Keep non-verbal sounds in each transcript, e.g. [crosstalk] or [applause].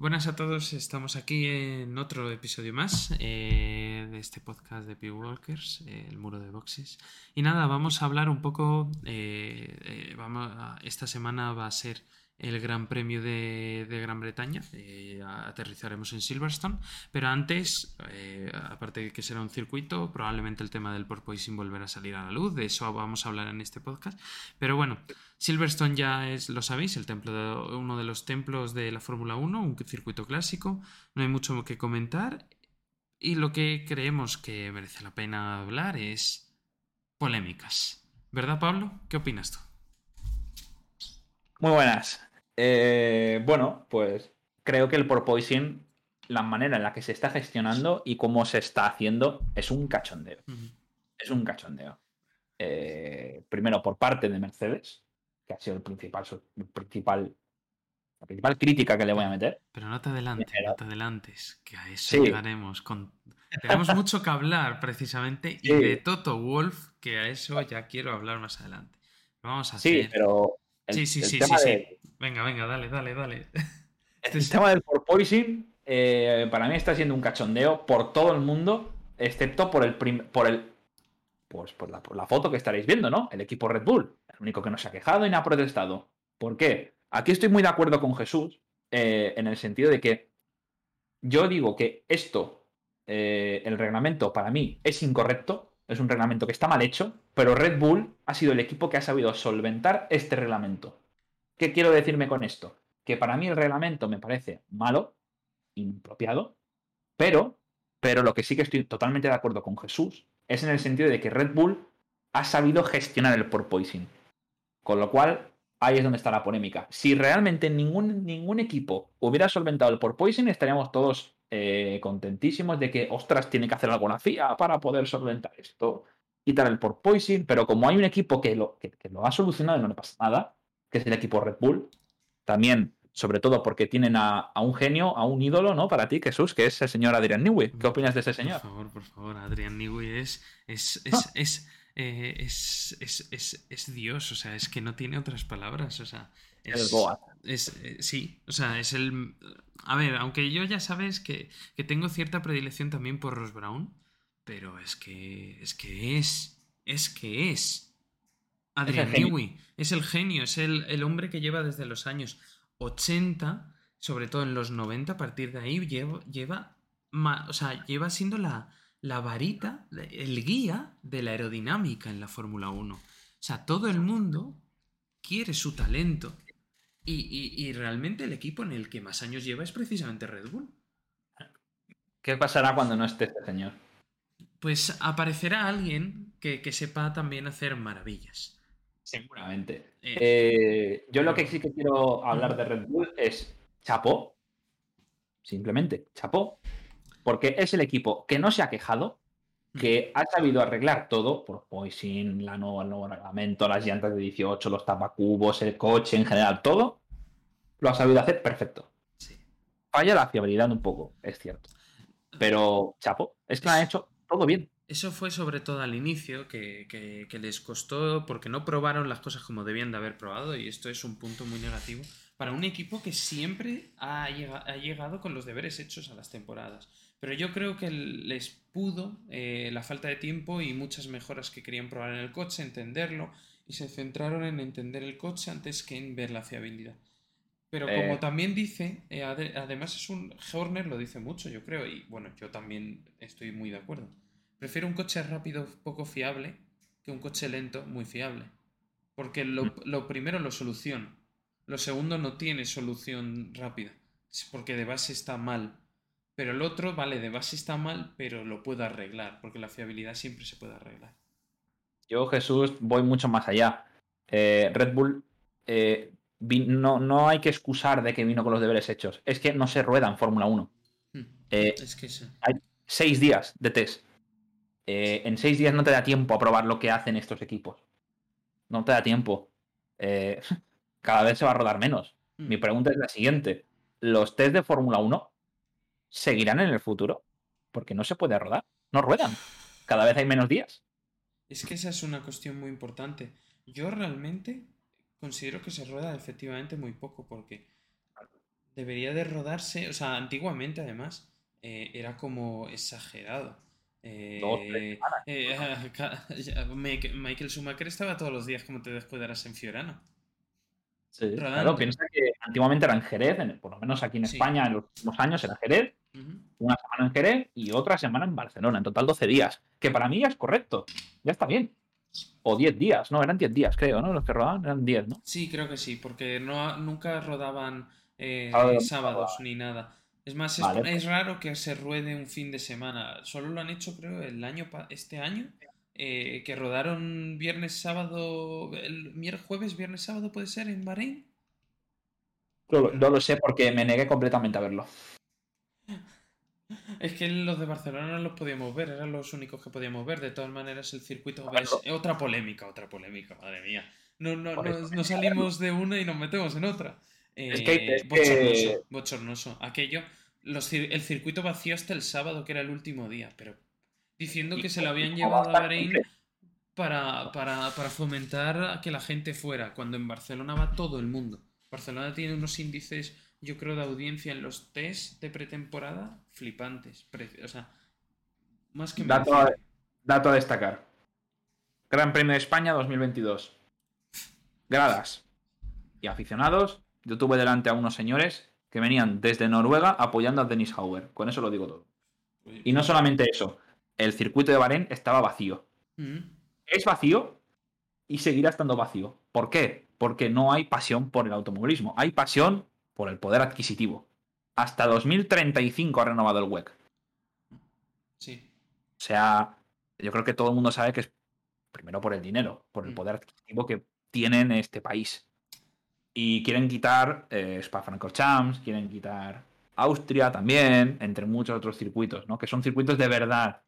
Buenas a todos, estamos aquí en otro episodio más eh, de este podcast de Pew Walkers, eh, el muro de boxes. Y nada, vamos a hablar un poco, eh, vamos esta semana va a ser el Gran Premio de, Gran Bretaña. Eh, aterrizaremos en Silverstone. Pero antes, eh, aparte de que será un circuito, probablemente el tema del porpoising volverá a salir a la luz. De eso vamos a hablar en este podcast. Pero bueno, Silverstone ya es, lo sabéis, el templo de, uno de los templos de la Fórmula 1, un circuito clásico. No hay mucho que comentar. Y lo que creemos que merece la pena hablar es polémicas. ¿Verdad, Pablo? ¿Qué opinas tú? Muy buenas. Eh, bueno, pues creo que el porpoising, la manera en la que se está gestionando y cómo se está haciendo, es un cachondeo. Es un cachondeo. Eh, primero por parte de Mercedes, que ha sido el principal, principal, la principal crítica que le voy a meter. Pero no te adelantes, no te adelantes, que a eso llegaremos. Con... Tenemos mucho que hablar precisamente y de Toto Wolf, que a eso ya quiero hablar más adelante. Vamos a Sí, pero sí, sí, sí, sí, Venga, venga, dale, dale, dale. [laughs] El tema del porpoising eh, para mí está siendo un cachondeo por todo el mundo, excepto por el por el pues por la, por la, foto que estaréis viendo, ¿no? El equipo Red Bull, el único que no se ha quejado y no ha protestado. ¿Por qué? Aquí estoy muy de acuerdo con Jesús eh, en el sentido de que yo digo que esto, eh, el reglamento para mí es incorrecto, es un reglamento que está mal hecho, pero Red Bull ha sido el equipo que ha sabido solventar este reglamento. ¿Qué quiero decirme con esto? Que para mí el reglamento me parece malo, impropiado, pero, pero lo que sí que estoy totalmente de acuerdo con Jesús es en el sentido de que Red Bull ha sabido gestionar el porpoising. Con lo cual, ahí es donde está la polémica. Si realmente ningún, ningún equipo hubiera solventado el porpoising, estaríamos todos eh, contentísimos de que, ostras, tiene que hacer alguna FIA para poder solventar esto, quitar el porpoising, pero como hay un equipo que lo, que, lo ha solucionado y no le pasa nada, que es el equipo Red Bull, también, sobre todo porque tienen a, un genio, a un ídolo, ¿no? Para ti, Jesús, que es el señor Adrian Newey. ¿Qué opinas de ese señor? Por favor, por favor, Adrian Newey es, es, es, es eh, es, es, es, Dios, o sea, es que no tiene otras palabras, o sea, es, es eh, sí, o sea, es el... A ver, aunque yo ya sabes que, tengo cierta predilección también por Ross Brown, pero es que es que es, es que es. Adrian Newey es el genio, es el, el, hombre que lleva desde los años 80, sobre todo en los 90, a partir de ahí lleva, lleva, o sea, lleva siendo la, la varita, el guía de la aerodinámica en la Fórmula 1. O sea, todo el mundo quiere su talento. Y, realmente el equipo en el que más años lleva es precisamente Red Bull. ¿Qué pasará cuando no esté este señor? Pues aparecerá alguien que, sepa también hacer maravillas. Seguramente. Eh, eh, yo lo que sí que quiero hablar de Red Bull es chapó. Simplemente, chapó porque es el equipo que no se ha quejado, que ha sabido arreglar todo, por Poison, la nueva, el nuevo reglamento, las llantas de 18, los tapacubos, el coche en general, todo, lo ha sabido hacer perfecto. Falla la fiabilidad un poco, es cierto. Pero, chapo, es que lo han hecho todo bien. Eso fue sobre todo al inicio, que, que, les costó porque no probaron las cosas como debían de haber probado, y esto es un punto muy negativo para un equipo que siempre ha, llegado con los deberes hechos a las temporadas. Pero yo creo que les pudo eh, la falta de tiempo y muchas mejoras que querían probar en el coche, entenderlo, y se centraron en entender el coche antes que en ver la fiabilidad. Pero como eh. también dice, eh, además es un. Horner lo dice mucho, yo creo, y bueno, yo también estoy muy de acuerdo. Prefiero un coche rápido, poco fiable, que un coche lento, muy fiable. Porque lo, mm. lo primero lo solución. Lo segundo no tiene solución rápida. Porque de base está mal. Pero el otro, vale, de base está mal, pero lo puedo arreglar, porque la fiabilidad siempre se puede arreglar. Yo, Jesús, voy mucho más allá. Eh, Red Bull eh, no, no, hay que excusar de que vino con los deberes hechos. Es que no se rueda en Fórmula 1. Hmm. Eh, es que Hay seis días de test. en seis días no te da tiempo a probar lo que hacen estos equipos. No te da tiempo. [laughs] cada vez se va a rodar menos. Mi hmm. pregunta es la siguiente. ¿Los test de Fórmula 1 seguirán en el futuro, porque no se puede rodar, no ruedan. Cada vez hay menos días. Es que esa es una cuestión muy importante. Yo realmente considero que se rueda efectivamente muy poco, porque debería de rodarse, o sea, antiguamente además eh, era como exagerado. Eh, Dos, tres semanas. eh, [laughs] Michael Schumacher estaba todos los días como te descuidaras en Fiorano. Sí, claro, piensa que antiguamente era en Jerez, en- por lo menos aquí en Sí. España en los últimos años era Jerez, Una semana en Jerez y otra semana en Barcelona, en total 12 días, que para mí ya es correcto, ya está bien. O 10 días, no, eran 10 días, creo, ¿no? Los que rodaban eran 10, ¿no? Sí, creo que sí, porque no, nunca rodaban eh, Sábado, sábados sábado. ni nada. Es más, es, Vale. es raro que se ruede un fin de semana. Solo lo han hecho, creo, el año este año, eh, que rodaron viernes, sábado, el jueves, viernes, sábado, puede ser, en Bahrein. No, no lo sé porque me negué completamente a verlo. Es que los de Barcelona no los podíamos ver, eran los únicos que podíamos ver. De todas maneras, el circuito es otra polémica, otra polémica, madre mía. No, no, no, salimos de una y nos metemos en otra. Es que- Eh, es que- bochornoso, bochornoso. Aquello, los el circuito vacío hasta el sábado, que era el último día, pero diciendo que se lo habían llevado a. Bahrein para, para, para fomentar a que la gente fuera, cuando en Barcelona va todo el mundo. Barcelona tiene unos índices, yo creo, de audiencia en los test de pretemporada flipantes. O sea, más que Dato a, dato a destacar. Gran Premio de España 2022. Gradas y aficionados. Yo tuve delante a unos señores que venían desde Noruega apoyando a Dennis Hauer. Con eso lo digo todo. Y no solamente eso. El circuito de Bahrein estaba vacío. Mm, Es vacío y seguirá estando vacío. ¿Por qué? Porque no hay pasión por el automovilismo. Hay pasión por el poder adquisitivo. Hasta 2035 ha renovado el WEC. Sí. O sea, yo creo que todo el mundo sabe que es primero por el dinero, por el Mm. poder adquisitivo que tiene en este país. Y quieren quitar eh, Spa-Francorchamps, quieren quitar Austria también, entre muchos otros circuitos, ¿no? Que son circuitos de verdad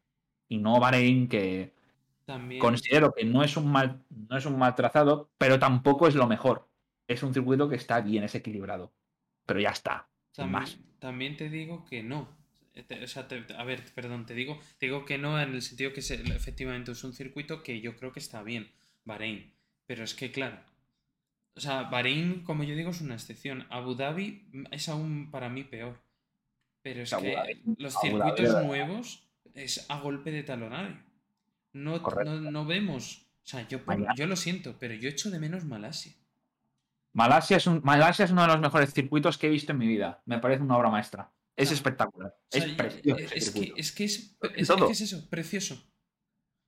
y no Bahrein, que También. considero que no es un mal, no es un mal trazado, pero tampoco es lo mejor. Es un circuito que está bien, es equilibrado. Pero ya está. También, más. también te digo que no. Eh, te- O sea, te- a ver, perdón, te digo, te digo que no en el sentido que se- efectivamente es un circuito que yo creo que está bien, Bahrein. Pero es que, claro, o sea, Bahrein, como yo digo, es una excepción. Abu Dhabi es aún para mí peor. Pero es Abu que Dhabi, los Abu circuitos nuevos es a golpe de talonario. No, no, no vemos. O sea, yo, yo lo siento, pero yo echo de menos Malasia. Malasia es, un, Malasia es uno de los mejores circuitos que he visto en mi vida. Me parece una obra maestra. Es Ah. espectacular. O sea, es precioso. es, que, es que es, Lo tiene es- todo. ¿qué es eso? Precioso.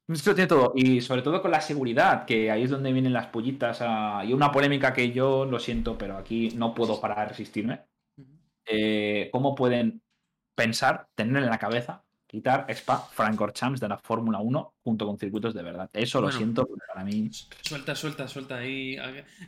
Esto tiene todo. Y sobre todo con la seguridad, que ahí es donde vienen las pollitas. a- Y una polémica que yo lo siento, pero aquí no puedo parar de resistirme. Eh, ¿Cómo pueden pensar, tener en la cabeza, quitar Spa Francorchamps de la Fórmula 1 junto con circuitos de verdad? Eso lo siento, pero para mí. Suelta, suelta, suelta ahí.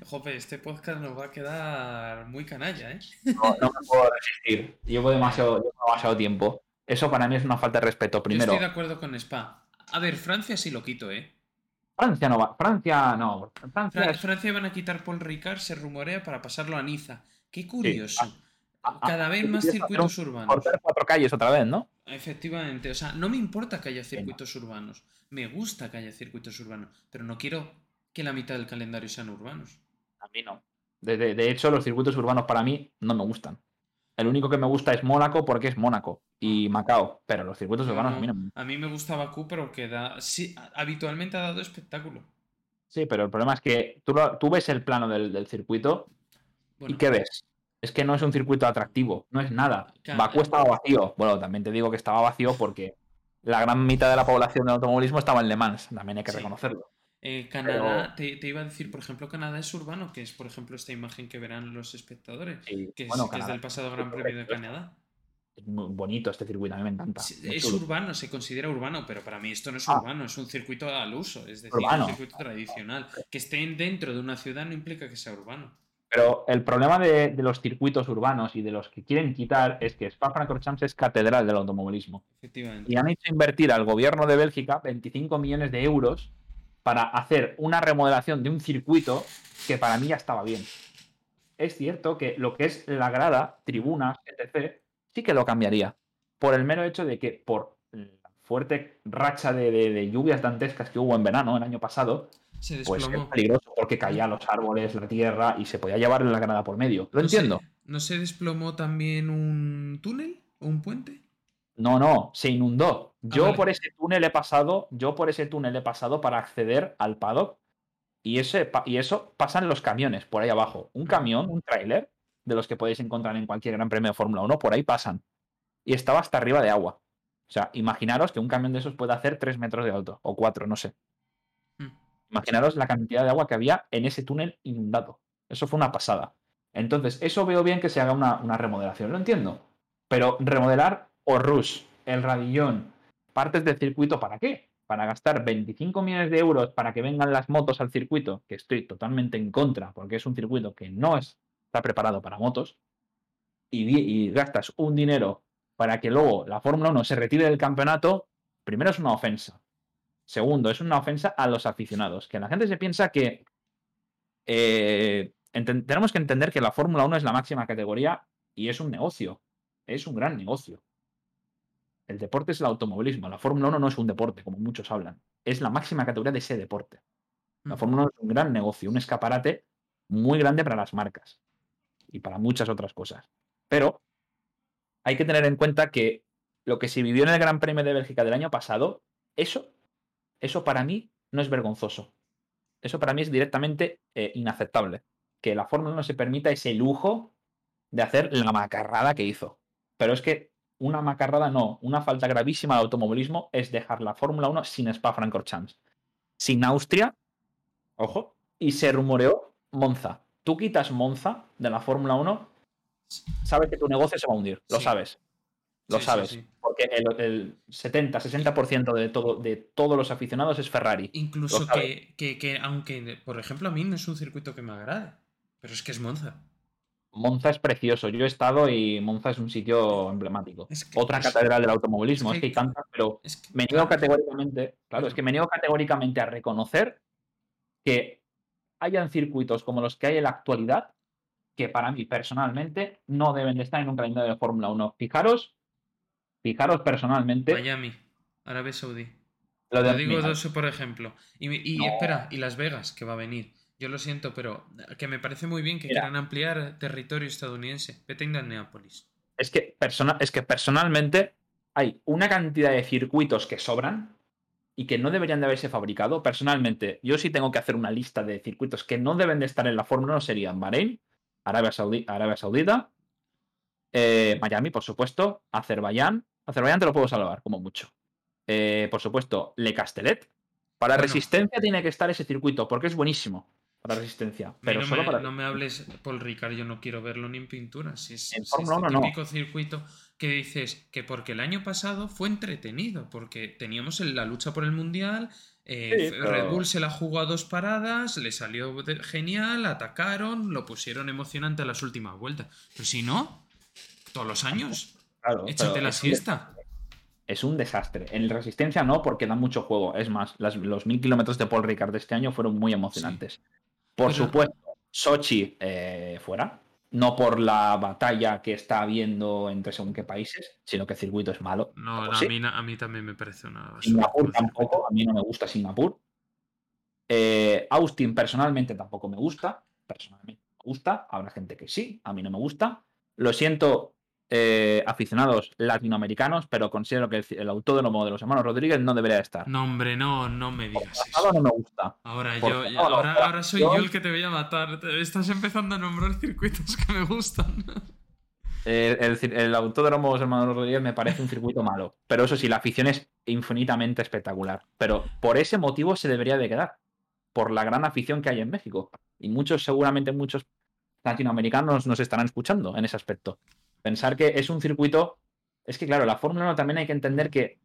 Jope, este podcast nos va a quedar muy canalla, ¿eh? No, no me puedo resistir. Llevo demasiado, llevo demasiado tiempo. Eso para mí es una falta de respeto. Yo Primero, estoy de acuerdo con Spa. A ver, Francia sí lo quito, ¿eh? Francia no va. Francia no. Francia van a quitar Paul Ricard, se rumorea para pasarlo a Niza. Qué curioso. Ah, Cada vez [laughs] más circuitos urbanos. cortar cuatro calles otra vez, ¿no? Efectivamente, o sea, no me importa que haya circuitos urbanos. Me gusta que haya circuitos urbanos, pero no quiero que la mitad del calendario sean urbanos. A mí no. De, de- de hecho, los circuitos urbanos para mí no me gustan. El único que me gusta es Mónaco porque es Mónaco y Macao, pero los circuitos urbanos no- a mí no me a mí me gusta Bakú, pero que da. Sí, habitualmente ha dado espectáculo. Sí, pero el problema es que tú, tú ves el plano del, del circuito Bueno, y ¿qué ves? Es que no es un circuito atractivo, no es nada. Bakú estaba vacío. Bueno, también te digo que estaba vacío porque la gran mitad de la población del automovilismo estaba en Le Mans, también hay que Sí. reconocerlo. eh, Canadá, te, te iba a decir, por ejemplo, Canadá es urbano, que es, por ejemplo, esta imagen que verán los espectadores, que es, bueno, que es Canadá del pasado Gran Premio de Canadá. es muy bonito este circuito, a mí me encanta. Es urbano, se considera urbano, pero para mí esto no es Ah. urbano, es un circuito al uso, es decir, Urbano. un circuito tradicional. Que estén dentro de una ciudad no implica que sea urbano. Pero el problema de, de los circuitos urbanos y de los que quieren quitar es que Spa-Francorchamps es catedral del automovilismo. Efectivamente. Y han hecho invertir al gobierno de Bélgica 25 millones de euros para hacer una remodelación de un circuito que para mí ya estaba bien. Es cierto que lo que es la grada, tribunas, etc., sí que lo cambiaría. Por el mero hecho de que por la fuerte racha de, de- de lluvias dantescas que hubo en verano el año pasado, Se pues es peligroso porque caían los árboles, la tierra y se podía llevar la grada por medio. Lo No entiendo. ¿No se desplomó también un túnel o un puente? No, no, se inundó. Yo vale. por ese túnel he pasado, yo por ese túnel he pasado para acceder al paddock y, ese, y eso pasan los camiones por ahí abajo. Un camión, un tráiler, de los que podéis encontrar en cualquier gran premio de Fórmula 1, por ahí pasan. Y estaba hasta arriba de agua. O sea, imaginaros que un camión de esos puede hacer 3 metros de alto, o 4, no sé. Imaginaros la cantidad de agua que había en ese túnel inundado. Eso fue una pasada. Entonces, eso veo bien que se haga una, remodelación, lo entiendo. Pero remodelar o rush, el radillón, partes del circuito, ¿para qué? Para gastar 25 millones de euros para que vengan las motos al circuito, que estoy totalmente en contra, porque es un circuito que no es- está preparado para motos, y, y gastas un dinero para que luego la Fórmula 1 se retire del campeonato, primero es una ofensa. Segundo, es una ofensa a los aficionados. Que la gente se piensa que eh, tenemos que entender que la Fórmula 1 es la máxima categoría y es un negocio. Es un gran negocio. El deporte es el automovilismo. La Fórmula 1 no es un deporte, como muchos hablan. Es la máxima categoría de ese deporte. La. Fórmula 1 es un gran negocio, un escaparate muy grande para las marcas y para muchas otras cosas. Pero hay que tener en cuenta que lo que se vivió en el Gran Premio de Bélgica del año pasado, eso, eso para mí no es vergonzoso. Eso para mí es directamente eh, inaceptable. Que la Fórmula 1 se permita ese lujo de hacer la macarrada que hizo. Pero es que una macarrada no, una falta gravísima de automovilismo es dejar la Fórmula 1 sin Spa-Francorchamps, sin Austria, ojo, y se rumoreó Monza. Tú quitas Monza de la Fórmula 1, sabes que tu negocio se va a hundir, lo sabes. Lo Sí, sabes. sí. Porque el, el 70-60% de, todo, de todos los aficionados es Ferrari. Incluso que, que, que, aunque, por ejemplo, a mí no es un circuito que me agrade, pero es que es Monza. Monza es precioso. Yo he estado y Monza es un sitio emblemático. Es que- Otra es- catedral del automovilismo. es que- hay tantas, pero Es que, me niego claro, categóricamente, claro, es que me niego categóricamente a reconocer que hayan circuitos como los que hay en la actualidad que para mí personalmente no deben de estar en un calendario de Fórmula 1. Fijaros, fijaros personalmente Miami, Arabia Saudí. lo de digo dos, por ejemplo. Y, me- y No. espera, y Las Vegas, que va a venir. Yo lo siento, pero que me parece muy bien que Mira. quieran ampliar territorio estadounidense. Vete a Indianápolis. es que, persona, es que personalmente hay una cantidad de circuitos que sobran y que no deberían de haberse fabricado. Personalmente, yo sí tengo que hacer una lista de circuitos que no deben de estar en la Fórmula 1, serían Bahrein, Arabia, Saudí- Arabia Saudita, eh, Miami, por supuesto, Azerbaiyán. Azerbaiyán te lo puedo salvar, como mucho. Eh, por supuesto, Le Castellet. Para Bueno. resistencia tiene que estar ese circuito, porque es buenísimo para resistencia. Pero no, solo me, para no me hables, Paul Ricard, yo no quiero verlo ni en pintura. Si es, En si Fórmula este 1 no. típico circuito que dices que porque el año pasado fue entretenido, porque teníamos el- la lucha por el mundial, eh, Sí, Red Bull se la jugó a dos paradas, le salió genial, atacaron, lo pusieron emocionante a las últimas vueltas. Pero si no, todos los años, Claro, échate la es un- siesta. Es un desastre. En Resistencia no, porque da mucho juego. Es más, las- los mil kilómetros de Paul Ricard de este año fueron muy emocionantes. Por Pero- supuesto, Sochi eh, fuera. No por la batalla que está habiendo entre según qué países, sino que el circuito es malo. No, a, mí, na- a mí también me parece una Singapur tampoco, a mí no me gusta Singapur. Eh, Austin personalmente tampoco me gusta. Personalmente me gusta. Habrá gente que sí, a mí no me gusta. Lo siento, eh, aficionados latinoamericanos, pero considero que el, el autódromo de los hermanos Rodríguez no debería estar. No, hombre, no, no me digas eso. no me gusta. Ahora yo, favor, ahora, soy yo- yo el que te voy a matar. Estás empezando a nombrar circuitos que me gustan. El, cir- el autódromo de los hermanos Rodríguez me parece un circuito malo. Pero eso sí, la afición es infinitamente espectacular. Pero por ese motivo se debería de quedar. Por la gran afición que hay en México. Y muchos, seguramente muchos latinoamericanos nos estarán escuchando en ese aspecto. Pensar que es un circuito. Es que, claro, la Fórmula 1 también hay que entender que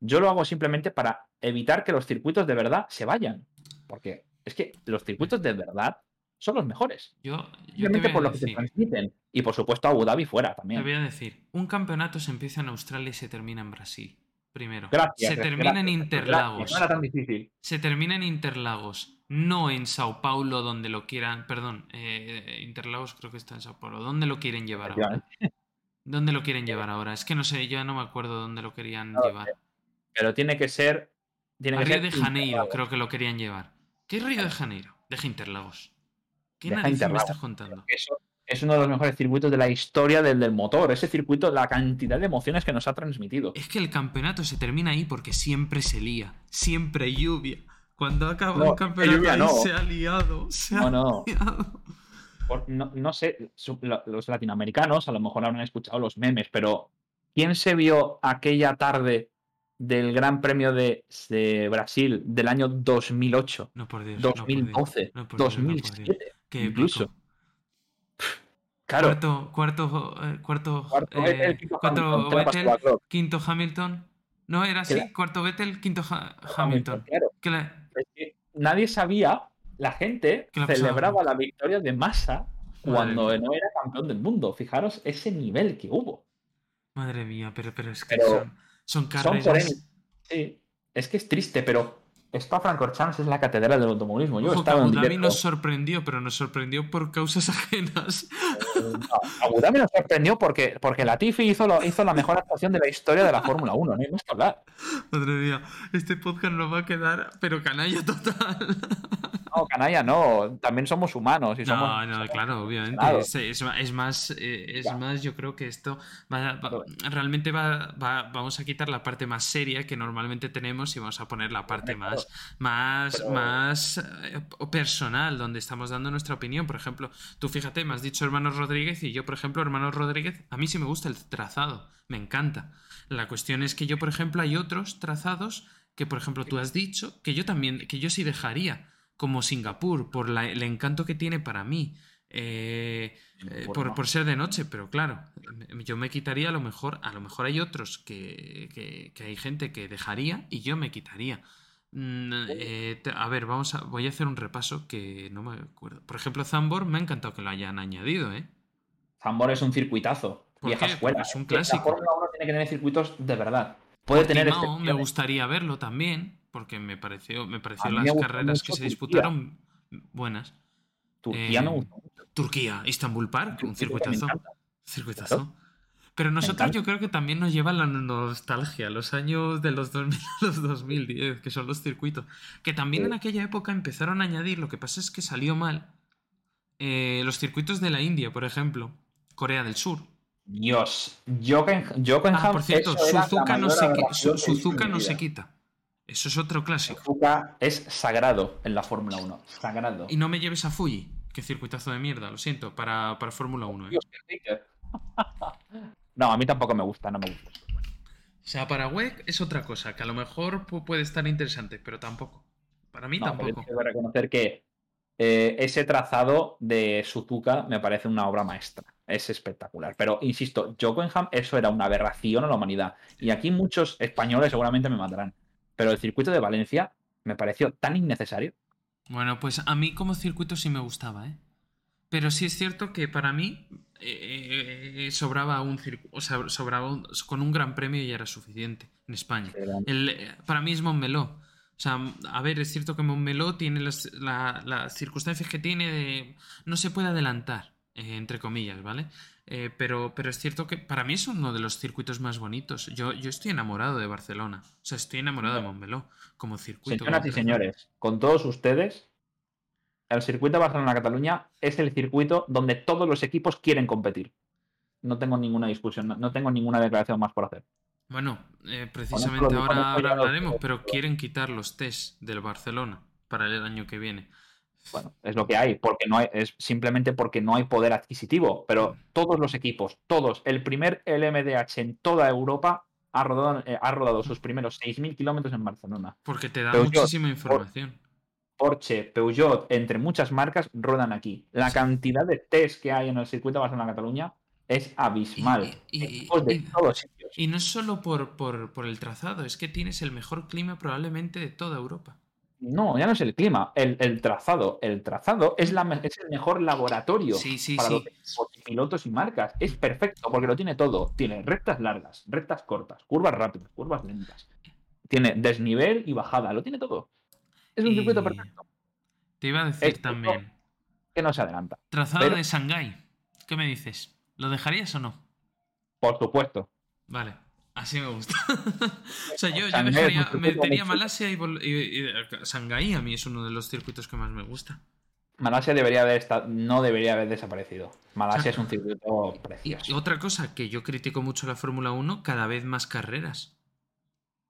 yo lo hago simplemente para evitar que los circuitos de verdad se vayan. Porque es que los circuitos de verdad son los mejores. Yo, yo te por lo que se decir, transmiten. Y por supuesto Abu Dhabi fuera te también. voy a decir, un campeonato se empieza en Australia y se termina en Brasil. Primero. Gracias. se termina en Interlagos. gracias, No era tan difícil. Se termina en Interlagos, no en Sao Paulo, donde lo quieran. Perdón, eh, Interlagos creo que está en Sao Paulo. ¿Dónde lo quieren llevar ahora? ¿Dónde lo quieren llevar ahora? Es que no sé, yo no me acuerdo dónde lo querían No llevar. Pero tiene que ser. Tiene A que Río ser de Janeiro creo que lo querían llevar. ¿Qué es Río de Janeiro? Deja Interlagos. ¿Qué Deja narices me estás contando? Eso, es uno de los mejores circuitos de la historia del, del motor. Ese circuito, la cantidad de emociones que nos ha transmitido. Es que el campeonato se termina ahí porque siempre se lía. Siempre hay lluvia. Cuando acaba No, el campeonato lluvia ahí no. se ha liado. Se No, ha liado. No, no sé, los latinoamericanos a lo mejor habrán escuchado los memes, pero ¿quién se vio aquella tarde del Gran Premio de, de Brasil del año 2008, No, por Dios. no, por Dios. 2012, No, por Dios, no, por Dios. 2007? Qué incluso. Claro, Cuarto, cuarto, eh, cuarto, Cuarto eh, Vettel, quinto cuarto Hamilton, ¿qué le pasó Vettel, a Klopp? quinto Hamilton. No, era así, cuarto Vettel, quinto Ha- Hamilton. claro. Nadie sabía, la gente celebraba la victoria de Massa cuando Madre no era campeón del mundo. Fijaros ese nivel que hubo. Madre mía, pero, pero es que Pero son, son carreras. Sí, es que es triste, pero Spa-Francorchamps es la catedral del automovilismo. Yo Ojo, estaba en directo. nos sorprendió, pero nos sorprendió por causas [laughs] ajenas. Eh, [laughs] no, Abu nos sorprendió porque, porque Latifi hizo, lo- hizo la mejor actuación de la historia de la Fórmula 1. No hay más que hablar. Madre mía, este podcast nos va a quedar, pero canalla total. No, canalla, no. También somos humanos. Y somos, No, somos claro, obviamente. Es, es- es más, eh, es Ya. más, yo creo que esto va- va- realmente va, va- vamos a quitar la parte más seria que normalmente tenemos y vamos a poner la parte Claro. más, más, Pero- más eh, personal, donde estamos dando nuestra opinión. Por ejemplo, tú fíjate, me has dicho hermanos Rodríguez y yo, por ejemplo, hermanos Rodríguez, a mí sí me gusta el trazado, me encanta. La cuestión es que yo, por ejemplo, hay otros trazados que, por ejemplo, tú has dicho que yo también, que yo sí dejaría, como Singapur, por la- el encanto que tiene para mí. eh, eh, Por ser de noche, pero claro, yo me quitaría a lo mejor, a lo mejor hay otros que, que- que hay gente que dejaría y yo me quitaría. Mm, eh, te- a ver, vamos a, voy a hacer un repaso que no me acuerdo. Por ejemplo, Zambor me ha encantado que lo hayan añadido, ¿eh? Zambor es un circuitazo. ¿Por Vieja qué? escuela. Es un clásico. La Fórmula 1 tiene que tener circuitos de verdad. Puede tener Portimao me gustaría verlo también, porque me pareció, me pareció las me carreras que se Turquía. disputaron buenas. Turquía eh, me mucho. Turquía, Istanbul Park, un Turquía circuitazo. Circuitazo. Pero nosotros yo creo que también nos lleva la nostalgia, los años de los 2000 a [laughs] los 2010, que son los circuitos. Que también Sí. en aquella época empezaron a añadir, lo que pasa es que salió mal, eh, los circuitos de la India, por ejemplo, Corea del Sur. Dios, Joken, Jokenham, Ah, por cierto, Suzuka, no se, Suzuka no se quita. Eso es otro clásico. Suzuka es sagrado en la Fórmula 1. Sagrado. Y no me lleves a Fuji, que circuitazo de mierda, lo siento, para, para Fórmula 1. ¿eh? Dios, qué. [laughs] No, a mí tampoco me gusta, no me gusta. O sea, para WEC es otra cosa, que a lo mejor pu- puede estar interesante, pero tampoco. Para mí No, tampoco. que reconocer que eh, ese trazado de Suzuka me parece una obra maestra. Es espectacular. Pero insisto, Jokenham, eso era una aberración a la humanidad. Y aquí muchos españoles seguramente me matarán. Pero el circuito de Valencia me pareció tan innecesario. Bueno, pues a mí como circuito sí me gustaba, ¿eh? Pero sí es cierto que para mí eh, eh, sobraba un circuito, o sea, sobraba un- con un gran premio y ya era suficiente en España. El, eh, para mí es Montmeló. O sea, a ver, es cierto que Montmeló tiene las, la- las circunstancias que tiene de... No se puede adelantar, eh, entre comillas, ¿vale? Eh, pero, pero es cierto que para mí es uno de los circuitos más bonitos. Yo, yo estoy enamorado de Barcelona. O sea, estoy enamorado de Montmeló como circuito. Señoras como y señores, con todos ustedes, el circuito de Barcelona-Cataluña es el circuito donde todos los equipos quieren competir. No tengo ninguna discusión, no- no tengo ninguna declaración más por hacer. Bueno, eh, precisamente ahora, ahora hablaremos, pero quieren quitar los test del Barcelona para el año que viene. Bueno, es lo que hay, porque no hay, es simplemente porque no hay poder adquisitivo. Pero todos los equipos, todos, el primer LMDH en toda Europa ha rodado, eh, ha rodado sus primeros 6.000 kilómetros en Barcelona. Porque te da Peugeot, muchísima información. Porsche, Peugeot, entre muchas marcas, rodan aquí. La Sí. cantidad de test que hay en el circuito de Barcelona-Cataluña es abismal. Y- y- Equipos de y- todos sitios. Y no es solo por, por, por el trazado, es que tienes el mejor clima probablemente de toda Europa. No, ya no es el clima, el, el trazado. El trazado es, la, me- es el mejor laboratorio Sí, sí, para sí. los pilotos y marcas. Es perfecto porque lo tiene todo. Tiene rectas largas, rectas cortas, curvas rápidas, curvas lentas. Tiene desnivel y bajada, lo tiene todo. Es un Y circuito perfecto Te iba a decir también, que no se adelanta. trazado pero- de Shanghái. ¿Qué me dices? ¿Lo dejarías o no? Por supuesto. Vale, así me gusta. [laughs] o sea, yo, yo dejaría, metería. Malasia y, y- y- Shanghái a mí es uno de los circuitos que más me gusta. Malasia debería haber estado, no debería haber desaparecido. Malasia es un circuito precioso. y otra cosa que yo critico mucho la Fórmula 1, cada vez más carreras.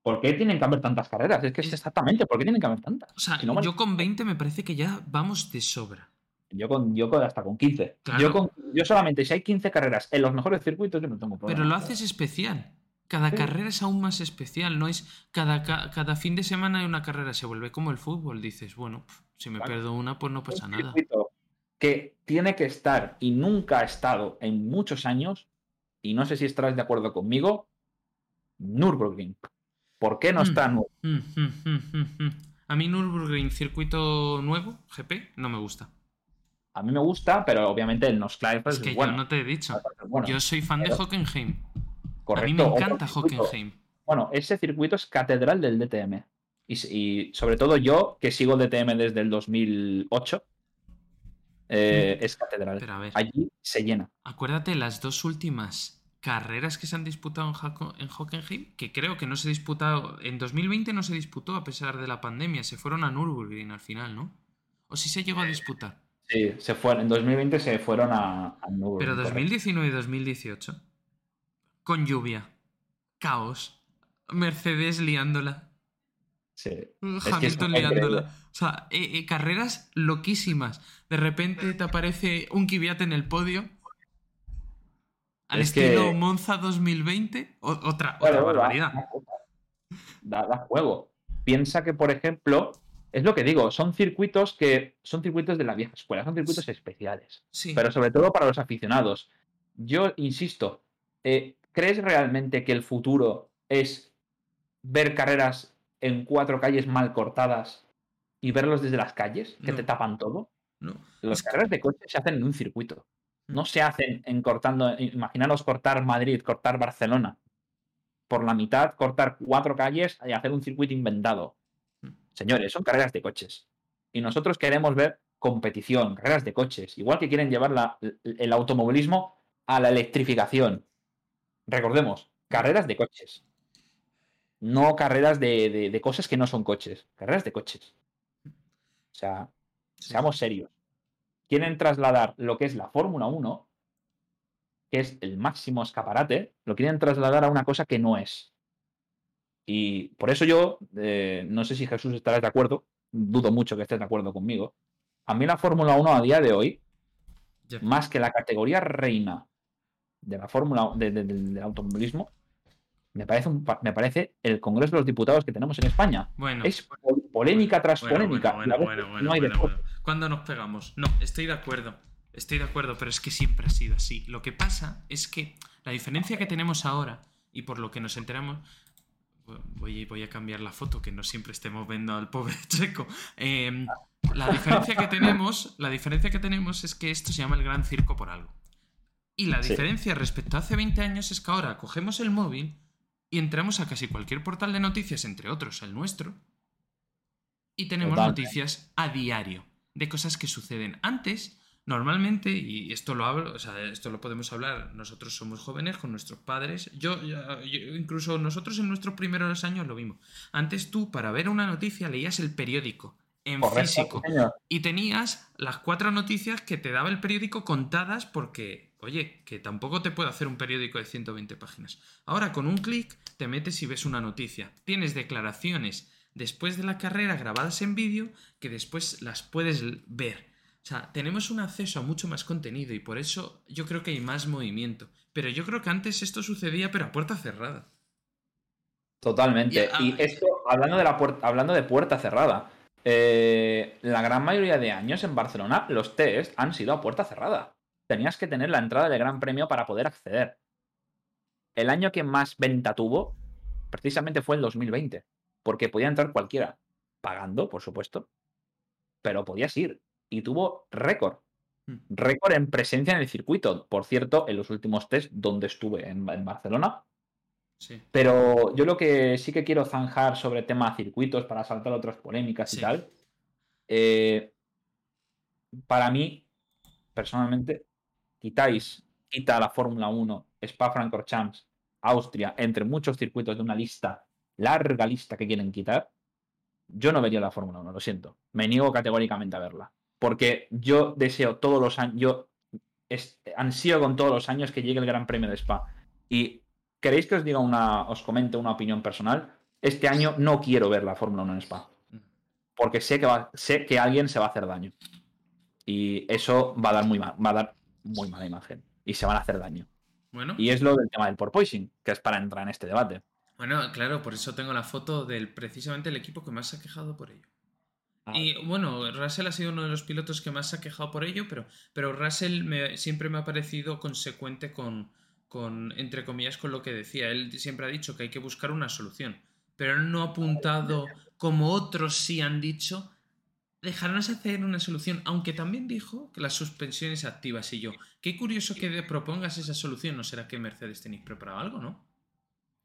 ¿Por qué tienen que haber tantas carreras? Es que es exactamente, ¿por qué tienen que haber tantas? O sea, Si no yo con 20 me parece que ya vamos de sobra. Yo con, yo con hasta con 15. Claro. Yo, con, yo solamente, si hay 15 carreras en los mejores circuitos, yo no tengo problema. Pero lo haces especial. Cada Sí. carrera es aún más especial, no es cada, ca- cada fin de semana hay una carrera, se vuelve como el fútbol. Dices, bueno, si me Claro. pierdo una, pues no pasa un nada. que tiene que estar y nunca ha estado en muchos años, y no sé si estarás de acuerdo conmigo, Nürburgring. ¿Por qué no Mm. está Nürburgring? Mm, mm. A mí Nürburgring, circuito nuevo, GP, no me gusta. A mí me gusta, pero obviamente el Nosclair Es es que bueno. yo no te he dicho. es bueno. Yo soy fan de Hockenheim. Correcto. A mí me encanta. Hockenheim. Bueno, ese circuito es catedral del DTM. Y, sobre todo yo, que sigo el DTM desde el 2008, eh, es catedral. Pero a ver, Allí se llena. acuérdate las dos últimas carreras que se han disputado en, Hockenheim, que creo que no se disputado, en 2020 no se disputó a pesar de la pandemia, se fueron a Nürburgring al final, ¿no? O si se llegó a disputar. Sí, se fueron, en 2020 se fueron a, a Nürburgring, Pero correcto. 2019 y 2018, con lluvia, caos, Mercedes liándola, Sí. Hamilton es liándola. O sea, eh, eh, carreras loquísimas. De repente te aparece un Kvyat en el podio. Al Es que- estilo Monza 2020. o- otra, Bueno, otra da- barbaridad. Da, da juego. Piensa que, por ejemplo, es lo que digo, son circuitos que son circuitos de la vieja escuela, son circuitos especiales. Sí. pero sobre todo para los aficionados. Yo insisto, eh, ¿crees realmente que el futuro es ver carreras en cuatro calles mal cortadas y verlos desde las calles que No. te tapan todo? No. Las carreras de coche se hacen en un circuito. No se hacen en cortando. Imaginaros cortar Madrid, cortar Barcelona. Por la mitad, cortar cuatro calles y hacer un circuito inventado. Mm. Señores, son carreras de coches. Y nosotros queremos ver competición, carreras de coches. Igual que quieren llevar la- el automovilismo a la electrificación. Recordemos, carreras de coches. No carreras de, de- de cosas que no son coches. Carreras de coches. O sea, seamos serios. Quieren trasladar lo que es la Fórmula 1, que es el máximo escaparate, lo quieren trasladar a una cosa que no es. Y por eso yo, eh, no sé si Jesús estará de acuerdo, dudo mucho que estés de acuerdo conmigo. A mí la Fórmula 1 a día de hoy, más que la categoría reina de la Fórmula de- de- del del automovilismo, me parece, un me parece el Congreso de los Diputados que tenemos en España. Bueno. Es pol- polémica tras Bueno, polémica. bueno, bueno, bueno, bueno, no hay bueno, deporte. bueno. ¿Cuándo nos pegamos? No, estoy de acuerdo. Estoy de acuerdo, pero es que siempre ha sido así. Lo que pasa es que la diferencia que tenemos ahora, y por lo que nos enteramos. Voy, voy a cambiar la foto, que no siempre estemos viendo al pobre [laughs] Checo. Eh, la diferencia que tenemos, la diferencia que tenemos es que esto se llama el gran circo por algo. Y la Sí. diferencia respecto a hace 20 años es que ahora cogemos el móvil y entramos a casi cualquier portal de noticias, entre otros el nuestro, y tenemos noticias a diario de cosas que suceden. Antes, normalmente, y esto lo hablo, o sea, esto lo podemos hablar, nosotros somos jóvenes con nuestros padres, yo, incluso nosotros en nuestros primeros años lo vimos. Antes tú, para ver una noticia, leías el periódico en Correcto, físico señor. y tenías las cuatro noticias que te daba el periódico contadas porque, oye, que tampoco te puede hacer un periódico de 120 páginas. Ahora con un clic te metes y ves una noticia. Tienes declaraciones después de la carrera grabadas en vídeo que después las puedes ver. O sea, tenemos un acceso a mucho más contenido y por eso yo creo que hay más movimiento. Pero yo creo que antes esto sucedía pero a puerta cerrada. Totalmente. Y, Y ah, esto, hablando de la puerta, hablando de puerta cerrada, eh, la gran mayoría de años en Barcelona los test han sido a puerta cerrada. Tenías que tener la entrada del Gran Premio para poder acceder. El año que más venta tuvo, precisamente fue el 2020, porque podía entrar cualquiera, pagando, por supuesto, pero podías ir. Y tuvo récord. Mm. Récord en presencia en el circuito. Por cierto, en los últimos test donde estuve en- en Barcelona, Sí. pero yo lo que sí que quiero zanjar sobre tema circuitos para saltar otras polémicas y tal. eh, para mí, personalmente, quitáis, quita la Fórmula 1, Spa-Francorchamps, Austria, entre muchos circuitos de una lista, larga lista que quieren quitar. Yo no vería la Fórmula 1, lo siento. Me niego categóricamente a verla. porque yo deseo todos los años, yo ansío con todos los años que llegue el Gran Premio de Spa. Y queréis que os diga una, os comente una opinión personal. Este año no quiero ver la Fórmula 1 en Spa. Porque sé que, sé que alguien se va a hacer daño. Y eso va a dar muy mal, va a dar muy mala imagen. Y se van a hacer daño. Bueno. Y es lo del tema del porpoising, que es para entrar en este debate. Bueno, claro, por eso tengo la foto del precisamente el equipo que más se ha quejado por ello. Ah. Y bueno, Russell ha sido uno de los pilotos que más se ha quejado por ello, pero, pero Russell siempre me ha parecido consecuente con, con, entre comillas, con lo que decía. Él siempre ha dicho que hay que buscar una solución, pero él no ha apuntado, como otros sí han dicho, dejarnos hacer una solución, aunque también dijo que las suspensiones activas y yo. Qué curioso que propongas esa solución, ¿no será que Mercedes tenéis preparado algo, no?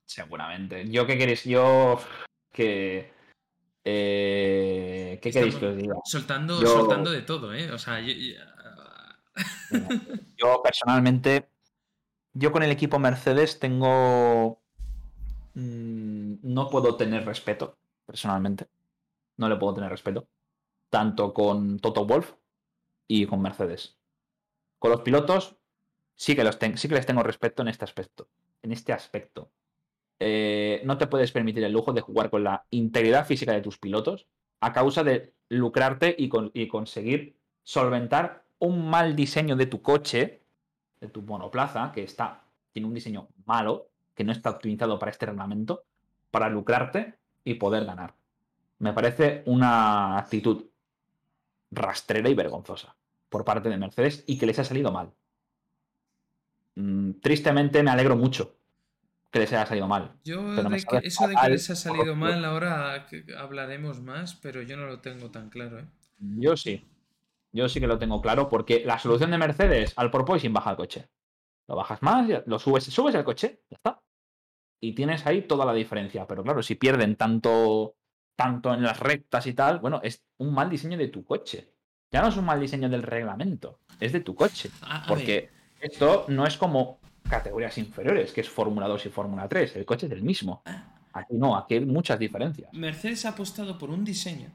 Seguramente. Yo qué queréis, yo que eh, ¿Qué queréis que os diga? Soltando, soltando de todo, ¿eh? O sea, yo, personalmente, yo con el equipo Mercedes tengo... Mm, no puedo tener respeto, personalmente. No le puedo tener respeto. Tanto con Toto Wolf y con Mercedes. Con los pilotos sí que, los sí que les tengo respeto en este aspecto. En este aspecto. Eh, no te puedes permitir el lujo de jugar con la integridad física de tus pilotos a causa de lucrarte y, conseguir solventar un mal diseño de tu coche, de tu monoplaza, que está, tiene un diseño malo, que no está optimizado para este reglamento, para lucrarte y poder ganar. Me parece una actitud rastrera y vergonzosa por parte de Mercedes y que les ha salido mal. Mm, tristemente me alegro mucho que les haya salido mal. Yo, eso de que les ha salido mal, ahora hablaremos más, pero yo no lo tengo tan claro. ¿eh? Yo sí. Yo sí que lo tengo claro, porque la solución de Mercedes al porpoising baja el coche. Lo bajas más, lo subes, subes el coche, ya está. Y tienes ahí toda la diferencia. Pero claro, si pierden tanto, tanto en las rectas y tal, bueno, es un mal diseño de tu coche. Ya no es un mal diseño del reglamento, es de tu coche. porque esto no es como categorías inferiores, que es Fórmula 2 y Fórmula 3. El coche es el mismo. Aquí no, aquí hay muchas diferencias. Mercedes ha apostado por un diseño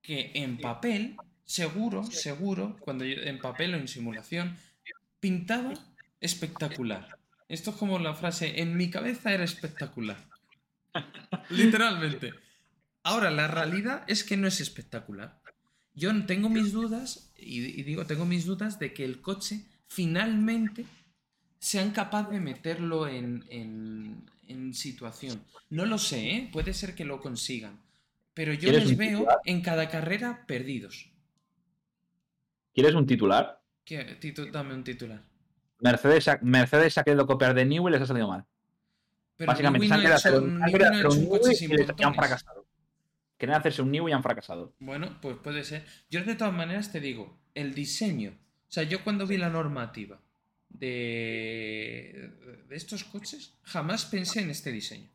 que en papel, seguro, seguro, cuando en papel o en simulación, pintaba espectacular. Esto es como la frase, en mi cabeza era espectacular. [laughs] Literalmente. Ahora, la realidad es que no es espectacular. Yo tengo mis dudas, y digo, tengo mis dudas de que el coche finalmente sean capaces de meterlo en, situación. No lo sé, ¿eh? puede ser que lo consigan. Pero yo les veo en cada carrera perdidos. ¿Quieres un titular? ¿Qué? dame un titular. Mercedes, Mercedes ha querido copiar de Newell y les ha salido mal. Básicamente, se han querido hacer un, y han fracasado. Quieren hacerse un New y han fracasado. Bueno, pues puede ser. Yo de todas maneras te digo, el diseño. O sea, yo cuando vi la normativa de, estos coches, jamás pensé en este diseño.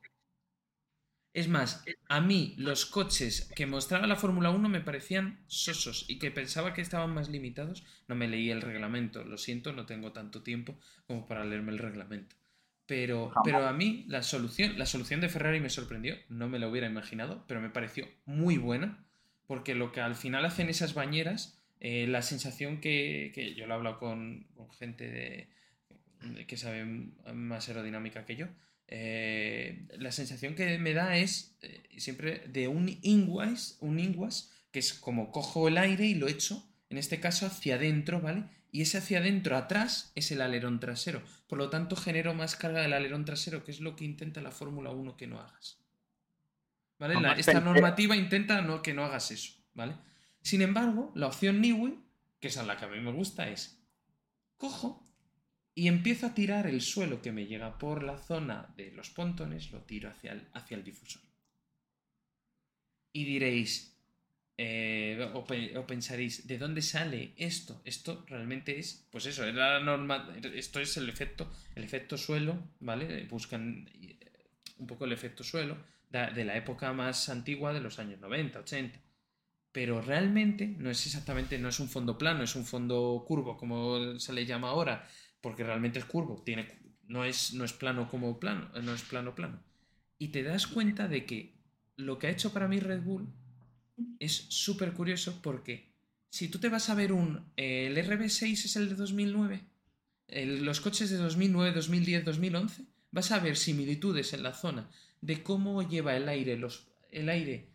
Es más, a mí los coches que mostraba la Fórmula 1 me parecían sosos y que pensaba que estaban más limitados. No me leí el reglamento, lo siento, no tengo tanto tiempo como para leerme el reglamento. Pero, pero a mí la solución, la solución de Ferrari me sorprendió, no me lo hubiera imaginado, pero me pareció muy buena, porque lo que al final hacen esas bañeras eh, la sensación que, yo lo he hablado con, gente de, que sabe más aerodinámica que yo, eh, la sensación que me da es eh, siempre de un inguas, un inguas, que es como cojo el aire y lo echo, en este caso hacia adentro, ¿vale? Y ese hacia adentro, atrás, es el alerón trasero. Por lo tanto, genero más carga del alerón trasero, que es lo que intenta la Fórmula 1 que no hagas. ¿Vale? esta normativa intenta no, que no hagas eso, ¿vale? Sin embargo, la opción Niwi, que es a la que a mí me gusta, es cojo y empiezo a tirar el suelo que me llega por la zona de los pontones, lo tiro hacia el, hacia el difusor. Y diréis, eh, o, pensaréis, ¿de dónde sale esto? Esto realmente es, pues eso, es la norma, esto es el efecto, el efecto suelo, ¿vale? Buscan eh, un poco el efecto suelo de la época más antigua de los años 90, 80 pero realmente no es exactamente, no es un fondo plano, es un fondo curvo como se le llama ahora, porque realmente es curvo, tiene, no, es, no es plano como plano, no es plano plano. Y te das cuenta de que lo que ha hecho para mí Red Bull es súper curioso porque si tú te vas a ver un... eh, el RB6 es el de 2009, el- los coches de 2009, 2010, 2011, vas a ver similitudes en la zona de cómo lleva el aire, los, el aire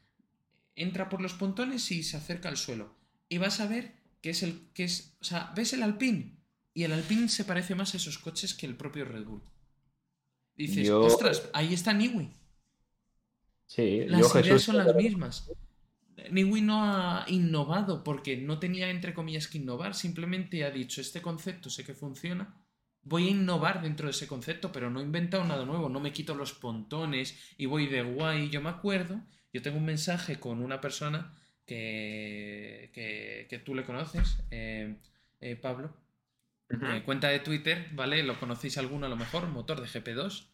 entra por los pontones y se acerca al suelo. Y vas a ver que es el que es, o sea, ves el Alpine y el Alpine se parece más a esos coches que el propio Red Bull. Dices, Yo- ostras, ahí está Niwi. Sí, Las yo ideas Jesús. son las mismas. Niwi no ha innovado porque no tenía, entre comillas, que innovar. Simplemente ha dicho, este concepto sé que funciona. Voy a innovar dentro de ese concepto, pero no he inventado nada nuevo. No me quito los pontones y voy de guay. Yo me acuerdo, yo tengo un mensaje con una persona que, que, que tú le conoces, eh, eh, Pablo. Eh, cuenta de Twitter, ¿vale? Lo conocéis alguno a lo mejor, motor de GP2.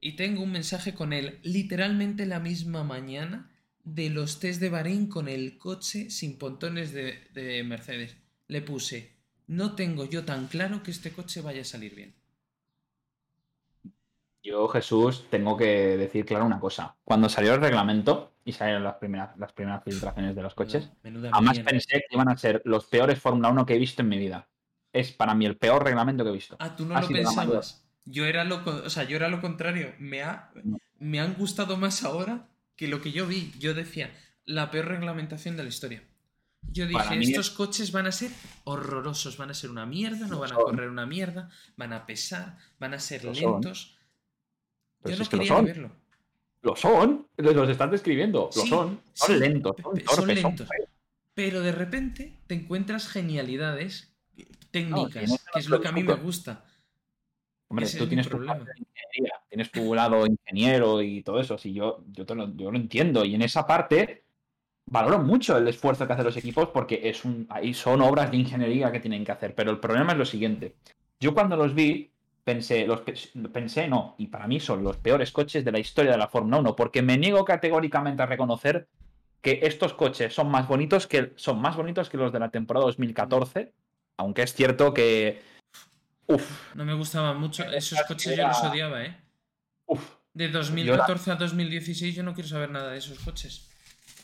Y tengo un mensaje con él literalmente la misma mañana de los test de Bahrein con el coche sin pontones de, de Mercedes. Le puse, no tengo yo tan claro que este coche vaya a salir bien. Yo, Jesús, tengo que decir claro una cosa. Cuando salió el reglamento y salieron las primeras, las primeras filtraciones de los coches, Menuda jamás mierda. pensé que iban a ser los peores Fórmula 1 que he visto en mi vida. Es para mí el peor reglamento que he visto. Ah, tú no Ha lo pensabas. Yo era lo, o sea, yo era lo contrario. Me, ha, No. me han gustado más ahora que lo que yo vi. Yo decía, la peor reglamentación de la historia. Yo dije, estos coches van a ser horrorosos, van a ser una mierda, no van a correr una mierda, van a pesar, van a ser lentos. Yo no es que quería son. verlo. Lo son, los están describiendo. Lo Sí, son. Son sí, lentos, son torpes, lentos. Pero de repente te encuentras genialidades técnicas, que es lo que a mí me gusta. Hombre, Ese tú tienes tu parte ingeniería, tienes tu lado ingeniero y todo eso. Sí, yo, yo, te lo, yo lo entiendo. Y en esa parte valoro mucho el esfuerzo que hacen los equipos porque es un, ahí son obras de ingeniería que tienen que hacer. Pero el problema es lo siguiente. Yo cuando los vi, pensé, los, pe- pensé, no, y para mí son los peores coches de la historia de la Fórmula 1, porque me niego categóricamente a reconocer que estos coches son más bonitos que, son más bonitos que los de la temporada 2014, aunque es cierto que... Uf, No me gustaban mucho. Esos coches yo los odiaba, ¿eh? uf. De 2014 a 2016 yo no quiero saber nada de esos coches.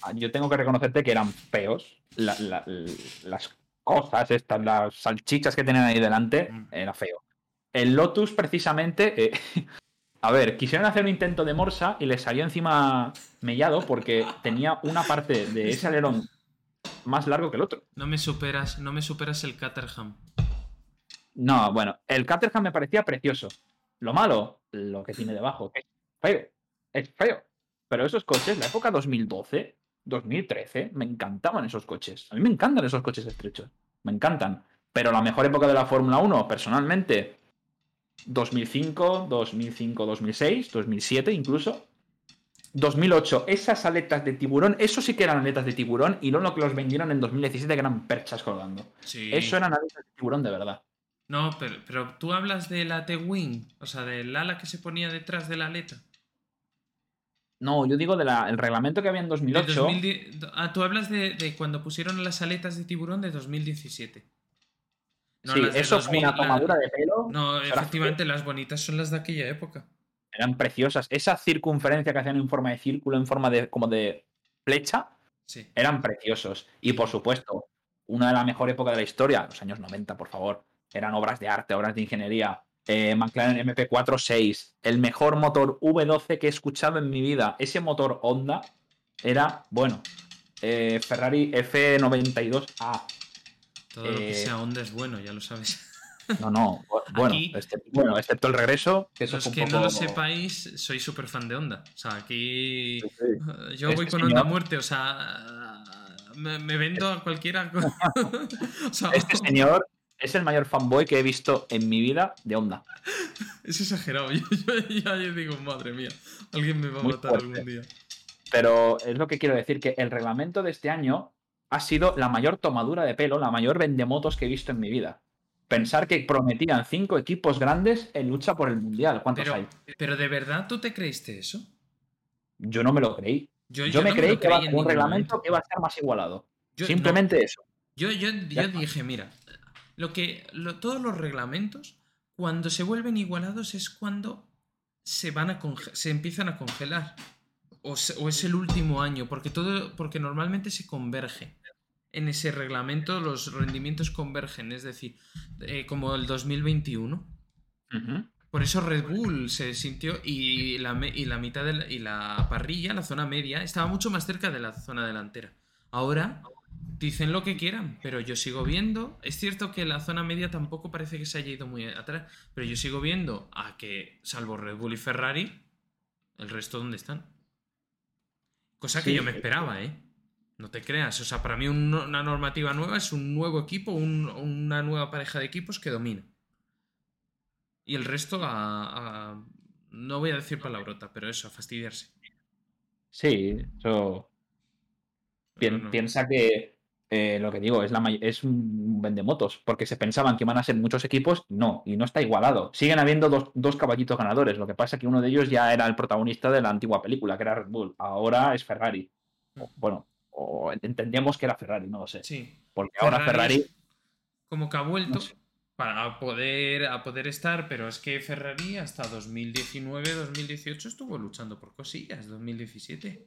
Ah, yo tengo que reconocerte que eran feos. La- la- l- las cosas, estas, las salchichas que tenían ahí delante, Mm. era feo. El Lotus, precisamente, eh, [laughs] a ver, quisieron hacer un intento de morsa y les salió encima mellado porque tenía una parte de ese alerón más largo que el otro. No me superas, no me superas el Caterham. No, bueno, el Caterham me parecía precioso. Lo malo, lo que tiene debajo, que es feo. Es feo. Pero esos coches, la época 2012, 2013, me encantaban esos coches. A mí me encantan esos coches estrechos. Me encantan. Pero la mejor época de la Fórmula 1, personalmente, 2005, 2005, 2006, 2007 incluso. 2008, esas aletas de tiburón, eso sí que eran aletas de tiburón y no lo que los vendieron en 2017 que eran perchas colgando. Sí. Eso eran aletas de tiburón de verdad. No, pero, pero tú hablas de la T-Wing, o sea, del ala que se ponía detrás de la aleta. No, yo digo del reglamento que había en De 2008. 2010 ah, tú hablas de, de cuando pusieron las aletas de tiburón de 2017. No, sí, las eso fue una 2000, la- tomadura de pelo. No, efectivamente, las bonitas son las de aquella época. Eran preciosas. Esa circunferencia que hacían en forma de círculo, en forma de como de flecha, Sí. eran preciosos. Y por supuesto, una de las mejores épocas de la historia, los años 90, por favor. Eran obras de arte, obras de ingeniería. Eh, McLaren MP46, el mejor motor V12 que he escuchado en mi vida. Ese motor Honda era, bueno, eh, Ferrari F92A. Todo lo que Eh, sea onda es bueno, ya lo sabes. [laughs] No, no, bu- bueno, Aquí- excepto, bueno, excepto el regreso, que eso Los que poco... no lo sepáis, soy súper fan de Onda. O sea, aquí Sí, sí. yo voy Este con Onda a señor- muerte, o sea, me, me vendo a cualquiera. con- [laughs] [laughs] o sea, Este señor es el mayor fanboy que he visto en mi vida de Honda. es exagerado. [laughs] Yo, yo- digo, madre mía, alguien me va a Muy matar fuerte. algún día. Pero es lo que quiero decir, que el reglamento de este año ha sido la mayor tomadura de pelo, la mayor vendemotos que he visto en mi vida. Pensar que prometían cinco equipos grandes en lucha por el Mundial. ¿Cuántos Pero, hay? pero ¿de verdad tú te creíste eso? Yo no me lo creí. Yo, Yo, me no creí que iba a ser un reglamento momento. que iba a ser más igualado. Yo- Simplemente eso. Yo, yo, dije, mira, lo que, lo- todos los reglamentos, cuando se vuelven igualados es cuando se van a se empiezan a congelar. O, se- o es el último año, porque todo, porque normalmente se converge. en ese reglamento los rendimientos convergen, es decir, eh, como el 2021. Por eso Red Bull se sintió y la, y la mitad de y la parrilla, la zona media, estaba mucho más cerca de la zona delantera. Ahora dicen lo que quieran, pero yo sigo viendo. Es cierto que la zona media tampoco parece que se haya ido muy atrás, pero yo sigo viendo a que, salvo Red Bull y Ferrari, el resto dónde están. Cosa que yo me esperaba, ¿eh? No te creas. O sea, para mí una normativa nueva es un nuevo equipo, una nueva pareja de equipos que domina. Y el resto a, No voy a decir palabrota, pero eso, a fastidiarse. Sí, eso. Piensa que eh, lo que digo es, la, es un vendemotos, porque se pensaban que iban a ser muchos equipos, no, y no está igualado. Siguen habiendo dos, dos, caballitos ganadores, lo que pasa es que uno de ellos ya era el protagonista de la antigua película, que era Red Bull, ahora es Ferrari. Bueno, o entendíamos que era Ferrari, no lo sé. Sí. Porque ahora Ferrari... Como que ha vuelto para poder, a poder estar, pero es que Ferrari hasta 2019-2018 estuvo luchando por cosillas, 2017.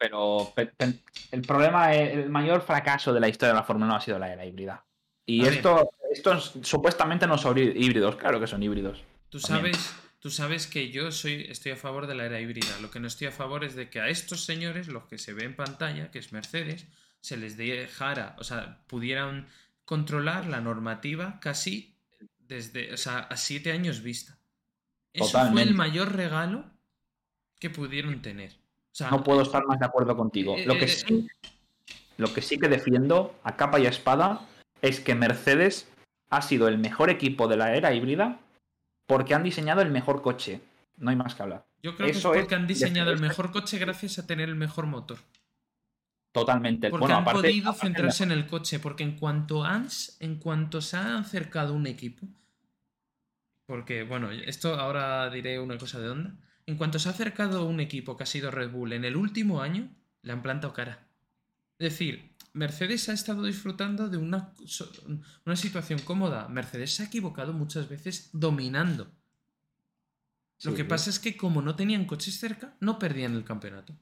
Pero el problema, el mayor fracaso de la historia de la Fórmula 1 ha sido la era híbrida. Y esto, estos supuestamente no son híbridos, claro que son híbridos. Tú sabes, tú sabes que yo soy, estoy a favor de la era híbrida. Lo que no estoy a favor es de que a estos señores, los que se ve en pantalla, que es Mercedes, se les dejara, o sea, pudieran controlar la normativa casi desde, o sea, a siete años vista. Eso fue el mayor regalo que pudieron tener. No puedo estar más de acuerdo contigo. Eh, lo, que eh, sí, lo que sí que defiendo a capa y a espada es que Mercedes ha sido el mejor equipo de la era híbrida porque han diseñado el mejor coche. No hay más que hablar. Yo creo que es porque han diseñado el mejor coche gracias a tener el mejor motor. Totalmente. Porque han podido centrarse en el coche, porque en cuanto, han, en cuanto se ha acercado un equipo, porque bueno, esto ahora diré una cosa de onda, en cuanto se ha acercado un equipo que ha sido Red Bull en el último año, le han plantado cara. Es decir, Mercedes ha estado disfrutando de una, una situación cómoda. Mercedes se ha equivocado muchas veces dominando. Lo que pasa es que como no tenían coches cerca, no perdían el campeonato.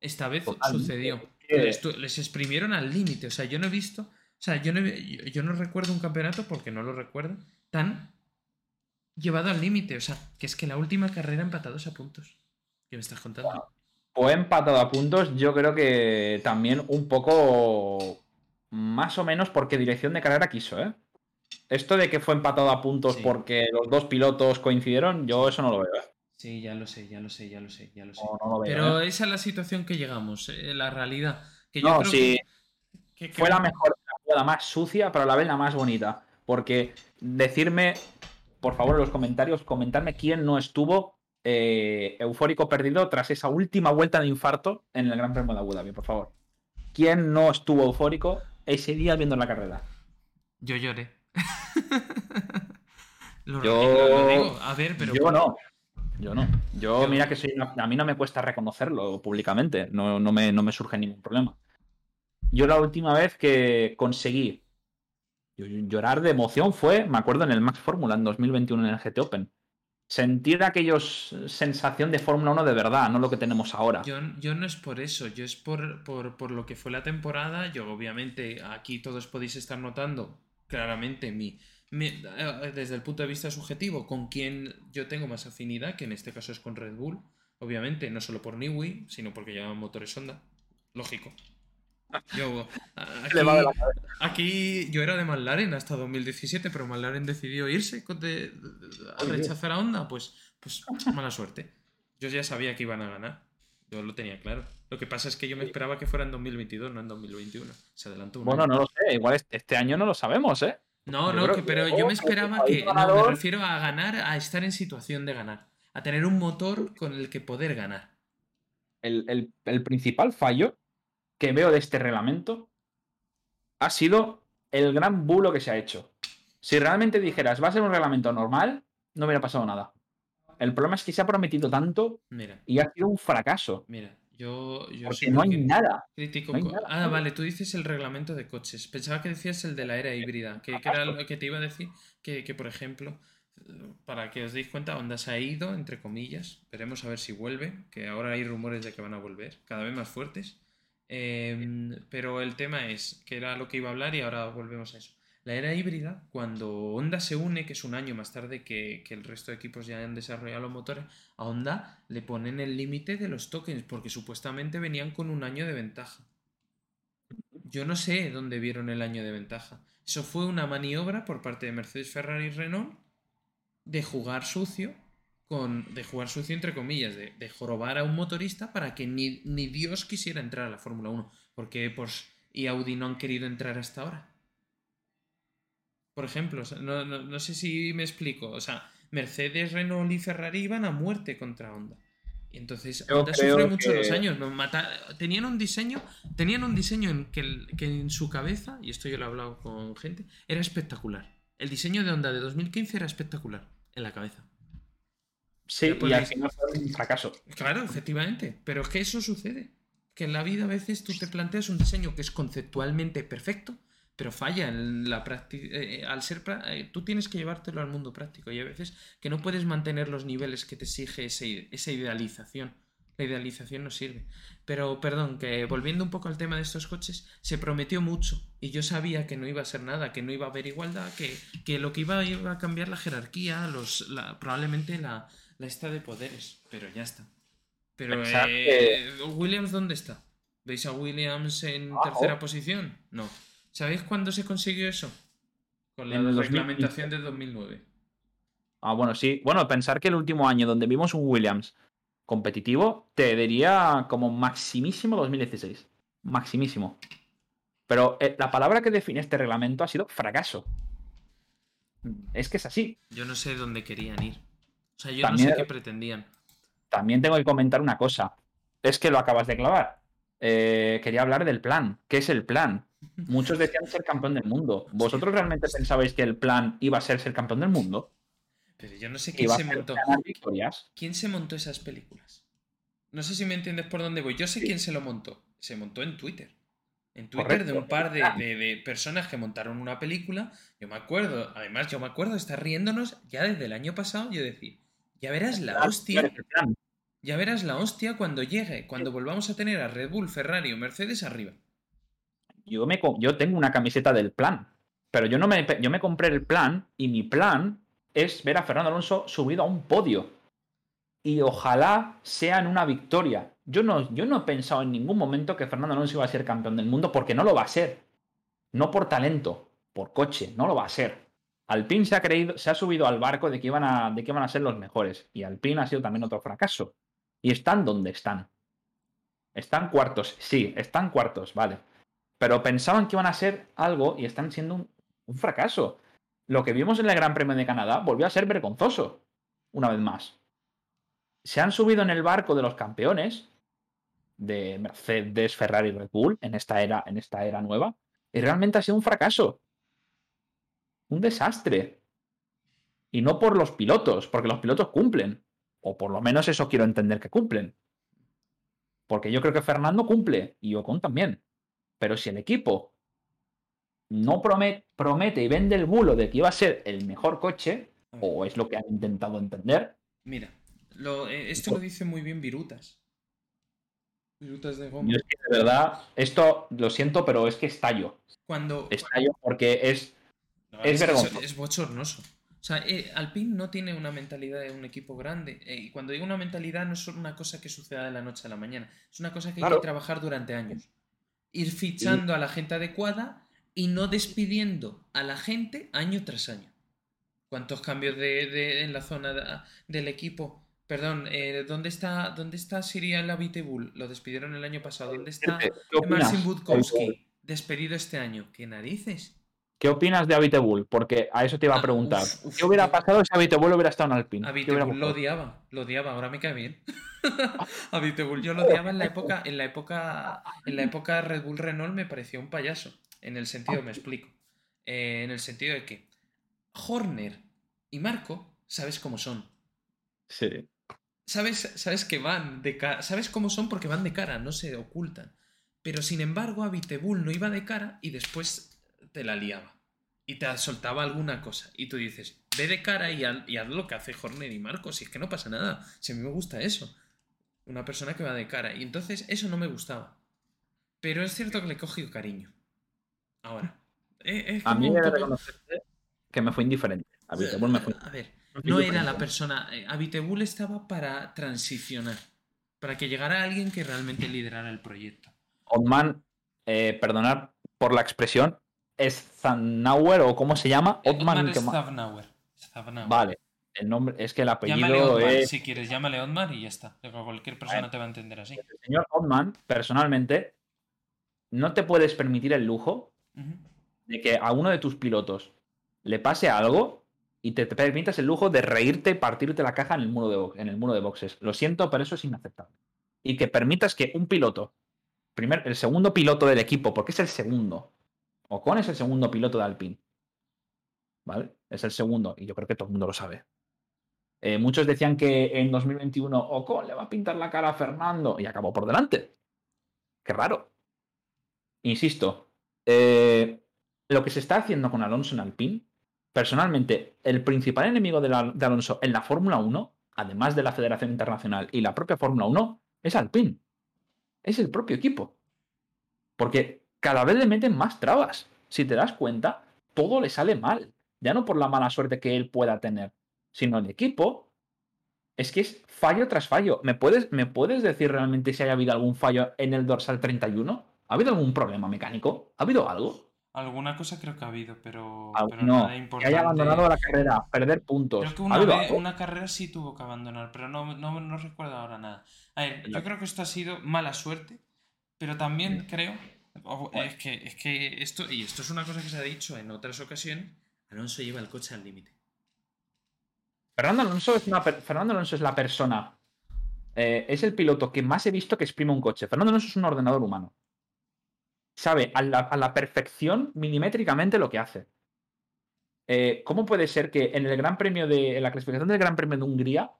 Esta vez sucedió. Les, exprimieron al límite. O sea, yo no he visto. O sea, yo no, yo no recuerdo un campeonato, porque no lo recuerdo, tan llevado al límite. O sea, que es que la última carrera empatados a puntos. ¿Qué me estás contando? O empatado a puntos, yo creo que también un poco más o menos porque dirección de carrera quiso, ¿eh? Esto de que fue empatado a puntos porque los dos pilotos coincidieron, yo eso no lo veo. ¿eh? Sí, ya lo sé, ya lo sé, ya lo sé, ya lo sé. Pero ¿eh? esa es la situación que llegamos, eh, la realidad. Que yo no, sí. Fue la mejor, la más sucia, pero a la vez la más bonita. Porque decirme, por favor, en los comentarios, comentarme quién no estuvo eh, eufórico perdido tras esa última vuelta de infarto en el Gran Premio de Abu Dhabi, por favor. ¿Quién no estuvo eufórico ese día viendo la carrera? Yo lloré. [laughs] yo, a ver, pero. Yo no. Yo no. Yo, mira que soy a mí no me cuesta reconocerlo públicamente, no, no, me, no me surge ningún problema. Yo la última vez que conseguí llorar de emoción fue, me acuerdo, en el Max Fórmula en 2021 en el GT Open. Sentir aquellos sensación de Fórmula 1 de verdad, no lo que tenemos ahora. Yo, no es por eso, yo es por, por, lo que fue la temporada. Yo, obviamente, aquí todos podéis estar notando claramente mi, eh, desde el punto de vista subjetivo, con quien yo tengo más afinidad, que en este caso es con Red Bull, obviamente, no solo por Niwi, sino porque llevan motores Honda. Lógico. Yo, aquí, yo era de McLaren hasta 2017, pero McLaren decidió irse a rechazar a Honda, pues, pues mala suerte. Yo ya sabía que iban a ganar. Yo lo tenía claro. Lo que pasa es que yo me esperaba que fuera en 2022, no en 2021. Se adelantó un Bueno, no lo sé. Igual este año no lo sabemos, ¿eh? No, no, pero yo me esperaba que. No, me refiero a ganar, a estar en situación de ganar. A tener un motor con el que poder ganar. El, principal fallo que veo de este reglamento ha sido el gran bulo que se ha hecho. Si realmente dijeras, va a ser un reglamento normal, no hubiera pasado nada. El problema es que se ha prometido tanto y ha sido un fracaso. Mira, yo, yo Porque no hay nada. Ah, vale, tú dices el reglamento de coches. Pensaba que decías el de la era híbrida, que, era lo que te iba a decir, que, por ejemplo, para que os deis cuenta, Honda se ha ido, entre comillas. Veremos a ver si vuelve, que ahora hay rumores de que van a volver, cada vez más fuertes. Em, pero el tema es, que era lo que iba a hablar y ahora volvemos a eso. La era híbrida, cuando Honda se une, que es un año más tarde que, el resto de equipos ya han desarrollado los motores, a Honda le ponen el límite de los tokens, porque supuestamente venían con un año de ventaja. Yo no sé dónde vieron el año de ventaja. Eso fue una maniobra por parte de Mercedes, Ferrari y Renault de jugar sucio, con, de jugar sucio entre comillas, de, de jorobar a un motorista para que ni, ni Dios quisiera entrar a la Fórmula 1. Porque Porsche y Audi no han querido entrar hasta ahora. Por ejemplo, no, sé si me explico. O sea, Mercedes, Renault y Ferrari iban a muerte contra Honda. Y entonces Honda sufrió mucho los años. tenían un diseño, tenían un diseño en que, que, en su cabeza, y esto yo lo he hablado con gente, era espectacular. El diseño de Honda de 2015 era espectacular en la cabeza. Sí, y al final fue un fracaso. Claro, efectivamente. Pero es que eso sucede. Que en la vida a veces tú te planteas un diseño que es conceptualmente perfecto, pero falla en la práctica. Eh, al ser. Eh, tú tienes que llevártelo al mundo práctico y a veces que no puedes mantener los niveles que te exige esa idealización. La idealización no sirve. Pero, perdón, que volviendo un poco al tema de estos coches, se prometió mucho y yo sabía que no iba a ser nada, que no iba a haber igualdad, que, que lo que iba, iba, a cambiar la jerarquía, los, probablemente la, la esta de poderes, pero ya está. Pero, eh, ¿Williams dónde está? ¿Veis a Williams en tercera posición? No. ¿Sabéis cuándo se consiguió eso? Con la reglamentación de 2009. Ah, bueno, sí. Bueno, pensar que el último año donde vimos un Williams competitivo, te diría como maximísimo 2016. Maximísimo. Pero eh, la palabra que define este reglamento ha sido fracaso. Es que es así. Yo no sé dónde querían ir. O sea, yo no sé qué pretendían. También tengo que comentar una cosa. Es que lo acabas de clavar. Eh, quería hablar del plan. ¿Qué es el plan? [laughs] Muchos decían ser campeón del mundo. ¿Vosotros realmente pensabais que el plan iba a ser ser campeón del mundo? Pero yo no sé quién se montó. ¿Quién se montó esas películas? No sé si me entiendes por dónde voy. Yo sé quién se lo montó. Se montó en Twitter. En Twitter de un par de, personas que montaron una película. Yo me acuerdo, además, yo me acuerdo de estar riéndonos ya desde el año pasado. Yo decía, ya verás la hostia. Ya verás la hostia cuando llegue, cuando volvamos a tener a Red Bull, Ferrari o Mercedes arriba yo, me, yo tengo una camiseta del plan, pero yo, no me, yo me compré el plan y mi plan es ver a Fernando Alonso subido a un podio. Y ojalá sea en una victoria. Yo no, yo no he pensado en ningún momento que Fernando Alonso iba a ser campeón del mundo porque no lo va a ser. No por talento, por coche, no lo va a ser. Alpine se ha creído, se ha subido al barco de que iban a, de que a ser los mejores. Y Alpine ha sido también otro fracaso. Y están donde están. Están cuartos, sí, están cuartos, vale pero pensaban que iban a ser algo y están siendo un, fracaso. Lo que vimos en el Gran Premio de Canadá volvió a ser vergonzoso, una vez más. Se han subido en el barco de los campeones de Mercedes, Ferrari y Red Bull en esta era, en esta era nueva, y realmente ha sido un fracaso. Un desastre. Y no por los pilotos, porque los pilotos cumplen. O por lo menos eso quiero entender que cumplen. Porque yo creo que Fernando cumple y Ocon también. Pero si el equipo no promete, y vende el bulo de que iba a ser el mejor coche, o es lo que han intentado entender. Mira, eh, esto lo dice muy bien Virutas. Virutas de goma. Yo es que de verdad, esto lo siento, pero es que estallo. Cuando. Estallo porque es. Es, vergonzoso. Es bochornoso. O sea, eh, Alpine no tiene una mentalidad de un equipo grande. Eh, y cuando digo una mentalidad, no es una cosa que suceda de la noche a la mañana. Es una cosa que hay que trabajar durante años ir fichando a la gente adecuada y no despidiendo a la gente año tras año. ¿Cuántos cambios de, en la zona del equipo? Perdón, eh, ¿dónde está dónde está Sirian Bull? Lo despidieron el año pasado. ¿Dónde está Marcin Budkowski? Despedido este año. ¿Qué narices? ¿Qué opinas de Abitebul? Porque a eso te iba a ah, preguntar. ¿Qué hubiera pasado si Abitebul hubiera estado en Alpine? Abitebul lo odiaba, lo odiaba, ahora me cae bien. [laughs] Abitebul yo lo odiaba en la época, en la época, en la época Red Bull Renault me pareció un payaso. En el sentido, me explico. Eh, en el sentido de que Horner y Marco, sabes cómo son. Sí. Sabes, sabes que van de cara. Sabes cómo son porque van de cara, no se ocultan. Pero sin embargo, Abitebul no iba de cara y después te la liaba. Y te soltaba alguna cosa. Y tú dices, ve de cara y, haz lo que hace Horner y Marcos. Y es que no pasa nada. Si a mí me gusta eso. Una persona que va de cara. Y entonces eso no me gustaba. pero es cierto que le he cogido cariño. Ahora. es A mí de poco- que me fue indiferente. A Vitebull me fue A ver, me no era la persona. eh, Habitebul estaba para transicionar. Para que llegara alguien que realmente liderara el proyecto. Ottman, eh, perdonad por la expresión, es Zannauer o cómo se llama. Stavnauer. Stavnauer. Vale, el nombre es que el Llámale apellido Otmar, es. si quieres, llámale Otmar y ya está. Cualquier persona te va a entender así. El señor Ottman, personalmente, no te puedes permitir el lujo de que a uno de tus pilotos le pase algo y te, te permitas el lujo de reírte y partirte la caja en el, muro de, en el muro de boxes. Lo siento, pero eso es inaceptable. Y que permitas que un piloto, primer, el segundo piloto del equipo, porque es el segundo, Ocon es el segundo piloto de Alpine, ¿vale? Es el segundo, y yo creo que todo el mundo lo sabe. Eh, muchos decían que en 2021 Ocon le va a pintar la cara a Fernando y acabó por delante. Qué raro. Insisto, eh, lo que se está haciendo con Alonso en Alpine, personalmente, el principal enemigo de, de Alonso en la Fórmula 1, además de la Federación Internacional y la propia Fórmula 1, es Alpine. Es el propio equipo. Porque cada vez le meten más trabas. Si te das cuenta, todo le sale mal. Ya no por la mala suerte que él pueda tener, sino el equipo. Es que es fallo tras fallo. ¿Me puedes, ¿Me puedes decir realmente si haya habido algún fallo en el dorsal 31? ¿Ha habido algún problema mecánico? ¿Ha habido algo? Alguna cosa creo que ha habido, pero, Ah, pero no, nada que importante. haya abandonado la carrera, perder puntos. Creo que ¿Ha una, vez- una carrera sí tuvo que abandonar, pero no, no, no recuerdo ahora nada. A ver, yo creo que esto ha sido mala suerte, pero también creo. Es que, es que esto, y esto es una cosa que se ha dicho en otras ocasiones, Alonso lleva el coche al límite. Fernando Alonso es una per- Fernando Alonso es la persona. eh, es el piloto que más he visto que exprime un coche. Fernando Alonso es un ordenador humano. Sabe a la, a la perfección, milimétricamente, lo que hace. Eh, ¿Cómo puede ser que en el Gran Premio de. en la clasificación del Gran Premio de Hungría,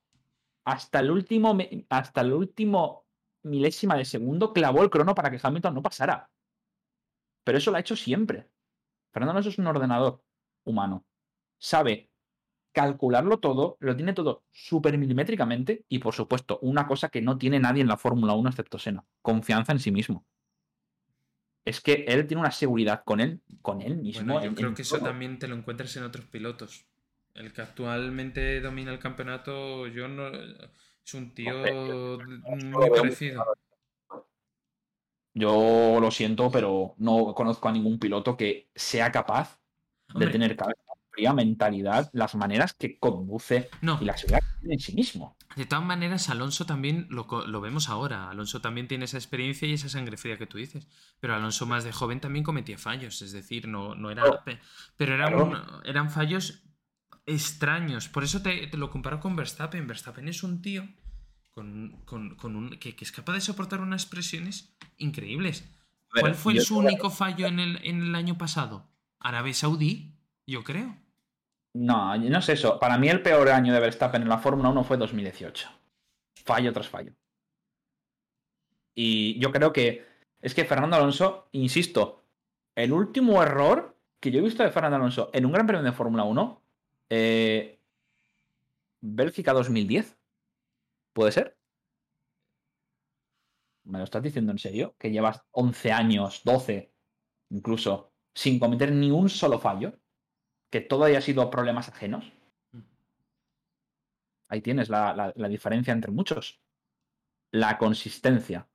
hasta el último. hasta el último milésima de segundo clavó el crono para que Hamilton no pasara? Pero eso lo ha hecho siempre. Fernando Alonso es un ordenador humano. Sabe calcularlo todo, lo tiene todo súper milimétricamente y por supuesto una cosa que no tiene nadie en la Fórmula 1 excepto Senna, confianza en sí mismo. Es que él tiene una seguridad con él, con él mismo. Bueno, yo creo que eso también te lo encuentras en otros pilotos. El que actualmente domina el campeonato, yo no. Es un tío muy parecido. Yo lo siento, pero no conozco a ningún piloto que sea capaz Hombre, de tener cabeza fría, mentalidad, las maneras que conduce no, y la seguridad que tiene en sí mismo. De todas maneras, Alonso también lo, lo vemos ahora. Alonso también tiene esa experiencia y esa sangre fría que tú dices. Pero Alonso más de joven también cometía fallos. Es decir, no, no era. Pero eran, Claro. eran fallos extraños. Por eso te, te lo comparo con Verstappen. Verstappen es un tío con, con- con un, que, que es capaz de soportar unas presiones increíbles. Ver, ¿Cuál fue su único fallo en el, en el año pasado? Arabia Saudí, yo creo. No, no es eso. Para mí el peor año de Verstappen en la Fórmula 1 fue 2018. Fallo tras fallo. Y yo creo que es que Fernando Alonso, insisto, el último error que yo he visto de Fernando Alonso en un Gran Premio de Fórmula 1, eh, Bélgica 2010. ¿Puede ser? ¿Me lo estás diciendo en serio? Que llevas 11 años, 12, incluso, sin cometer ni un solo fallo que todo haya sido problemas ajenos. Ahí tienes la, la- la diferencia entre muchos. La consistencia.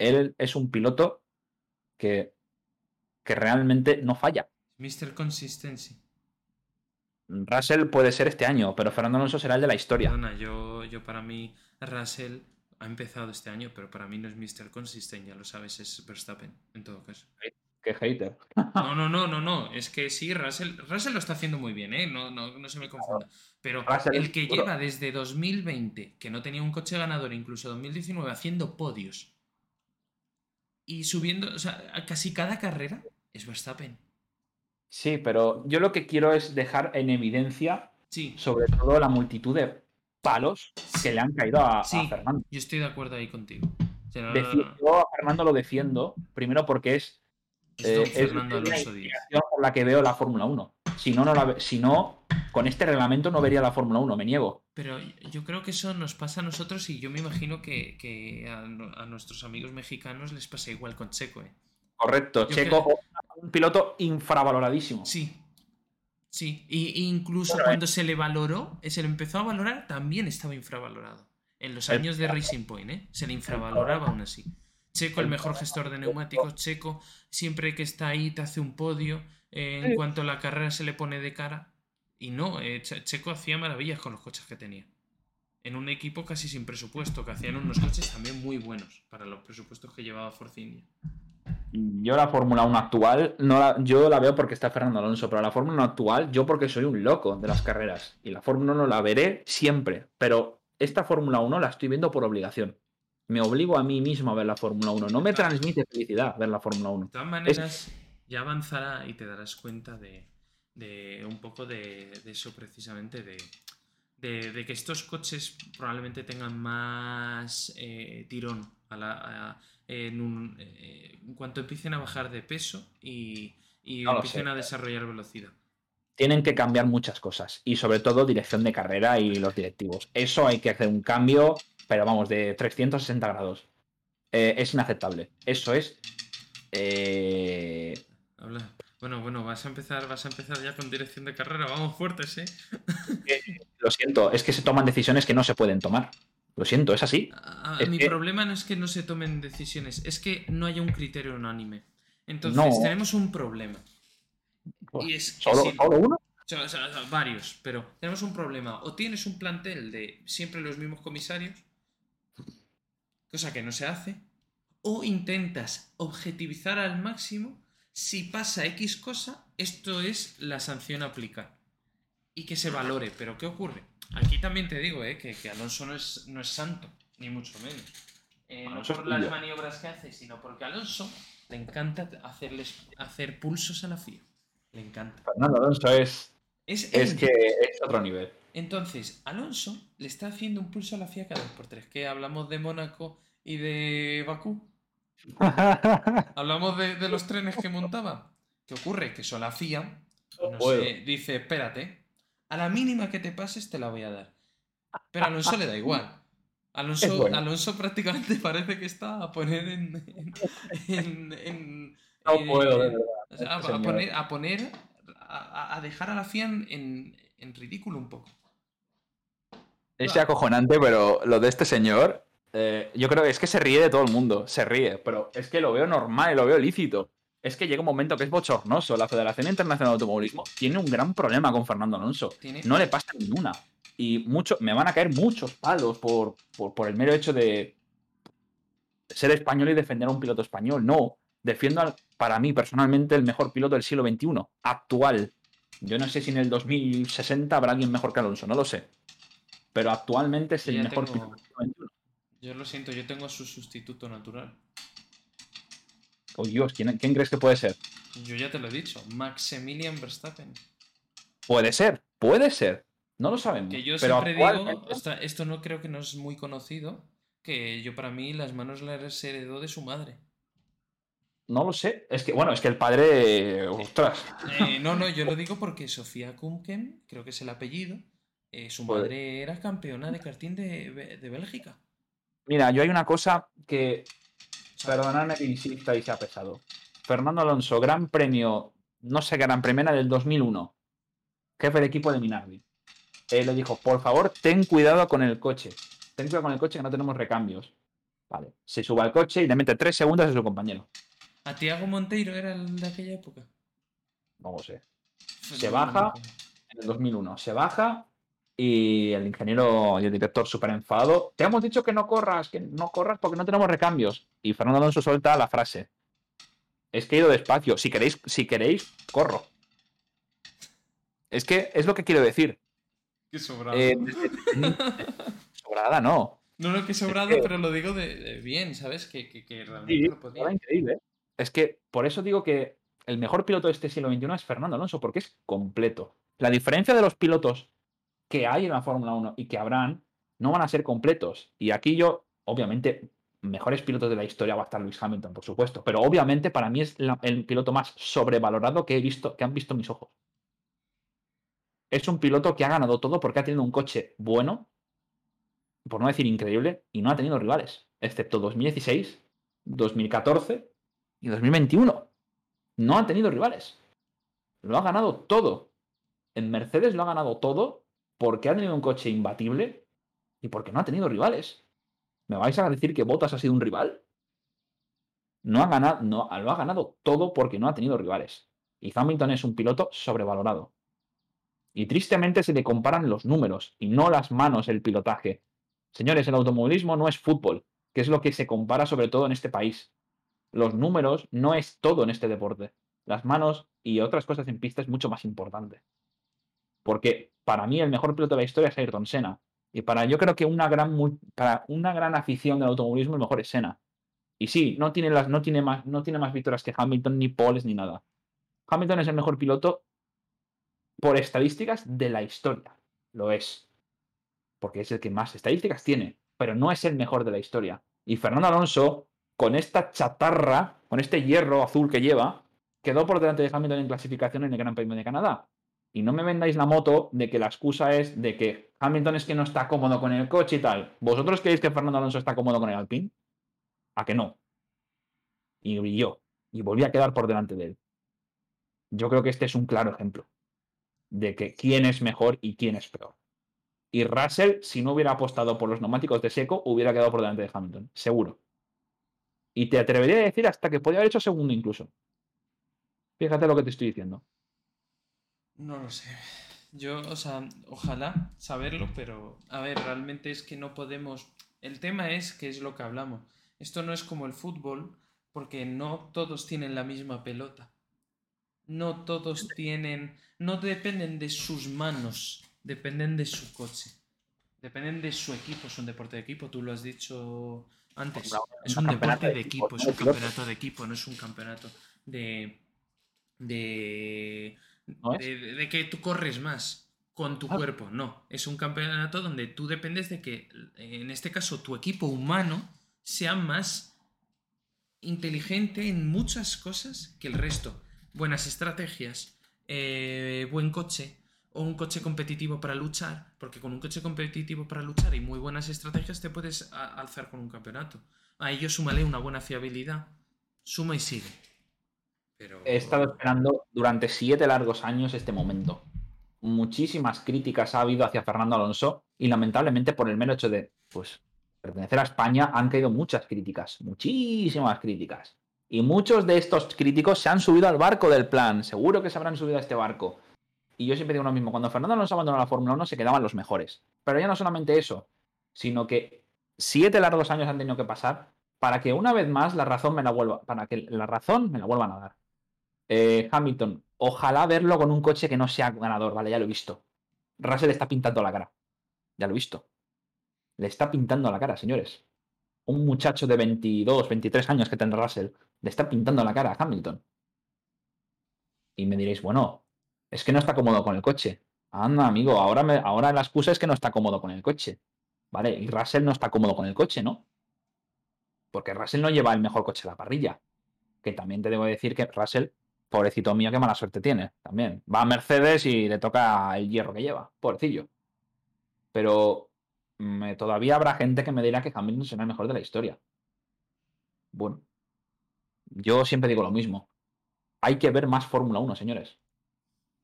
Él es un piloto que, que realmente no falla. Mr. Consistency. Russell puede ser este año, pero Fernando Alonso será el de la historia. Perdona, yo, yo para mí, Russell ha empezado este año, pero para mí no es Mr. Consistent, ya lo sabes, es Verstappen, en todo caso. Qué hater. No, no, no, no, no, es que sí, Russell, Russell lo está haciendo muy bien, ¿eh? No, no, no se me confunda. Pero Russell el que lleva desde 2020, que no tenía un coche ganador, incluso 2019, haciendo podios y subiendo, o sea, casi cada carrera, es Verstappen. Sí, pero yo lo que quiero es dejar en evidencia, Sí, sobre todo, la multitud de palos que le han caído a. Fernando. yo estoy de acuerdo ahí contigo. O sea, yo a Fernando lo defiendo, primero porque es Eh, es Fernando la inspiración por la que veo la Fórmula 1. Si no, no la, si no, con este reglamento no vería la Fórmula 1, me niego. Pero yo creo que eso nos pasa a nosotros y yo me imagino que, que a, a, nuestros amigos mexicanos les pasa igual con Checo. ¿eh? Correcto, yo Checo, creo... un piloto infravaloradísimo. Sí, sí. Y, incluso cuando eh... se le valoró, se le empezó a valorar, también estaba infravalorado. En los años de Racing Point, ¿eh? Se le infravaloraba aún así. Checo, el mejor gestor de neumáticos. Checo, siempre que está ahí, te hace un podio. Eh, en cuanto a la carrera se le pone de cara. Y no, eh, Checo hacía maravillas con los coches que tenía. En un equipo casi sin presupuesto, que hacían unos coches también muy buenos para los presupuestos que llevaba Force India. Yo la Fórmula 1 actual, no la, yo la veo porque está Fernando Alonso, pero la Fórmula 1 actual, yo porque soy un loco de las carreras. Y la Fórmula 1 la veré siempre, pero esta Fórmula 1 la estoy viendo por obligación me obligo a mí mismo a ver la Fórmula 1. No me transmite felicidad ver la Fórmula 1. De todas maneras, es... ya avanzará y te darás cuenta de, de un poco de, de, eso precisamente, de, de, que estos coches probablemente tengan más eh, tirón a la, a, en, un, eh, en, cuanto empiecen a bajar de peso y, y no empiecen a desarrollar velocidad. Tienen que cambiar muchas cosas y sobre todo dirección de carrera y los directivos. Eso hay que hacer un cambio pero vamos, de 360 grados. Eh, es inaceptable. Eso es. Eh... Habla. Bueno, bueno, vas a empezar, vas a empezar ya con dirección de carrera, vamos fuertes, ¿eh? [laughs] Lo siento, es que se toman decisiones que no se pueden tomar. Lo siento, es así. A, a, es mi que... problema no es que no se tomen decisiones, es que no haya un criterio unánime. Entonces, no. tenemos un problema. Pues, y es ¿Solo, si... ¿Solo uno? O sea, varios, pero tenemos un problema. O tienes un plantel de siempre los mismos comisarios, cosa que no se hace, o intentas objetivizar al máximo, si pasa X cosa, esto es la sanción a aplicar. Y que se valore. Pero ¿qué ocurre? Aquí también te digo eh, que, que, Alonso no es, no es santo, ni mucho menos. Eh, no por las maniobras que hace, sino porque a Alonso le encanta hacerles, hacer pulsos a la FIA. Le encanta. Fernando Alonso es. Es, es que es otro nivel. Entonces, Alonso le está haciendo un pulso a la FIA cada dos por tres. Que hablamos de Mónaco y de Bakú. [laughs] hablamos de, de, los trenes que montaba. ¿Qué ocurre? Que eso la FIA no sé, dice, espérate, a la mínima que te pases te la voy a dar. Pero a Alonso le da igual. [laughs] Alonso, bueno. Alonso prácticamente parece que está a poner en. en, en no puedo, de verdad. O sea, a, a, poner, a poner. A, a, dejar a la FIA en, en ridículo un poco. Es acojonante, pero lo de este señor, eh, yo creo que es que se ríe de todo el mundo, se ríe, pero es que lo veo normal y lo veo lícito. Es que llega un momento que es bochornoso. La Federación Internacional de Automovilismo tiene un gran problema con Fernando Alonso. ¿Tiene? No le pasa ninguna. Y mucho, me van a caer muchos palos por, por, por el mero hecho de ser español y defender a un piloto español. No, defiendo al, para mí personalmente el mejor piloto del siglo XXI, actual. Yo no sé si en el 2060 habrá alguien mejor que Alonso, no lo sé. Pero actualmente es el mejor tengo... piloto del siglo XXI. Yo lo siento, yo tengo su sustituto natural. Oh Dios, ¿quién, ¿quién, crees que puede ser? Yo ya te lo he dicho, Maximilian Verstappen. Puede ser, puede ser. No lo sabemos. Que yo pero siempre digo, esto, esto, no creo que no es muy conocido, que yo para mí las manos las heredó de su madre. No lo sé. Es que, bueno, es que el padre. Ostras. Eh, no, no, yo [laughs] lo digo porque Sofía Kumken, creo que es el apellido, eh, su madre era campeona de karting de, de Bélgica. Mira, yo hay una cosa que, perdonadme que insista y sea pesado. Fernando Alonso, gran premio, no sé, gran premio del 2001, jefe de equipo de Minardi. Él le dijo, por favor, ten cuidado con el coche. Ten cuidado con el coche que no tenemos recambios. Vale, se sube al coche y le mete tres segundos a su compañero. ¿A Tiago Monteiro era el de aquella época? No lo sé. Se baja en el 2001. Se baja y el ingeniero y el director súper enfadado. Te hemos dicho que no corras, que no corras porque no tenemos recambios. Y Fernando Alonso suelta la frase. Es que he ido despacio. Si queréis, si queréis, corro. Es que es lo que quiero decir. Qué sobrado. Eh, [laughs] sobrada, no. No, no, que sobrado, es que... pero lo digo de, de, bien, ¿sabes? Que, que, que realmente sí, lo podía. increíble. Es que por eso digo que el mejor piloto de este siglo XXI es Fernando Alonso, porque es completo. La diferencia de los pilotos que hay en la Fórmula 1 y que habrán, no van a ser completos. Y aquí yo, obviamente, mejores pilotos de la historia va a estar Luis Hamilton, por supuesto. Pero obviamente para mí es el piloto más sobrevalorado que he visto, que han visto mis ojos. es un piloto que ha ganado todo porque ha tenido un coche bueno, por no decir increíble, y no ha tenido rivales, excepto 2016, 2014 y 2021. No ha tenido rivales. Lo ha ganado todo. En Mercedes lo ha ganado todo porque ha tenido un coche imbatible y porque no ha tenido rivales. ¿Me vais a decir que Bottas ha sido un rival? No ha ganado, no, lo ha ganado todo porque no ha tenido rivales. Y Hamilton es un piloto sobrevalorado. Y tristemente se le comparan los números y no las manos el pilotaje. Señores, el automovilismo no es fútbol, que es lo que se compara sobre todo en este país. Los números no es todo en este deporte. Las manos y otras cosas en pista es mucho más importante. Porque para mí el mejor piloto de la historia es Ayrton Senna. Y para yo creo que una gran, para una gran afición del automovilismo el mejor es Senna. Y sí, no tiene, las, no tiene, más, no tiene más victorias que Hamilton, ni poles, ni nada. Hamilton es el mejor piloto por estadísticas de la historia. Lo es. Porque es el que más estadísticas tiene. Pero no es el mejor de la historia. Y Fernando Alonso, con esta chatarra, con este hierro azul que lleva, quedó por delante de Hamilton en clasificación en el Gran Premio de Canadá. Y no me vendáis la moto de que la excusa es de que Hamilton es que no está cómodo con el coche y tal. ¿Vosotros creéis que Fernando Alonso está cómodo con el Alpine? A que no. Y brilló. Y volví a quedar por delante de él. Yo creo que este es un claro ejemplo de que quién es mejor y quién es peor. Y Russell, si no hubiera apostado por los neumáticos de seco, hubiera quedado por delante de Hamilton. Seguro. Y te atrevería a decir hasta que podía haber hecho segundo incluso. Fíjate lo que te estoy diciendo. No lo sé. Yo, o sea, ojalá saberlo, pero a ver, realmente es que no podemos. El tema es que es lo que hablamos. Esto no es como el fútbol, porque no todos tienen la misma pelota. No todos tienen. No dependen de sus manos, dependen de su coche. Dependen de su equipo. Es un deporte de equipo, tú lo has dicho antes. Es un deporte de equipo, es un campeonato de equipo, no es un campeonato de. de de, que tú corres más con tu ah. cuerpo. No, es un campeonato donde tú dependes de que, en este caso, tu equipo humano sea más inteligente en muchas cosas que el resto. Buenas estrategias, eh, buen coche o un coche competitivo para luchar, porque con un coche competitivo para luchar y muy buenas estrategias te puedes alzar con un campeonato. A ello súmale una buena fiabilidad, suma y sigue. He estado esperando durante siete largos años este momento. Muchísimas críticas ha habido hacia Fernando Alonso y lamentablemente por el mero hecho de pues, pertenecer a España han caído muchas críticas, muchísimas críticas. Y muchos de estos críticos se han subido al barco del plan, seguro que se habrán subido a este barco. Y yo siempre digo lo mismo, cuando Fernando Alonso abandonó la Fórmula 1 se quedaban los mejores. Pero ya no solamente eso, sino que siete largos años han tenido que pasar para que una vez más la razón me la vuelva, para que la razón me la vuelvan a dar. Eh, Hamilton, ojalá verlo con un coche que no sea ganador, vale, ya lo he visto. Russell está pintando la cara. Ya lo he visto. Le está pintando la cara, señores. Un muchacho de 22, 23 años que tendrá Russell, le está pintando la cara a Hamilton. Y me diréis, bueno, es que no está cómodo con el coche. Anda, amigo, ahora, me, ahora la excusa es que no está cómodo con el coche. ¿Vale? Y Russell no está cómodo con el coche, ¿no? Porque Russell no lleva el mejor coche de la parrilla. Que también te debo decir que Russell pobrecito mío, qué mala suerte tiene también. Va a Mercedes y le toca el hierro que lleva, pobrecillo. Pero mm, todavía habrá gente que me dirá que Hamilton será el mejor de la historia. Bueno, yo siempre digo lo mismo. Hay que ver más Fórmula 1, señores.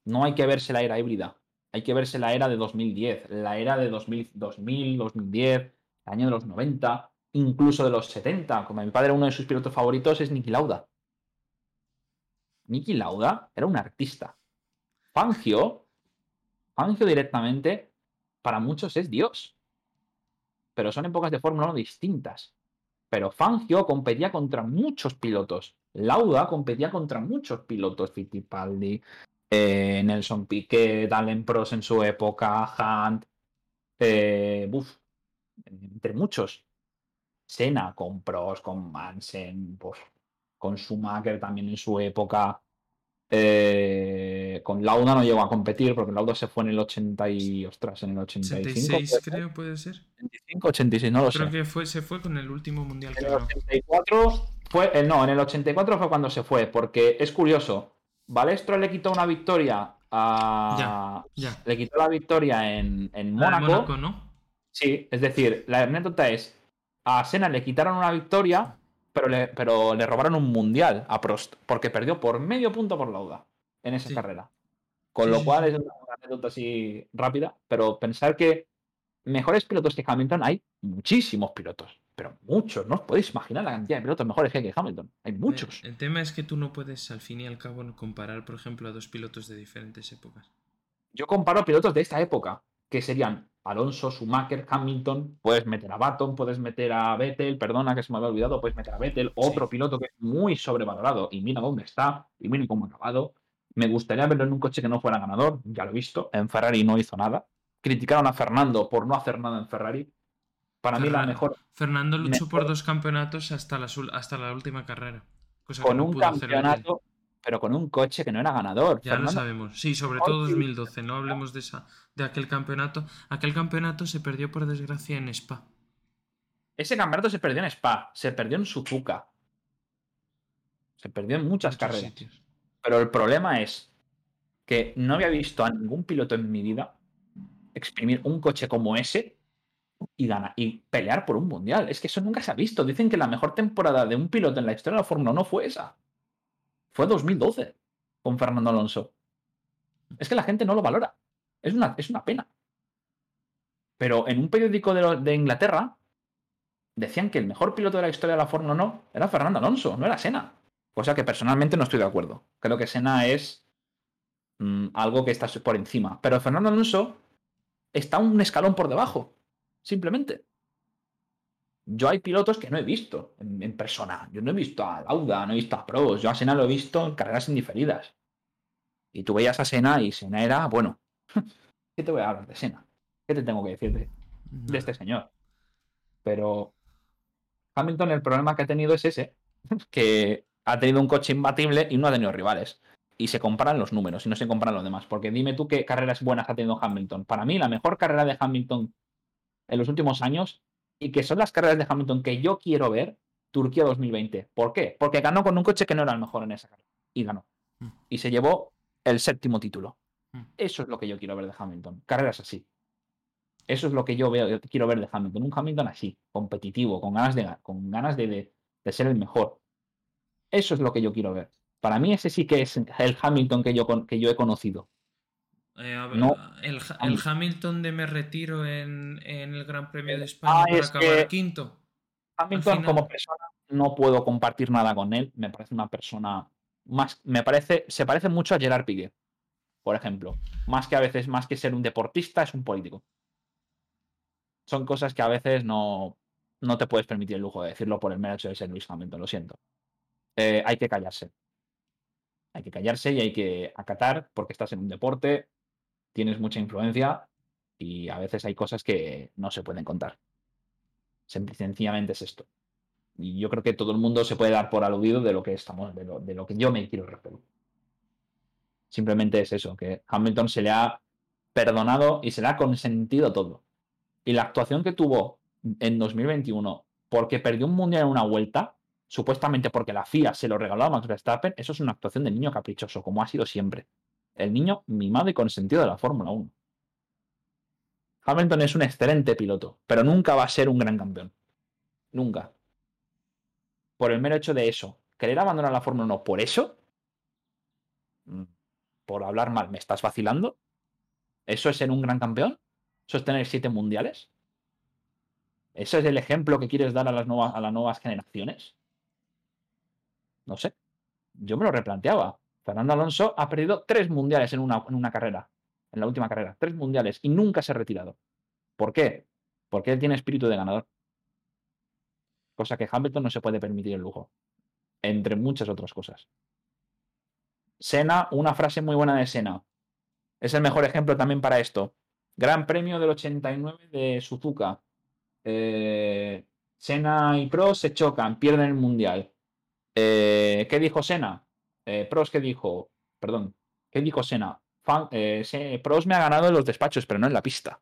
No hay que verse la era híbrida. Hay que verse la era de 2010, la era de 2000, 2000 2010, el año de los 90, incluso de los 70. Como mi padre, uno de sus pilotos favoritos es Niki Lauda. Niki Lauda era un artista. Fangio, Fangio directamente, para muchos es Dios. Pero son épocas de Fórmula 1 distintas. Pero Fangio competía contra muchos pilotos. Lauda competía contra muchos pilotos. Fittipaldi, eh, Nelson Piquet, Allen Prost en su época, Hunt, eh, entre muchos. Senna con Prost, con Mansen, pues, con Schumacher también en su época. Eh, con Lauda no llegó a competir porque Lauda se fue en el 80 y ostras, en el 85. 86 creo puede ser. 85, 86, no lo creo sé. que fue, se fue con el último mundial. En el 84 fue, eh, no, en el 84 fue cuando se fue, porque es curioso. Balestro le quitó una victoria a. Ya, ya. Le quitó la victoria en, en Mónaco. Mónaco, ¿no? Sí, es decir, la anécdota es: a Senna le quitaron una victoria, pero le, pero le robaron un mundial a Prost, porque perdió por medio punto por Lauda en esa Sí. carrera. Con Sí, lo sí, cual es una anécdota así rápida, pero pensar que mejores pilotos que Hamilton hay muchísimos pilotos, pero muchos, no os podéis imaginar la cantidad de pilotos mejores que hay que Hamilton. Hay muchos. El, el tema es que tú no puedes, al fin y al cabo, comparar, por ejemplo, a dos pilotos de diferentes épocas. Yo comparo pilotos de esta época, que serían Alonso, Schumacher, Hamilton, puedes meter a Baton, puedes meter a Vettel, perdona que se me había olvidado, puedes meter a Vettel, otro piloto que es muy sobrevalorado, y mira dónde está, y mira cómo ha acabado. Me gustaría verlo en un coche que no fuera ganador, ya lo he visto, en Ferrari no hizo nada. Criticaron a Fernando por no hacer nada en Ferrari. Para mí la mejor, Fernando luchó por dos campeonatos hasta la, hasta la última carrera. Cosa que con no un pudo hacer Vettel. campeonato, pero con un coche que no era ganador. Ya lo Fernando- sabemos. Sí, sobre todo que- 2012. No hablemos de esa, de aquel campeonato. Aquel campeonato se perdió por desgracia en Spa. Ese campeonato se perdió en Spa, se perdió en Suzuka. Se perdió en muchas Muchos carreras. sitios. Pero el problema es que no había visto a ningún piloto en mi vida exprimir un coche como ese y, ganar, y pelear por un mundial. Es que eso nunca se ha visto. Dicen que la mejor temporada de un piloto en la historia de la Fórmula 1 fue esa. Fue 2012 con Fernando Alonso. Es que la gente no lo valora. Es una, es una pena. Pero en un periódico de, de Inglaterra decían que el mejor piloto de la historia de la Fórmula 1 era Fernando Alonso, no era Senna. Cosa que personalmente no estoy de acuerdo. Creo que Senna es mm, algo que está por encima. Pero Fernando Alonso está un escalón por debajo. Simplemente. Yo hay pilotos que no he visto en, en persona. Yo no he visto a Lauda, no he visto a Pros. Yo a Senna lo he visto en carreras indiferidas. Y tú veías a Senna y Senna era, bueno, [laughs] ¿qué te voy a hablar de Senna? ¿Qué te tengo que decir de, de este señor? Pero Hamilton el problema que ha tenido es ese, [laughs] que ha tenido un coche imbatible y no ha tenido rivales. Y se comparan los números y no se comparan los demás. Porque dime tú qué carreras buenas ha tenido Hamilton. Para mí, la mejor carrera de Hamilton en los últimos años, y que son las carreras de Hamilton que yo quiero ver, Turquía 2020. ¿Por qué? Porque ganó con un coche que no era el mejor en esa carrera. Y ganó. Mm. Y se llevó el séptimo título. Mm. Eso es lo que yo quiero ver de Hamilton. Carreras así. Eso es lo que yo veo, quiero ver de Hamilton. Un Hamilton así, competitivo, con ganas de, con ganas de, de- de ser el mejor. Eso es lo que yo quiero ver. Para mí ese sí que es el Hamilton que yo, que yo he conocido. Eh, a ver, No. el, Ha- Ham- el Hamilton de me retiro en, en el Gran Premio de España Ah, para es acabar quinto. Hamilton como persona no puedo compartir nada con él. Me parece una persona más, me parece, se parece mucho a Gerard Piqué, por ejemplo. Más que a veces, más que ser un deportista, es un político. Son cosas que a veces no, no te puedes permitir el lujo de decirlo por el mero hecho de ser Luis Hamilton, lo siento. Eh, hay que callarse. Hay que callarse y hay que acatar porque estás en un deporte, tienes mucha influencia y a veces hay cosas que no se pueden contar. Sen- Sencillamente es esto. Y yo creo que todo el mundo se puede dar por aludido de lo que estamos, de lo, de lo que yo me quiero referir. Simplemente es eso, que Hamilton se le ha perdonado y se le ha consentido todo. Y la actuación que tuvo en 2021 porque perdió un mundial en una vuelta, supuestamente porque la FIA se lo regaló a Max Verstappen, eso es una actuación de niño caprichoso, como ha sido siempre. El niño mimado y consentido de la Fórmula 1. Hamilton es un excelente piloto, pero nunca va a ser un gran campeón. Nunca. Por el mero hecho de eso. Querer abandonar la Fórmula 1 por eso. mm, Por hablar mal, ¿me estás vacilando? ¿Eso es ser un gran campeón? ¿Eso es tener siete mundiales? ¿Eso es el ejemplo que quieres dar a las nuevas, a las nuevas generaciones? No sé. Yo me lo replanteaba. Fernando Alonso ha perdido tres mundiales en una, carrera. En la última carrera. Tres mundiales. Y nunca se ha retirado. ¿Por qué? Porque él tiene espíritu de ganador. Cosa que Hamilton no se puede permitir el lujo. Entre muchas otras cosas. Sena, una frase muy buena de Sena. Es el mejor ejemplo también para esto. Gran premio del 89 de Suzuka. Eh, Senna y Prost se chocan, pierden el mundial. Eh, ¿Qué dijo Senna? Eh, Prost, ¿qué dijo? Perdón, ¿qué dijo Senna? Fan- eh, Se- Prost me ha ganado en los despachos, pero no en la pista.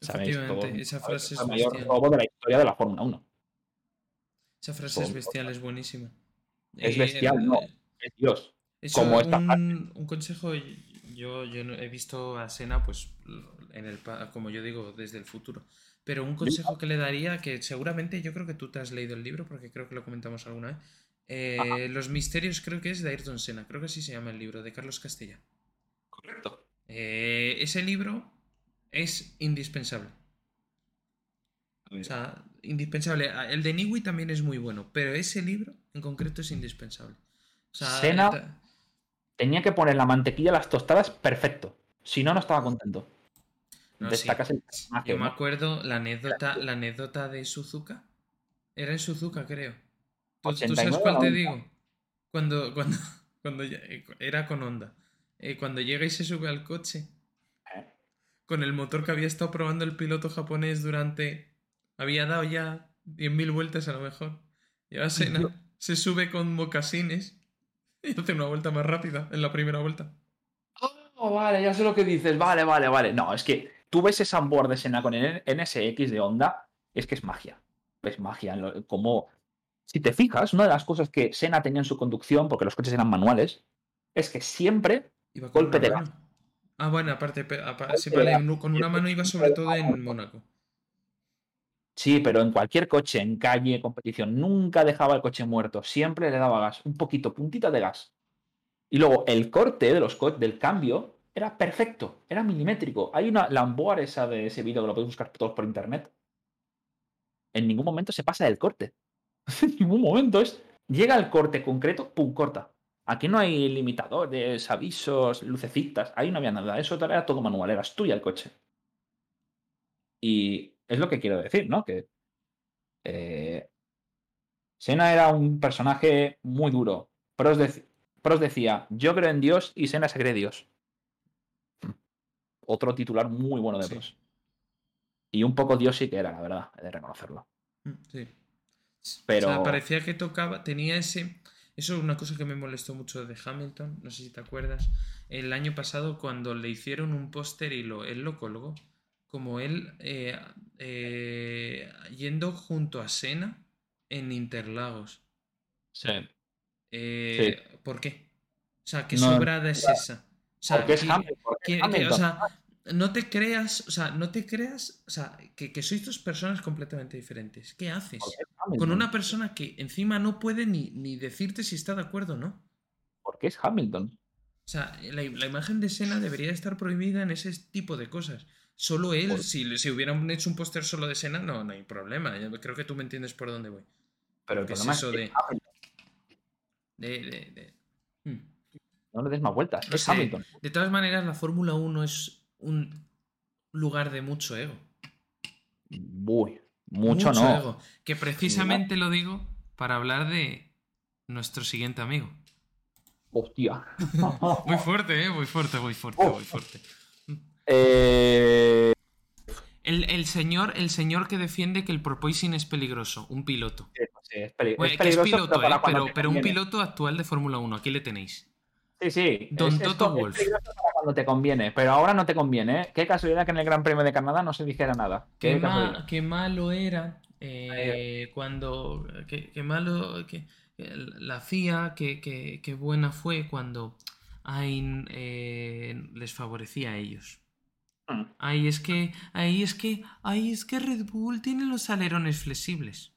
¿Sabéis? Todo- esa frase Es es el mayor bestial. robo de la historia de la Fórmula 1. Esa frase es bestial, es buenísima. Es bestial, eh, no. Es Dios. Eso, Como esta un, un consejo, Yo, yo he visto a Sena, pues, en el, como yo digo, desde el futuro. Pero un consejo que le daría, que seguramente yo creo que tú te has leído el libro, porque creo que lo comentamos alguna vez. Eh, Los misterios creo que es de Ayrton Senna, creo que así se llama el libro, de Carlos Castella. Correcto. Eh, ese libro es indispensable. O sea, indispensable. Ah, El de Niwi también es muy bueno, pero ese libro en concreto es indispensable. O sea, Senna- ta- Tenía que poner la mantequilla a las tostadas perfecto. Si no, no estaba contento. No, Destacas sí. el Yo me acuerdo la anécdota, la anécdota de Suzuka. Era en Suzuka, creo. ¿Tú, tú sabes 89 cuál te 90. digo? Cuando, [laughs] cuando, cuando ya- eh, era con Honda. Eh, cuando llega y se sube al coche, Eh. con el motor que había estado probando el piloto japonés durante. Había dado ya 10.000 vueltas a lo mejor. Ahora Senna se sube con mocasines [laughs] y hace una vuelta más rápida en la primera vuelta. Oh, vale, ya sé lo que dices. Vale, vale, vale. No, es que tú ves ese onboard de Sena con el NSX de Honda, es que es magia. Es magia. Como, si te fijas, una de las cosas que Sena tenía en su conducción, porque los coches eran manuales, es que siempre Iba con Golpe de mano. Ah, bueno, aparte, sí, vale, con una mano iba sobre todo en Mónaco. Sí, pero en cualquier coche, en calle, competición, nunca dejaba el coche muerto. Siempre le daba gas, un poquito, puntita de gas. Y luego el corte de los co- del cambio era perfecto, era milimétrico. Hay una Lamboar esa de ese vídeo que lo podéis buscar todos por internet. En ningún momento se pasa del corte. En [laughs] ningún momento es. Llega el corte concreto, pum, corta. Aquí no hay limitadores, avisos, lucecitas. Ahí no había nada. Eso era todo manual, eras tuya el coche. Y es lo que quiero decir, ¿no? Que eh, Sena era un personaje muy duro. Prost, dec- Prost decía, yo creo en Dios y Sena se cree Dios. Otro titular muy bueno de Sí. Prost. Y un poco Dios sí que era, la verdad, he de reconocerlo. Mm, Sí. Pero- O sea, parecía que tocaba, tenía ese... Eso es una cosa que me molestó mucho de Hamilton, no sé si te acuerdas. El año pasado cuando le hicieron un póster y lo, él lo colgó, como él eh, eh, yendo junto a Senna en Interlagos. Sí. Eh, ¿Por qué? O sea, ¿qué No, sobrada es esa? O sea, Porque es ¿qué- Hamilton. porque que- es que- o Hamilton. sea, no te creas, o sea, no te creas, o sea, que, que sois dos personas completamente diferentes. ¿Qué haces? Con una persona que encima no puede ni, ni decirte si está de acuerdo o no. Porque es Hamilton. O sea, la, la imagen de Sena debería estar prohibida en ese tipo de cosas. Solo él, Por- si, si hubieran hecho un póster solo de Sena, no, no hay problema. Yo creo que tú me entiendes por dónde voy. Pero ¿Qué es eso que de-. De, de- de- Hmm. No le des más vueltas. No es sé. Hamilton. De todas maneras, la Fórmula 1 es un lugar de mucho ego. Uy, mucho, no. ego. Que precisamente lo digo para hablar de nuestro siguiente amigo. Hostia. [laughs] Muy fuerte, ¿eh? Muy fuerte, muy fuerte, Oh. muy fuerte. Eh, El, el señor, el señor que defiende que el porpoising es peligroso, un piloto. sí, sí, es, peli- Bueno, es que es peligroso, piloto, pero, ¿eh? pero, pero un piloto actual de Fórmula 1. Aquí le tenéis. Sí, sí. Don es- Toto es para cuando te conviene, pero ahora no te conviene. ¿eh? Qué casualidad que en el Gran Premio de Canadá no se dijera nada. Qué, Qué ma- casualidad. qué malo era eh, cuando. Qué, qué malo. que la FIA, qué, qué- qué buena fue cuando Ain eh, les favorecía a ellos. Mm. Ahí es que. Ahí es que. Ahí es que Red Bull tiene los alerones flexibles.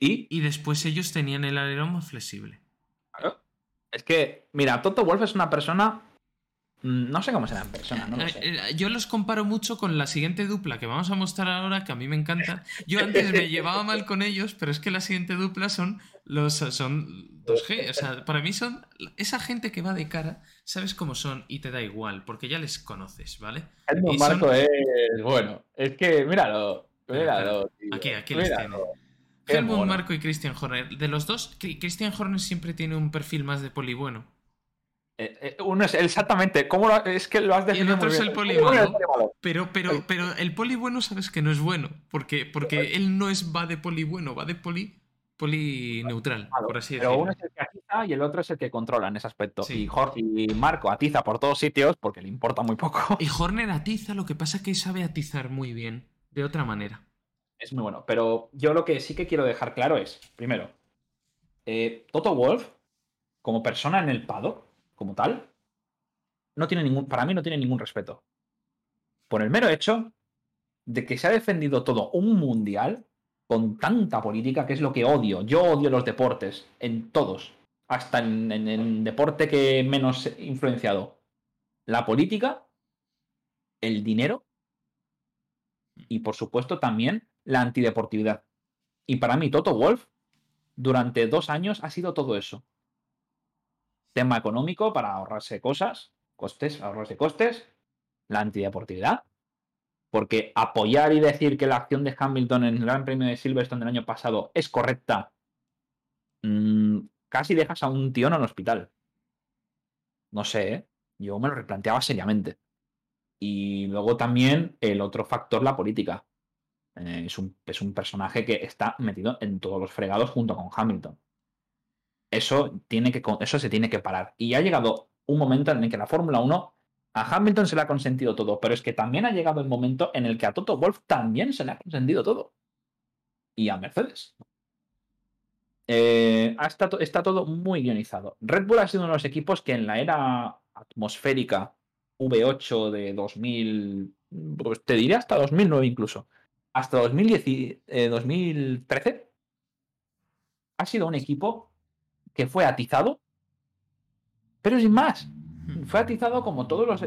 Y Y después ellos tenían el alerón más flexible. Es que, mira, Toto Wolf es una persona. mm, No sé cómo será en persona, no lo Eh, sé. eh, Yo los comparo mucho con la siguiente dupla que vamos a mostrar ahora, que a mí me encanta. Yo antes me [laughs] llevaba mal con ellos, pero es que la siguiente dupla son los son 2G. O sea, para mí son esa gente que va de cara, sabes cómo son y te da igual, porque ya les conoces, ¿vale? Son- Marko es bueno. Es que, míralo. Míralo. tío, Aquí, aquí les míralo. tiene. Helmut. Marco y Christian Horner. De los dos, Christian Horner siempre tiene un perfil más de poli bueno. Eh, eh, uno es exactamente. ¿cómo lo- es que lo has definido otro bien. el Uno es malo. poli malo. Pero, pero, pero el poli bueno sabes que no es bueno. Porque, porque él no es va de poli bueno, va de poli, poli neutral, Malo, por así Pero uno es el que atiza y el otro es el que controla en ese aspecto. Sí. Y, Jorge, y Marco atiza por todos sitios porque le importa muy poco. Y Horner atiza, lo que pasa es que sabe atizar muy bien, de otra manera. Es muy bueno. Pero yo lo que sí que quiero dejar claro es, primero, eh, Toto Wolf, como persona en el paddock, como tal, no tiene ningún, para mí no tiene ningún respeto. Por el mero hecho de que se ha defendido todo un mundial con tanta política, que es lo que odio. Yo odio los deportes, en todos, hasta en, el deporte que menos influenciado. La política, el dinero y por supuesto también la antideportividad. Y para mí, Toto Wolf, durante dos años ha sido todo eso. Tema económico para ahorrarse cosas, costes, ahorrarse costes, la antideportividad porque apoyar y decir que la acción de Hamilton en el Gran Premio de Silverstone del año pasado es correcta, mm, casi dejas a un tío en el hospital. No sé, ¿eh? yo me lo replanteaba seriamente. Y luego también el otro factor, la política. Eh, es, un, es un personaje que está metido en todos los fregados junto con Hamilton. Eso, tiene que, eso se tiene que parar. Y ha llegado un momento en el que la Fórmula 1 a Hamilton se le ha consentido todo, pero es que también ha llegado el momento en el que a Toto Wolf también se le ha consentido todo. Y a Mercedes. Eh, está, todo muy guionizado. Red Bull ha sido uno de los equipos que en la era atmosférica V8 de 2000, pues te diría hasta 2009 incluso, hasta 2013, eh, ha sido un equipo que fue atizado, pero sin más fue atizado como todos los,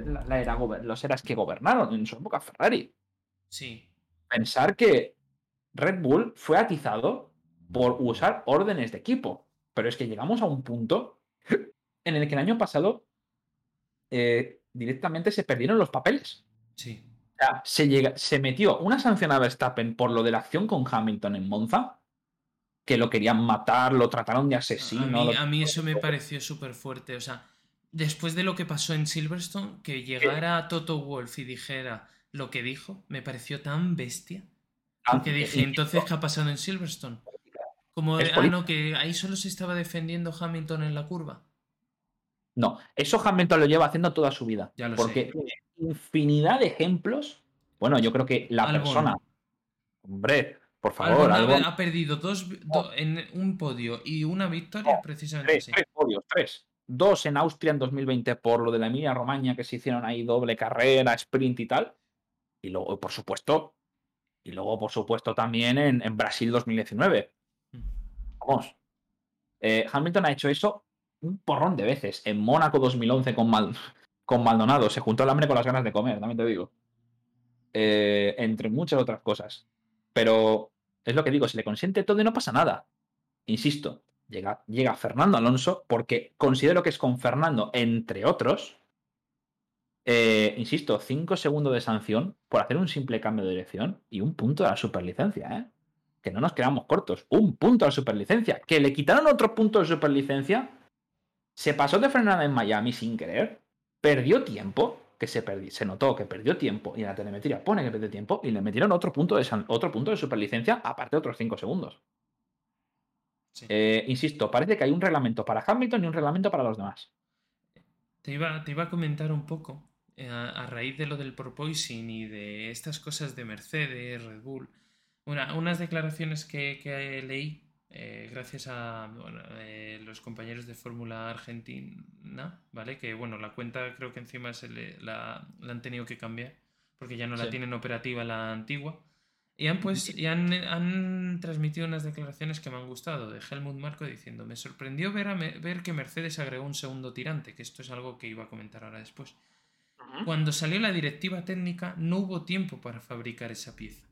los eras que gobernaron en su época Ferrari. Sí. Pensar que Red Bull fue atizado por usar órdenes de equipo. Pero es que llegamos a un punto en el que el año pasado eh, directamente se perdieron los papeles. Sí. Sea, se, llega, se metió una sanción a Verstappen por lo de la acción con Hamilton en Monza, que lo querían matar, lo trataron de asesino. A mí, eso me [laughs] pareció súper fuerte. O sea, después de lo que pasó en Silverstone, que llegara Toto Wolf y dijera lo que dijo, me pareció tan bestia. Ah, que dije, entonces, ¿qué ha pasado en Silverstone? Como, ah, no, que ahí solo se estaba defendiendo Hamilton en la curva. No, eso Hamilton lo lleva haciendo toda su vida. Ya lo porque tiene infinidad de ejemplos. Bueno, yo creo que la persona. Hombre, por favor. Ha perdido dos, en un podio y una victoria, precisamente. Tres, tres podios, tres dos en Austria en 2020 por lo de la Emilia Romagna, que se hicieron ahí doble carrera, sprint y tal. Y luego, por supuesto, y luego, por supuesto, también en, Brasil 2019. Vamos. Eh, Hamilton ha hecho eso un porrón de veces. En Mónaco 2011 con, Mal, con Maldonado. Se juntó el hambre con las ganas de comer, también te digo. Eh, entre muchas otras cosas. Pero es lo que digo, se le consiente todo y no pasa nada. Insisto, llega, Fernando Alonso, porque considero que es con Fernando, entre otros, eh, insisto, 5 segundos de sanción por hacer un simple cambio de dirección y un punto de la superlicencia, ¿eh? Que no nos quedamos cortos. Un punto de la superlicencia. Que le quitaron otro punto de superlicencia. Se pasó de frenada en Miami sin querer. Perdió tiempo. Que se, perdió, se notó que perdió tiempo. Y en la telemetría pone que perdió tiempo. Y le metieron otro punto de, otro punto de superlicencia, aparte de otros 5 segundos. Eh, insisto, parece que hay un reglamento para Hamilton y un reglamento para los demás. Te iba, te iba a comentar un poco, eh, a, raíz de lo del porpoising y de estas cosas de Mercedes, Red Bull, unas declaraciones que, leí eh, gracias a los compañeros de Fórmula Argentina, ¿vale? Que bueno, la cuenta creo que encima se la, han tenido que cambiar porque ya no la tienen operativa la antigua. Y han, pues, y han, transmitido unas declaraciones que me han gustado de Helmut Marco diciendo, me sorprendió ver, ver que Mercedes agregó un segundo tirante, que esto es algo que iba a comentar ahora después. Cuando salió la directiva técnica no hubo tiempo para fabricar esa pieza.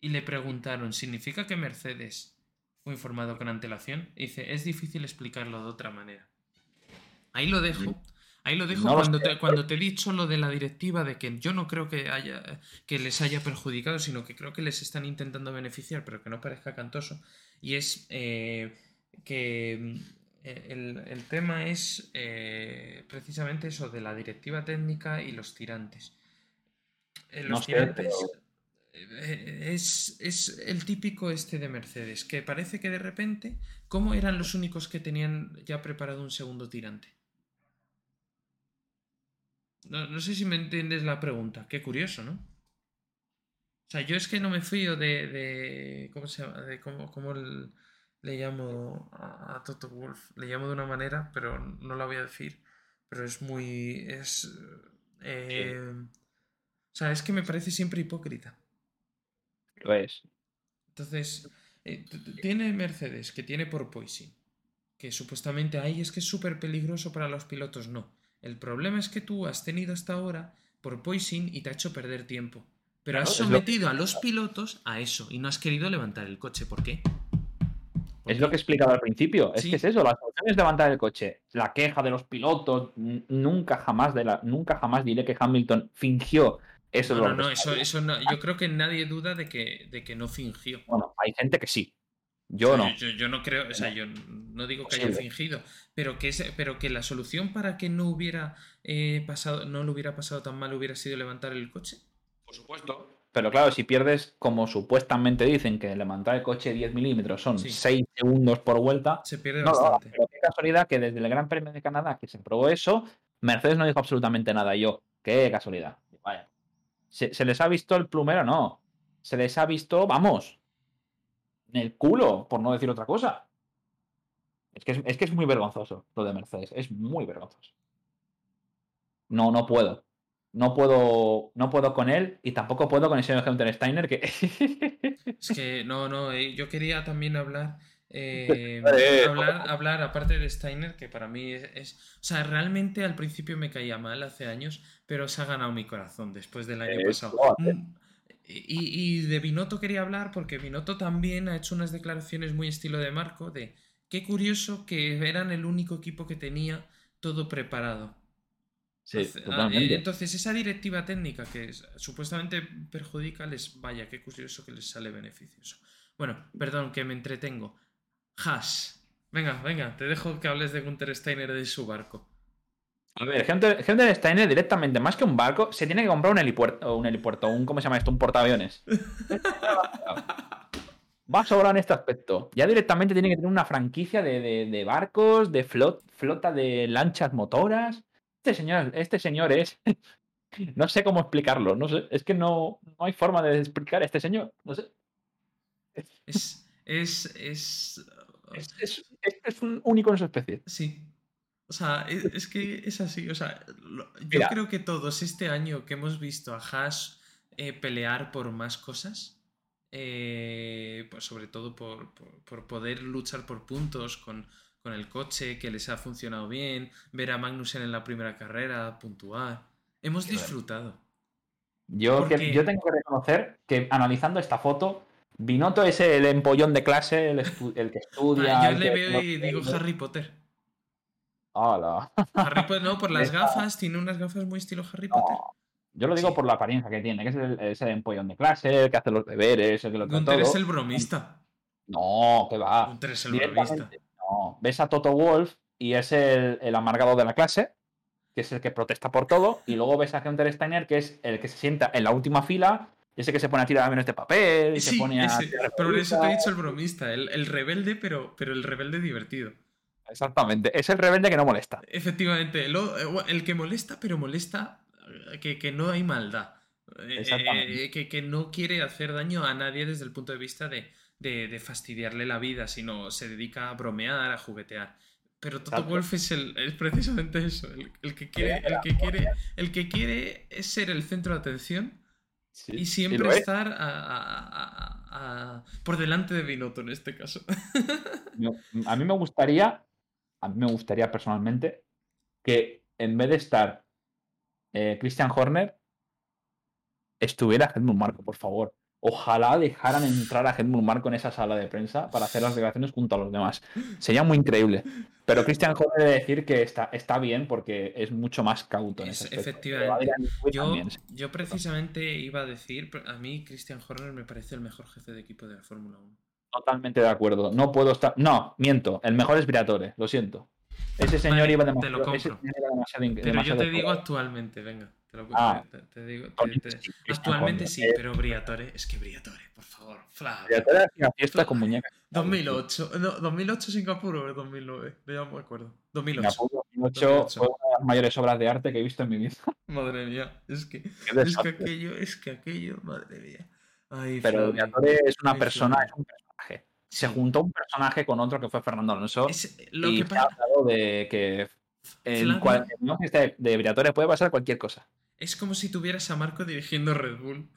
Y le preguntaron, ¿significa que Mercedes fue informado con antelación? Y dice, es difícil explicarlo de otra manera. Ahí lo dejo. Ahí lo dejo cuando, te, cuando te he dicho lo de la directiva de que yo no creo que, haya, que les haya perjudicado, sino que creo que les están intentando beneficiar, pero que no parezca cantoso. Y es eh, que eh, el, tema es eh, precisamente eso de la directiva técnica y los tirantes. los tirantes es, es, el típico este de Mercedes, que parece que de repente, ¿cómo eran los únicos que tenían ya preparado un segundo tirante? No, sé si me entiendes la pregunta. Qué curioso, ¿no? O sea, yo es que no me fío de. de ¿Cómo se llama? De cómo, cómo le llamo a, Toto Wolf. Le llamo de una manera, pero no la voy a decir. pero es muy. Es. eh, O sea, es que me parece siempre hipócrita. Lo es. Entonces, eh, tiene Mercedes, que tiene por Poison, que supuestamente ahí es que es súper peligroso para los pilotos. No. El problema es que tú has tenido hasta ahora por Poison y te ha hecho perder tiempo. Pero has sometido a los pilotos a eso y no has querido levantar el coche. ¿Por qué? ¿Por Es lo que he explicado al principio. Es que es eso, la solución es levantar el coche. La queja de los pilotos, nunca jamás de la, nunca jamás diré que Hamilton fingió eso. No, de no, no, eso, eso no. Yo creo que nadie duda de que, de que no fingió. Bueno, hay gente que sí. Yo O sea, no. Yo, yo no creo, o sea, yo no digo que haya fingido, pero que, es- pero que la solución para que no hubiera eh, pasado, no le hubiera pasado tan mal hubiera sido levantar el coche. Por supuesto. Pero claro, si pierdes, como supuestamente dicen, que levantar el coche 10 milímetros son Sí. 6 segundos por vuelta. Se pierde No, no, bastante. pero qué casualidad que desde el Gran Premio de Canadá que se probó eso, Mercedes no dijo absolutamente nada. Y yo, qué casualidad. Vaya. ¿Se, les ha visto el plumero? No. Se les ha visto, vamos, en el culo, por no decir otra cosa. Es que es, es que es muy vergonzoso lo de Mercedes. Es muy vergonzoso. No, no puedo. No puedo, no puedo con él y tampoco puedo con el señor Hunter Steiner que... [laughs] Es que no, no, eh, yo quería también hablar, eh, [laughs] Eh, hablar, hablar aparte de Steiner, que para mí es, es- o sea, realmente al principio me caía mal hace años, pero se ha ganado mi corazón después del año Eso, pasado. Mm, Y, y de Binotto quería hablar porque Binotto también ha hecho unas declaraciones muy estilo de Marco de qué curioso que eran el único equipo que tenía todo preparado. Sí, Entonces, ah, eh, entonces, esa directiva técnica que es- supuestamente perjudica, les vaya, qué curioso que les sale beneficioso. Bueno, perdón, que me entretengo. Haas. Venga, venga, te dejo que hables de Gunther Steiner de su barco. A ver, Hunter, Hunter Steiner directamente, más que un barco, se tiene que comprar un helipuerto, un helipuerto, un, ¿cómo se llama esto? Un portaaviones. Va a sobrar en este aspecto. Ya directamente tiene que tener una franquicia de, de- de barcos, de flot- flota de lanchas motoras. Este señor, este señor es. [laughs] No sé cómo explicarlo. No sé. Es que no, no hay forma de explicar a este señor. No sé. Es. Es. Es. Es, es- es- es un único en su especie. Sí. O sea, es, es que es así. O sea, lo- yo Mira. creo que todos este año que hemos visto a Haas eh, pelear por más cosas, eh, pues sobre todo por, por- por poder luchar por puntos con, con el coche, que les ha funcionado bien, ver a Magnussen en la primera carrera, puntuar. Hemos disfrutado. Yo, que- yo tengo que reconocer que analizando esta foto, Binotto es el empollón de clase, el, que estudia. Ah, yo le que- veo y digo Harry Potter. Hala. Harry Potter, no, por las [laughs] gafas, tiene unas gafas muy estilo Harry Potter. Yo lo digo Sí. por la apariencia que tiene, que es el, es el empollón de clase, el que hace los deberes, el que lo todo. es el bromista. No, que va. Gunther es el bromista. No. Ves a Toto Wolf y es el, el amargado de la clase, que es el que protesta por todo, y luego ves a Hunter Steiner, que es el que se sienta en la última fila, y ese que se pone a tirar aviones de papel, y se Sí, pone a. ese. Por eso te he dicho el bromista, el, el rebelde, pero, pero el rebelde divertido. Exactamente. Es el rebelde que no molesta. Efectivamente, lo- eh, el que molesta, pero molesta eh, que, que no hay maldad. Eh, eh, que, que no quiere hacer daño a nadie desde el punto de vista de, de- de fastidiarle la vida, sino se dedica a bromear, a juguetear. Pero Toto Exacto. Wolf es, el, es precisamente eso, el, el que quiere, el, que quiere, el que quiere es ser el centro de atención Sí, y siempre estar a- a- a- a- por delante de Binotto en este caso. [laughs] A mí me gustaría, a mí me gustaría personalmente que en vez de estar eh, Christian Horner, estuviera Helmut Marco, por favor. Ojalá dejaran entrar a Helmut Marco en esa sala de prensa para hacer las declaraciones junto a los demás. Sería muy increíble. Pero Christian Horner debe decir que está, está bien porque es mucho más cauto en Es- ese aspecto. efectivamente. Yo, también, sí. yo precisamente iba a decir, a mí Christian Horner me parece el mejor jefe de equipo de la Fórmula 1. Totalmente de acuerdo. No puedo estar. No, miento. El mejor es Briatore, lo siento. Ese señor Vale, iba te lo demasiado. ese compro. señor iba demasiado Pero yo demasiado te digo actualmente, venga. Te lo, Ah. te, te digo, te- Actualmente te- sí, actualmente pero Briatore, es que Briatore, por favor, Flavio. Briatore hacía una fiesta con muñecas. 2008, no, 2008 Singapur o 2009, ya me acuerdo. 2008. Singapur 2008 2008. fue una de las mayores obras de arte que he visto en mi vida. [laughs] Madre mía, es que, es que aquello, es que aquello, madre mía. Ay, Pero. Briatore es una Ay, persona, Flavio. es un personaje. Se juntó un personaje con otro que fue Fernando Alonso. Es- lo y que ha hablado de que En, Flavio- cual- en una fiesta de, de Briatore puede pasar cualquier cosa. Es como si tuvieras a Marco dirigiendo Red Bull.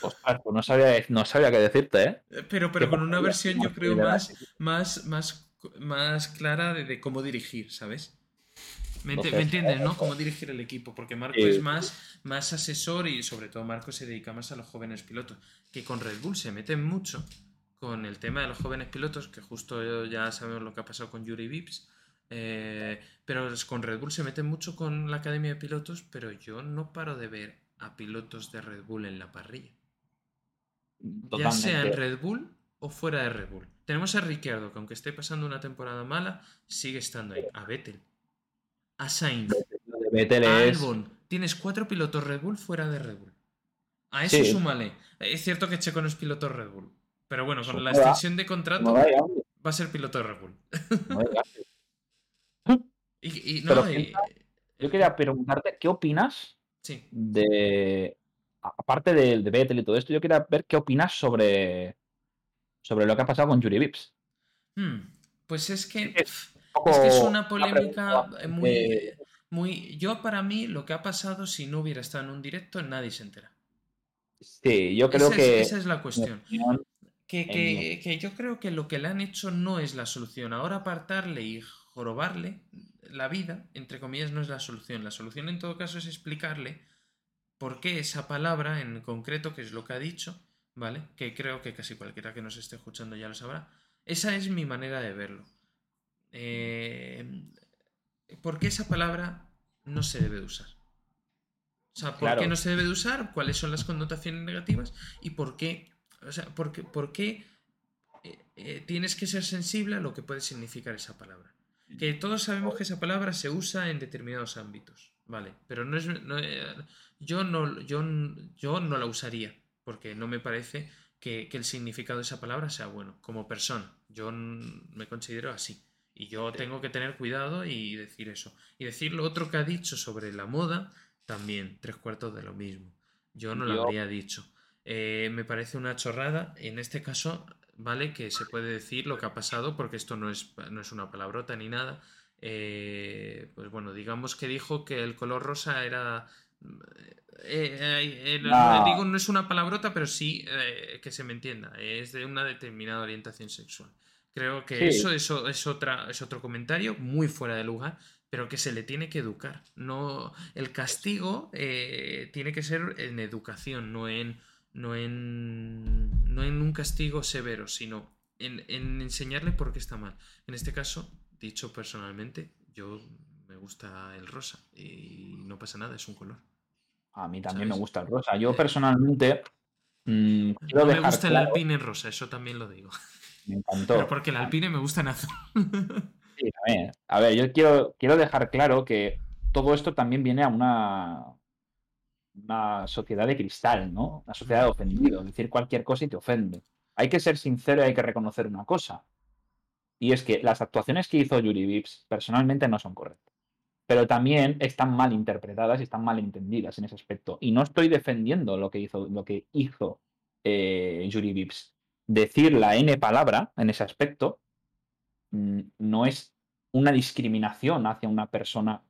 Ostras, pues no sabía, no sabía qué decirte, ¿eh? Eh, Pero, pero con una versión yo creo más, más, más, más clara de, de cómo dirigir, ¿sabes? ¿Me, ent- Entonces, me entiendes, no? Cómo dirigir el equipo, porque Marco Sí. es más, más asesor y sobre todo Marco se dedica más a los jóvenes pilotos, que con Red Bull se meten mucho con el tema de los jóvenes pilotos, que justo ya sabemos lo que ha pasado con Yuri Vips, eh, pero con Red Bull se meten mucho con la academia de pilotos, pero yo no paro de ver a pilotos de Red Bull en la parrilla. Ya sea en. Red Bull o fuera de Red Bull. Tenemos a Ricciardo, que aunque esté pasando una temporada mala, sigue estando ahí. A Vettel. A Sainz. Vettel A es- Albon. Tienes cuatro pilotos Red Bull fuera de Red Bull. A eso Sí. súmale. Es cierto que Checo no es piloto Red Bull. Pero bueno, con la extensión de contrato No, va a ser piloto de Red Bull. no. Y, y Pero no, y- piensa- Yo quería preguntarte, ¿qué opinas sí. de. Aparte del de Vettel y todo esto, yo quería ver qué opinas sobre. sobre lo que ha pasado con Yuri Vips. Hmm, Pues es que. Es Es que es una polémica muy, de- muy. Yo, para mí, lo que ha pasado, si no hubiera estado en un directo, nadie se entera. Sí, yo creo esa, que. es, esa es la cuestión. Que, que- que yo creo que lo que le han hecho no es la solución. Ahora apartarle y jorobarle la vida, entre comillas, no es la solución. La solución en todo caso es explicarle por qué esa palabra en concreto, que es lo que ha dicho, ¿vale? Que creo que casi cualquiera que nos esté escuchando ya lo sabrá. Esa es mi manera de verlo. Eh, ¿Por qué esa palabra no se debe de usar? O sea, ¿por Claro. qué no se debe de usar? ¿Cuáles son las connotaciones negativas? ¿Y por qué? O sea, ¿por qué, por qué, eh, eh, tienes que ser sensible a lo que puede significar esa palabra? Que todos sabemos que esa palabra se usa en determinados ámbitos, ¿vale? Pero no es, no, eh, yo, no, yo, yo no la usaría, porque no me parece que, que el significado de esa palabra sea bueno. Como persona, yo me considero así. Y yo tengo que tener cuidado y decir eso. Y decir lo otro que ha dicho sobre la moda, también, tres cuartos de lo mismo. Yo no lo habría dicho. Eh, me parece una chorrada. En este caso, vale que se puede decir lo que ha pasado, porque esto no es, no es una palabrota ni nada. Eh, pues bueno, digamos que dijo que el color rosa era. eh, eh, eh, no- No. Digo, no es una palabrota, pero sí que se me entienda. Es de una determinada orientación sexual. Creo que Sí. eso, eso es, otra, es otro comentario muy fuera de lugar, pero que se le tiene que educar. No, el castigo tiene que ser en educación, no en, no en, no en un castigo severo, sino en, en enseñarle por qué está mal. En este caso, dicho personalmente, yo me gusta el rosa y no pasa nada, es un color. A mí también ¿sabes? me gusta el rosa. Yo Eh, personalmente. mm, No me gusta el alpine en rosa, eso también lo digo. Me [laughs] encantó. Pero porque el alpine me gusta en azul. [laughs] Sí, también. A ver, yo quiero, quiero dejar claro que todo esto también viene a una, una sociedad de cristal, ¿no? Una sociedad de ofendidos. Decir cualquier cosa y te ofende. Hay que ser sincero y hay que reconocer una cosa. Y es que las actuaciones que hizo Yuri Vips personalmente no son correctas. Pero también están mal interpretadas y están mal entendidas en ese aspecto. Y no estoy defendiendo lo que hizo, lo que hizo eh, Yuri Vips. Decir la N palabra en ese aspecto mm, no es una discriminación hacia una persona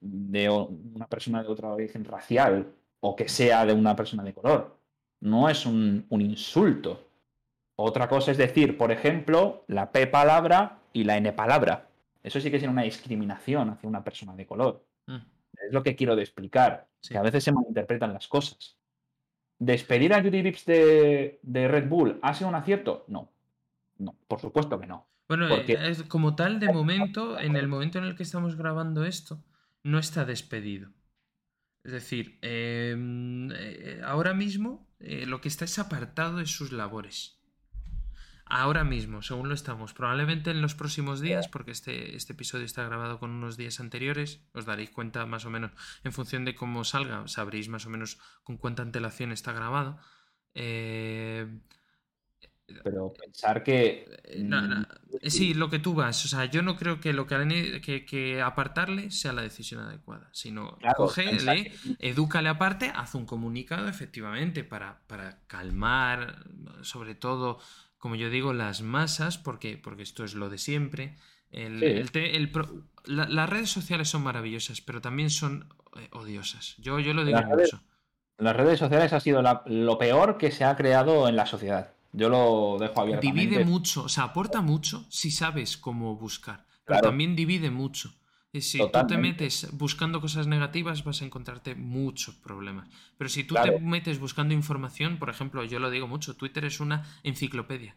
de una persona de otra origen racial o que sea de una persona de color. No es un, un insulto. Otra cosa es decir, por ejemplo, la P palabra y la N palabra. Eso sí que es una discriminación hacia una persona de color. Mm, Es lo que quiero de explicar. Sí. Que a veces se malinterpretan las cosas. ¿Despedir a Judy Vips de, de Red Bull ha sido un acierto? No. No, por supuesto que no. Bueno, Porque- es- como tal, de momento, en el momento en el que estamos grabando esto, no está despedido. Es decir, eh, eh, ahora mismo eh, lo que está es apartado de sus labores. Ahora mismo, según lo estamos. Probablemente en los próximos días, porque este, este episodio está grabado con unos días anteriores, os daréis cuenta más o menos, en función de cómo salga, sabréis más o menos con cuánta antelación está grabado. Eh, Pero pensar que. eh, no, no, mm, eh, Sí, lo que tú vas. O sea, yo no creo que lo que, que, que apartarle sea la decisión adecuada, sino claro, que- edúcale aparte, haz un comunicado efectivamente para, para calmar, sobre todo, como yo digo, las masas, porque, porque esto es lo de siempre. El- Sí. el te- el pro- la- las redes sociales son maravillosas, pero también son eh, odiosas. Yo, yo lo digo Las redes- mucho. Las redes sociales ha sido la- lo peor que se ha creado en la sociedad. Yo lo dejo abiertamente. Divide mucho, o sea, aporta mucho si sabes cómo buscar, pero también divide mucho. Y si tú te metes buscando cosas negativas, vas a encontrarte muchos problemas. Pero si tú Claro. te metes buscando información, por ejemplo, yo lo digo mucho, Twitter es una enciclopedia.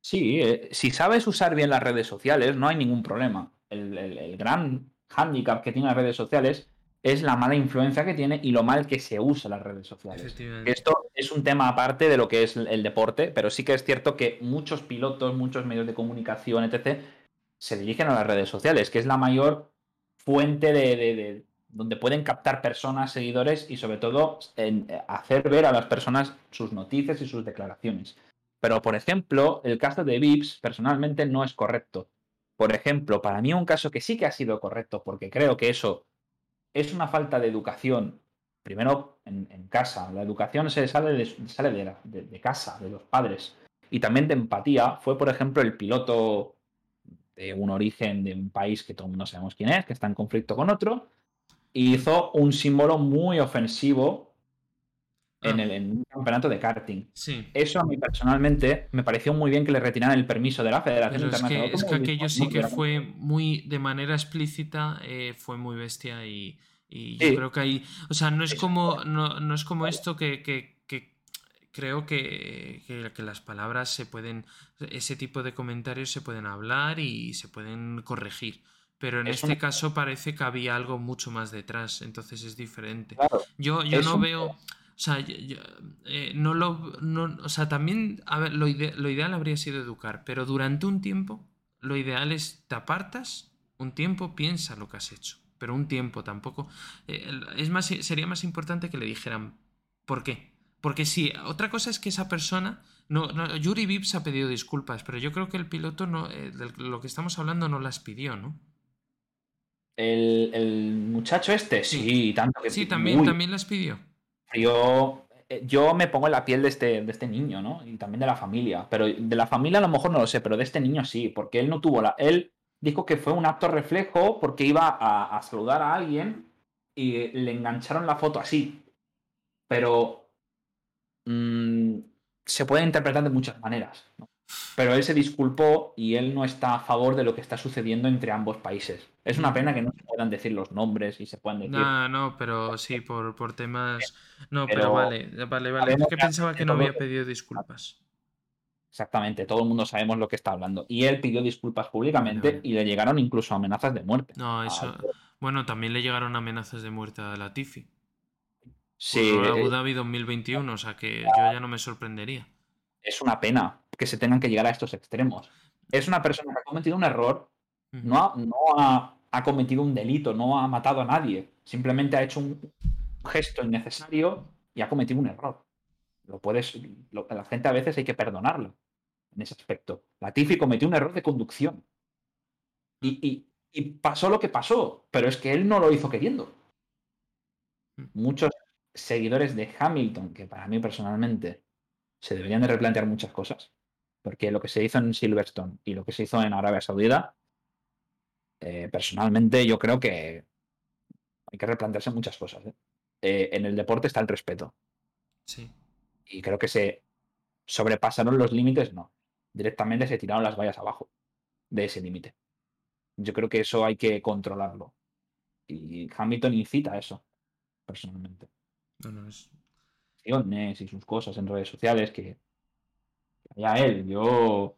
Sí, eh, si sabes usar bien las redes sociales, no hay ningún problema. El, el- el gran hándicap que tienen las redes sociales es la mala influencia que tiene y lo mal que se usa las redes sociales. Esto es un tema aparte de lo que es el deporte, pero sí que es cierto que muchos pilotos, muchos medios de comunicación, etc., se dirigen a las redes sociales, que es la mayor fuente de, de- de- donde pueden captar personas, seguidores y sobre todo en hacer ver a las personas sus noticias y sus declaraciones. Pero, por ejemplo, el caso de Vips personalmente no es correcto. Por ejemplo, para mí un caso que sí que ha sido correcto, porque creo que eso es una falta de educación, primero en, casa. La educación se sale, de, sale de, casa, de los padres. Y también de empatía. Fue, por ejemplo, el piloto de un origen de un país que todo mundo sabemos quién es, que está en conflicto con otro, hizo un símbolo muy ofensivo en, el, en un campeonato de karting. Sí. Eso a mí personalmente me pareció muy bien que le retiraran el permiso de la Federación Pero es Internacional. que, es que aquello sí que fue muy, de manera explícita, eh, fue muy bestia y, y yo Sí. creo que ahí, o sea, no es como, no, no es como esto que, que- que creo que, que- las palabras se pueden, ese tipo de comentarios se pueden hablar y se pueden corregir. Pero en Es este caso parece que había algo mucho más detrás, entonces es diferente. Claro, Yo, yo Es no un- veo. O sea, yo- yo, eh, no lo. no- o sea, también. A ver, lo, ide- lo ideal habría sido educar, pero durante un tiempo, lo ideal es te apartas, un tiempo piensa lo que has hecho. Pero un tiempo tampoco. eh, es más, sería más importante que le dijeran por qué. Porque si otra cosa es que esa persona. No, no, Yuri Vips ha pedido disculpas, pero yo creo que el piloto no, eh, de lo que estamos hablando no las pidió, ¿no? el, el muchacho este, sí, tanto que Sí, también, Uy, también las pidió. Yo, eh, yo me pongo en la piel de este, de este niño, ¿no? Y también de la familia. Pero de la familia a lo mejor no lo sé, pero de este niño sí, porque él no tuvo la. Él dijo que fue un acto reflejo porque iba a, a saludar a alguien y le engancharon la foto así. Pero mm, se puede interpretar de muchas maneras, ¿no? Pero él se disculpó y él no está a favor de lo que está sucediendo entre ambos países. Es una pena que no se puedan decir los nombres y se puedan decir. No, no, pero sí, por, por temas. No, pero, Pero vale, vale, vale. Es que pensaba que no había pedido disculpas. Exactamente, todo el mundo sabemos lo que está hablando. Y él pidió disculpas públicamente y le llegaron incluso amenazas de muerte. No, Ah, eso. Bueno, también le llegaron amenazas de muerte a Latifi. Sí, Por Abu eh, Dhabi 2021, o sea que yo ya no me sorprendería. es una pena que se tengan que llegar a estos extremos. Es una persona que ha cometido un error, no, ha, no ha, ha cometido un delito, no ha matado a nadie. Simplemente ha hecho un gesto innecesario y ha cometido un error. Lo puedes, lo- la gente a veces hay que perdonarlo en ese aspecto. Latifi cometió un error de conducción. Y, y- y pasó lo que pasó, pero es que él no lo hizo queriendo. Muchos seguidores de Hamilton, que para mí personalmente se deberían de replantear muchas cosas, porque lo que se hizo en Silverstone y lo que se hizo en Arabia Saudita, eh, personalmente yo creo que hay que replantearse muchas cosas. ¿eh? Eh, en el deporte está el respeto Sí. y creo que se sobrepasaron los límites, no. Directamente se tiraron las vallas abajo de ese límite. Yo creo que eso hay que controlarlo. Y Hamilton incita a eso, personalmente. No, no, es- y sus cosas en redes sociales que allá él. Yo,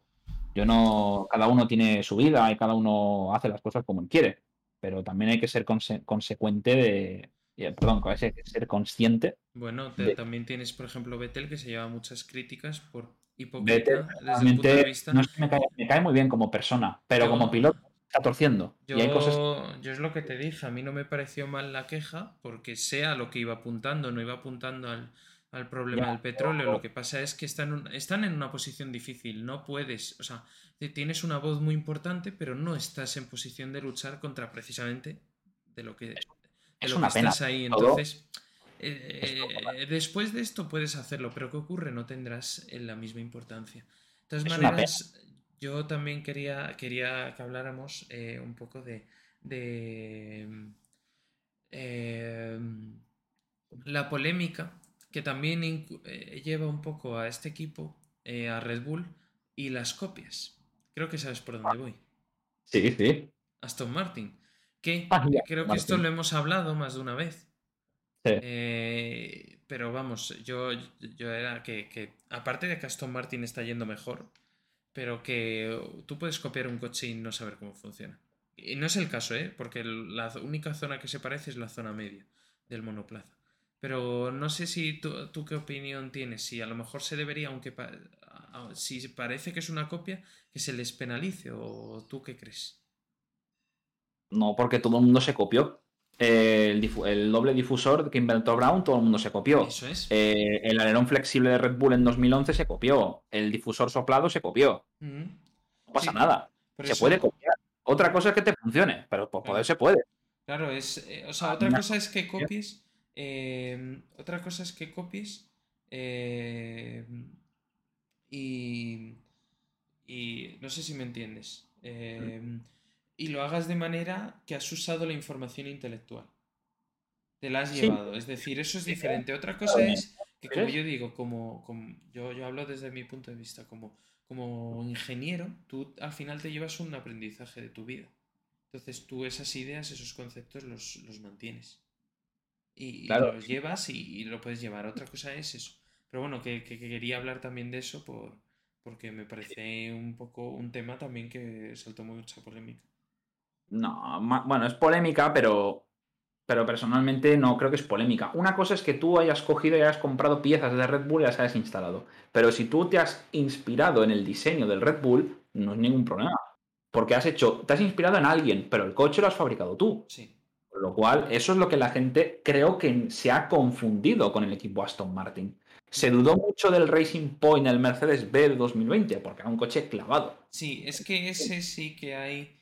yo no. Cada uno tiene su vida y cada uno hace las cosas como él quiere. Pero también hay que ser conse- consecuente de. Perdón, hay que ser consciente. Bueno, te- De- también tienes, por ejemplo, Vettel, que se lleva muchas críticas por hipócrita desde el punto de realmente, vista. no es que me cae, me cae muy bien como persona, pero Yo- como piloto está torciendo. Yo, Y hay cosas. yo es lo que te dije, a mí no me pareció mal la queja, porque sea lo que iba apuntando, no iba apuntando al, al problema Ya, del petróleo. Lo que pasa es que están, un- están en una posición difícil, no puedes, o sea, tienes una voz muy importante, pero no estás en posición de luchar contra precisamente de lo que, de es lo una que pena, estás ahí. Entonces, eh, eh, después de esto puedes hacerlo, pero ¿qué ocurre? No tendrás eh, la misma importancia. De todas Es maneras, yo también quería, quería que habláramos eh, un poco de, de em, la polémica que también eh, lleva un poco a este equipo, eh, a Red Bull, y las copias. Creo que sabes por dónde voy. Sí, sí. Aston Martin. Que Ah, ya, creo que esto lo hemos hablado más de una vez. Sí. Eh, pero vamos, yo, yo era que, que, aparte de que Aston Martin está yendo mejor, pero que tú puedes copiar un coche y no saber cómo funciona. Y no es el caso, ¿eh? Porque la única zona que se parece es la zona media del monoplaza. Pero no sé si tú, tú qué opinión tienes, si a lo mejor se debería, aunque pa si parece que es una copia, que se les penalice o tú qué crees. No, porque todo el mundo se copió. Eh, el, el, doble difusor que inventó Brown, todo el mundo se copió. Eso es. Eh, el alerón flexible de Red Bull en 2011 se copió. El difusor soplado se copió. Mm. No pasa sí, nada. Se eso... puede copiar. Otra cosa es que te funcione, pero por poder se puede. Claro, es. Eh, o sea, otra cosa es que copies. Eh, otra cosa es que copies. Eh, y. Y. No sé si me entiendes. Eh, y lo hagas de manera que has usado la información intelectual. Te la has Sí. llevado. Es decir, eso es diferente. Otra cosa es que, como yo digo, como, como yo, yo hablo desde mi punto de vista, como, como ingeniero, tú al final te llevas un aprendizaje de tu vida. Entonces tú esas ideas, esos conceptos los, los mantienes. Y, Claro. los llevas y, y lo puedes llevar. Otra cosa es eso. Pero bueno, que, que- que quería hablar también de eso por, porque me parece un poco un tema también que saltó mucha polémica. No, bueno, es polémica, pero, pero personalmente no creo que es polémica. Una cosa es que tú hayas cogido y hayas comprado piezas de Red Bull y las hayas instalado. Pero si tú te has inspirado en el diseño del Red Bull, no es ningún problema. Porque has hecho, te has inspirado en alguien, pero el coche lo has fabricado tú. Sí. Con lo cual, eso es lo que la gente creo que se ha confundido con el equipo Aston Martin. Se dudó mucho del Racing Point, el Mercedes B de 2020, porque era un coche clavado. Sí, es que ese sí que hay.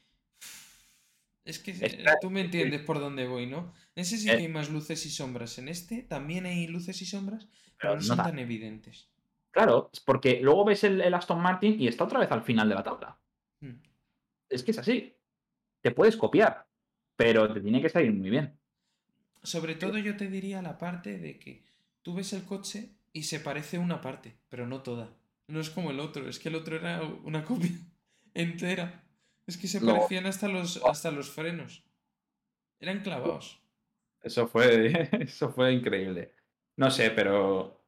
Es que Está- tú me entiendes por dónde voy, ¿no? Ese sí Eh. que hay más luces y sombras. En este también hay luces y sombras, pero Pero no son tan evidentes. Claro, porque luego ves el, el Aston Martin y está otra vez al final de la tabla. Hmm. Es que es así. Te puedes copiar, pero te tiene que salir muy bien. Sobre todo yo te diría la parte de que tú ves el coche y se parece una parte, pero no toda. No es como el otro, es que el otro era una copia [laughs] entera. Es que se No. parecían hasta los, hasta los frenos. Eran clavados. Eso fue, [laughs] eso fue increíble. No sé, pero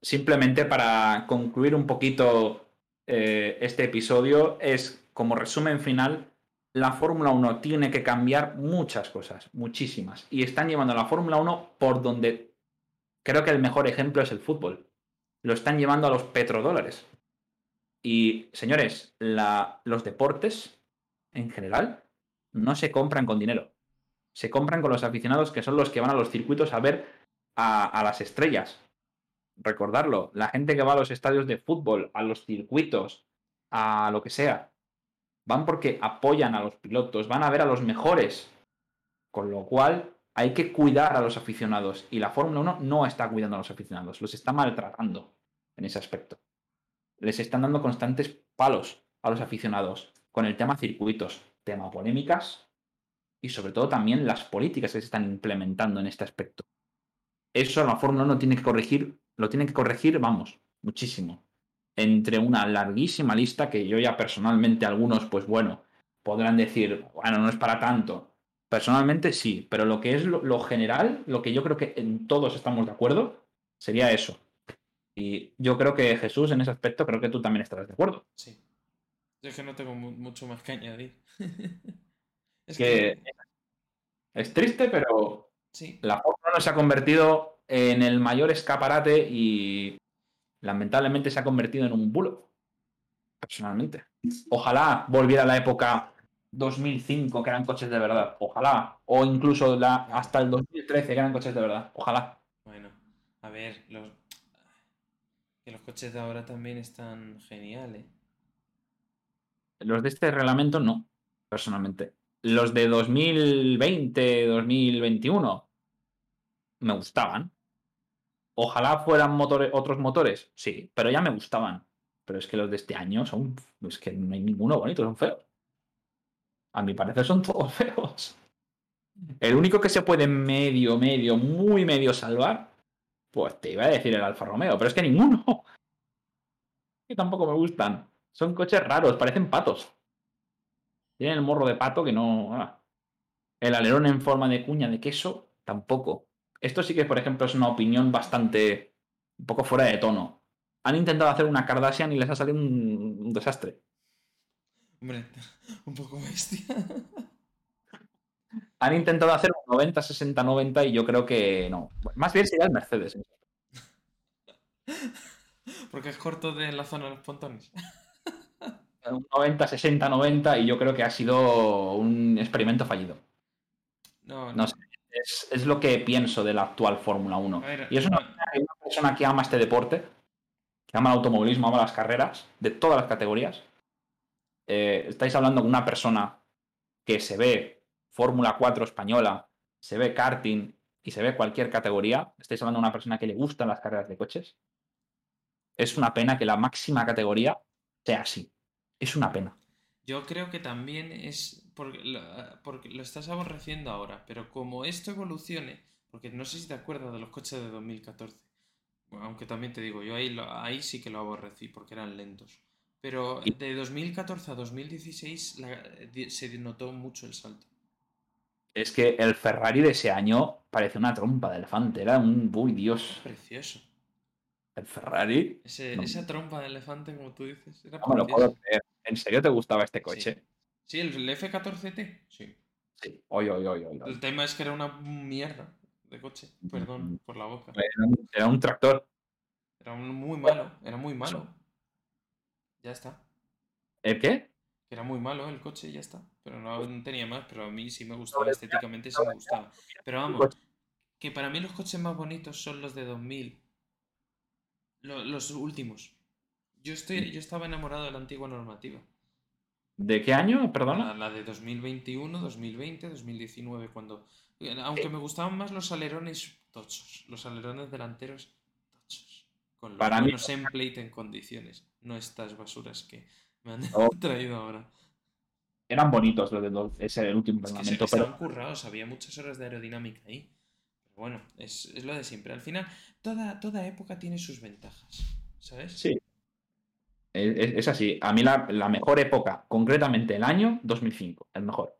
simplemente para concluir un poquito eh, este episodio, es como resumen final, la Fórmula 1 tiene que cambiar muchas cosas, muchísimas. Y están llevando a la Fórmula 1 por donde creo que el mejor ejemplo es el fútbol. Lo están llevando a los petrodólares. Y, señores, los deportes en general no se compran con dinero se compran con los aficionados que son los que van a los circuitos a ver a, a las estrellas. Recordarlo, la gente que va a los estadios de fútbol, a los circuitos, a lo que sea, van porque apoyan a los pilotos, van a ver a los mejores. Con lo cual hay que cuidar a los aficionados y la Fórmula 1 no está cuidando a los aficionados, los está maltratando en ese aspecto. Les están dando constantes palos a los aficionados con el tema circuitos, tema polémicas, y sobre todo también las políticas que se están implementando en este aspecto. Eso la Fórmula 1 tiene que corregir, lo tiene que corregir, vamos, muchísimo. Entre una larguísima lista que yo ya personalmente algunos, pues bueno, podrán decir, bueno, no es para tanto. Personalmente sí, pero lo que es lo, lo general, lo que yo creo que en todos estamos de acuerdo, sería eso. Y yo creo que Jesús, en ese aspecto, creo que tú también estarás de acuerdo. Sí. Yo es que no tengo mu- mucho más que añadir. [laughs] es Que es triste, pero sí. la Fórmula 1 se ha convertido en el mayor escaparate y lamentablemente se ha convertido en un bulo. Personalmente. Ojalá volviera a la época 2005 que eran coches de verdad. Ojalá. O incluso la, hasta el 2013 que eran coches de verdad. Ojalá. Bueno, a ver, los... que los coches de ahora también están geniales. Los de este reglamento no, personalmente. Los de 2020, 2021 me gustaban. Ojalá fueran otros motores, sí, pero ya me gustaban. Pero es que los de este año son. Es que no hay ninguno bonito, son feos. A mi parecer son [laughs] todos feos. El único que se puede medio, medio, muy medio salvar, pues te iba a decir el Alfa Romeo, pero es que ninguno. [laughs] Que tampoco me gustan. Son coches raros, parecen patos. Tienen el morro de pato que no. ah. El alerón en forma de cuña de queso, tampoco. Esto sí que, por ejemplo, es una opinión bastante. un poco fuera de tono. Han intentado hacer una Kardashian y les ha salido un, un desastre. Hombre, [laughs] un poco bestia. [laughs] Han intentado hacer un 90, 60, 90 y yo creo que no. Más bien sería el Mercedes. [laughs] Porque es corto de la zona de los pontones. Un 90, 60, 90 y yo creo que ha sido un experimento fallido. No, No sé, es, es lo que pienso de la actual Fórmula 1. A ver, Y es una, una persona que ama este deporte, que ama el automovilismo, ama las carreras, de todas las categorías. Eh, estáis hablando con una persona que se ve Fórmula 4 española, se ve karting y se ve cualquier categoría. Estáis hablando de una persona que le gustan las carreras de coches. Es una pena que la máxima categoría sea así. Es una pena. Yo creo que también es porque lo, porque lo estás aborreciendo ahora, pero como esto evolucione, porque no sé si te acuerdas de los coches de 2014, bueno, aunque también te digo, yo ahí, lo- ahí sí que lo aborrecí porque eran lentos. Pero de 2014 a 2016 la- di- se notó mucho el salto. Es que el Ferrari de ese año parece una trompa de elefante. Era un. Uy, Dios. Precioso. El Ferrari. Ese- No. esa trompa de elefante, como tú dices, era No me lo puedo creer. ¿En serio te gustaba este coche? Sí, el, el F14T, sí. Sí. Hoy, hoy, hoy, hoy. El tema es que era una mierda de coche, perdón por la boca. Era un, era un tractor. Era un- muy malo, era muy malo. Ya está. ¿El qué? Que era muy malo el coche ya está. Pero no, no tenía más, pero a mí sí me gustaba, estéticamente sí me gustaba. Pero vamos, que para mí los coches más bonitos son los de 2000. Lo- los últimos. Yo, estoy, yo estaba enamorado de la antigua normativa. ¿De qué año? La, Perdona. la de 2021, 2020, 2019, cuando... Aunque me gustaban más los alerones tochos, los alerones delanteros tochos. Con los Para mí- buenos template en condiciones, no estas basuras que me han Oh. [laughs] traído ahora. Eran bonitos los de ese el último Es que se- reglamento, estaban pero currados, había muchas horas de aerodinámica ahí. Pero bueno, es, es lo de siempre. Al final, toda, toda época tiene sus ventajas, ¿sabes? sí. Es, así. A mí la, mejor época, concretamente el año 2005, el mejor.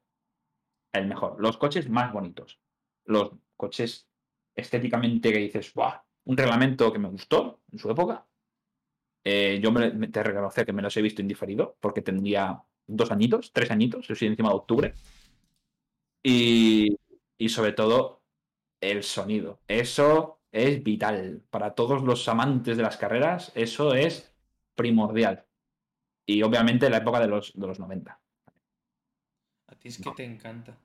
El mejor. Los coches más bonitos. Los coches estéticamente que dices, ¡buah! Un reglamento que me gustó en su época. Eh, yo me, te reconozco que me los he visto indiferido porque tendría dos añitos, tres añitos, yo soy encima de octubre. Y, y sobre todo el sonido. Eso es vital. Para todos los amantes de las carreras, eso es primordial. Y obviamente la época de los, de los 90. A ti es que te encanta.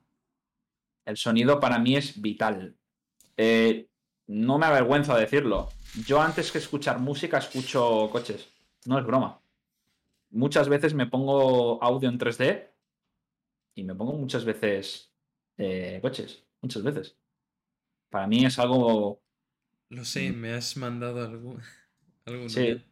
El sonido para mí es vital. Eh, no me avergüenza decirlo. Yo antes que escuchar música escucho coches. No es broma. Muchas veces me pongo audio en 3D y me pongo muchas veces eh, coches. Muchas veces. Para mí es algo, Lo sé, me has mandado algún, [laughs] Sí.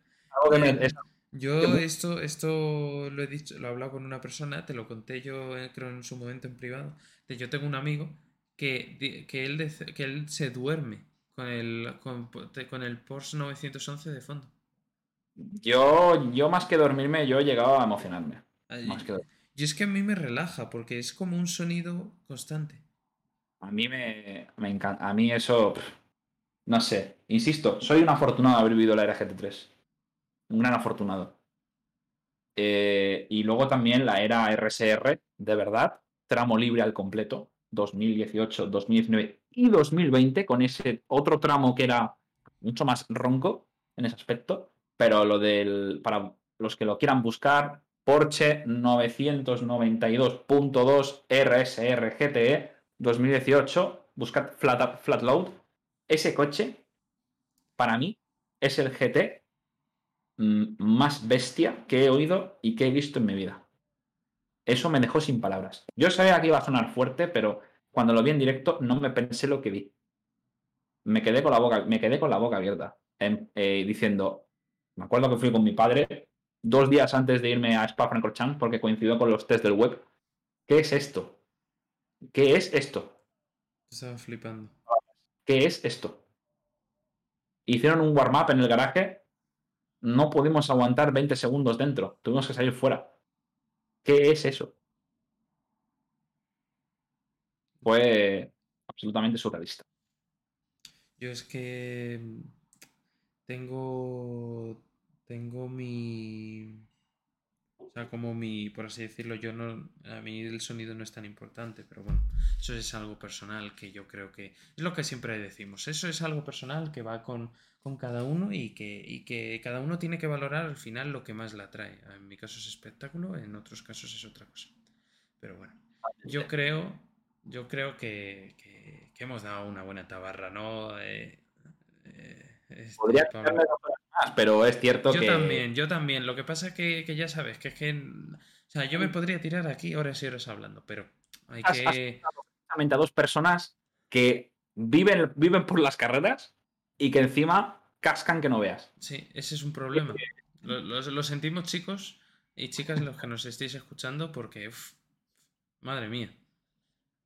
Yo esto, esto lo he dicho, lo he hablado con una persona, te lo conté yo eh, creo en su momento en privado. Yo tengo un amigo que, que, él, que él se duerme con el, con, con el Porsche 911 de fondo. yo, yo más que dormirme, yo he llegado a emocionarme. Ay, Más que Y es que a mí me relaja porque es como un sonido constante. A mí me, me encanta. A mí eso. no sé. Insisto, soy un afortunado de haber vivido la era GT3. Un gran afortunado. Eh, y luego también la era RSR, de verdad. Tramo libre al completo. 2018, 2019 y 2020, con ese otro tramo que era mucho más ronco en ese aspecto. Pero lo del. Para los que lo quieran buscar, Porsche 992.2 RSR GTE 2018, buscad Flat, Flat Load. Ese coche, para mí, es el GT mm, más bestia que he oído y que he visto en mi vida. Eso me dejó sin palabras. Yo sabía que iba a sonar fuerte, pero cuando lo vi en directo no me pensé lo que vi. Me quedé con la boca, me quedé con la boca abierta, em, eh, diciendo, me acuerdo que fui con mi padre dos días antes de irme a Spa-Francorchamps porque coincidió con los test del web. ¿Qué es esto? ¿Qué es esto? Estaba flipando. ¿Qué es esto? Hicieron un warm-up en el garaje. No pudimos aguantar 20 segundos dentro. Tuvimos que salir fuera. ¿Qué es eso? Fue absolutamente surrealista. Yo es que tengo tengo mi sea, como mi, por así decirlo, yo no, a mí el sonido no es tan importante, pero bueno, eso es algo personal que yo creo que es lo que siempre decimos, eso es algo personal que va con, con cada uno y que, y que cada uno tiene que valorar al final lo que más la atrae. En mi caso es espectáculo, en otros casos es otra cosa. Pero bueno, yo creo, yo creo que, que, que hemos dado una buena tabarra, ¿no? Eh, eh, este, Podría Pablo pero es cierto yo que. Yo también, yo también. Lo que pasa es que, que, ya sabes, que es que. O sea, yo me podría tirar aquí horas y horas hablando, pero hay has, que. Has a dos personas que viven, viven por las carreras y que encima cascan que no veas. Sí, ese es un problema. Lo, lo, lo sentimos, chicos y chicas, los que nos estéis escuchando, porque. Uf, madre mía.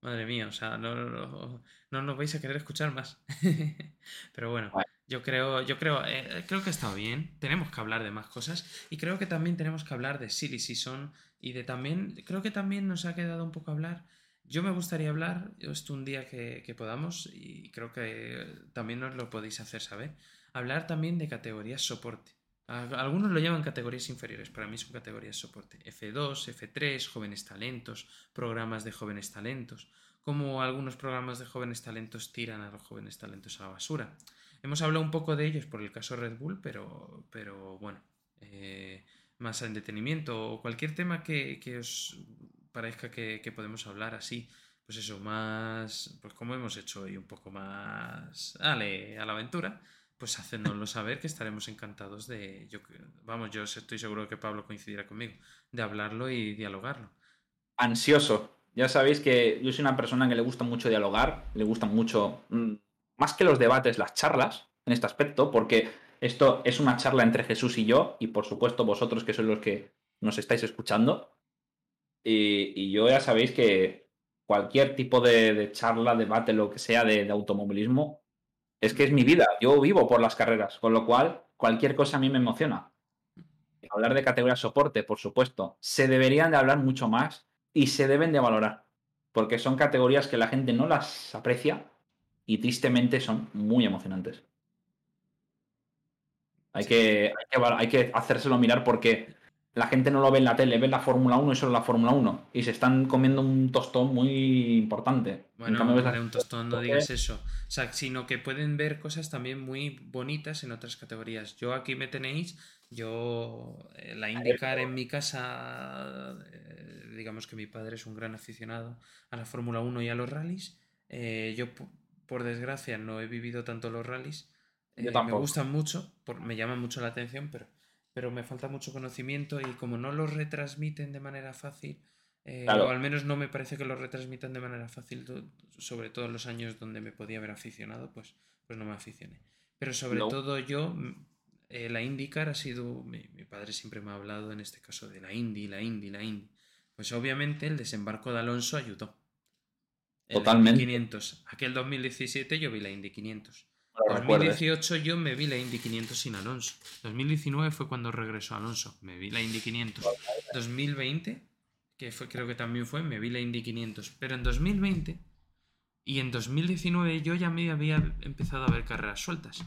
Madre mía, o sea, no, no, no, nos vais a querer escuchar más. [laughs] Pero bueno, yo creo, yo creo, eh, creo que ha estado bien. Tenemos que hablar de más cosas. Y creo que también tenemos que hablar de Silly Season. Y de también, creo que también nos ha quedado un poco hablar. Yo me gustaría hablar, esto un día que, que podamos, y creo que también nos lo podéis hacer saber. Hablar también de categorías soporte. Algunos lo llaman categorías inferiores, para mí son categorías soporte. F2, F3, jóvenes talentos, programas de jóvenes talentos, como algunos programas de jóvenes talentos tiran a los jóvenes talentos a la basura. Hemos hablado un poco de ellos por el caso Red Bull, pero, pero bueno, eh, más en detenimiento o cualquier tema que, que os parezca que, que, podemos hablar así, pues eso, más, pues como hemos hecho hoy, un poco más, ale, a la aventura pues hacednoslo [laughs] saber que estaremos encantados de, yo, vamos, yo estoy seguro que Pablo coincidirá conmigo, de hablarlo y dialogarlo. Ansioso. Ya sabéis que yo soy una persona que le gusta mucho dialogar, le gusta mucho, mm, más que los debates, las charlas en este aspecto, porque esto es una charla entre Jesús y yo, y por supuesto vosotros que sois los que nos estáis escuchando. Y, yo ya sabéis que cualquier tipo de, charla, debate, lo que sea de, de automovilismo, es que es mi vida, yo vivo por las carreras, con lo cual cualquier cosa a mí me emociona. Hablar de categoría soporte, por supuesto, se deberían de hablar mucho más y se deben de valorar, porque son categorías que la gente no las aprecia y tristemente son muy emocionantes. Hay que, hay que, hay que hacérselo mirar porque la gente no lo ve en la tele, ve la Fórmula 1 y solo la Fórmula 1. Y se están comiendo un tostón muy importante. Bueno, no la... un tostón, no digas eso. O sea, sino que pueden ver cosas también muy bonitas en otras categorías. Yo aquí me tenéis, yo eh, la indicar en mi casa, eh, digamos que mi padre es un gran aficionado a la Fórmula 1 y a los rallies. Eh, yo, por desgracia, no he vivido tanto los rallies. me gustan mucho, por, me llaman mucho la atención, pero pero me falta mucho conocimiento y como no lo retransmiten de manera fácil, eh, claro. o al menos no me parece que lo retransmitan de manera fácil, sobre todo en los años donde me podía haber aficionado, pues, pues no me aficioné. Pero sobre no. todo yo, eh, la IndyCar ha sido, mi, mi, padre siempre me ha hablado en este caso de la Indy, la Indy, la Indy. Pues obviamente el desembarco de Alonso ayudó. Totalmente. 500. Aquel 2017 yo vi la Indy 500. 2018 yo me vi la Indy 500 sin Alonso. 2019 fue cuando regresó Alonso. Me vi la Indy 500. 2020, que fue, creo que también fue, me vi la Indy 500. Pero en 2020 y en 2019 yo ya me había empezado a ver carreras sueltas.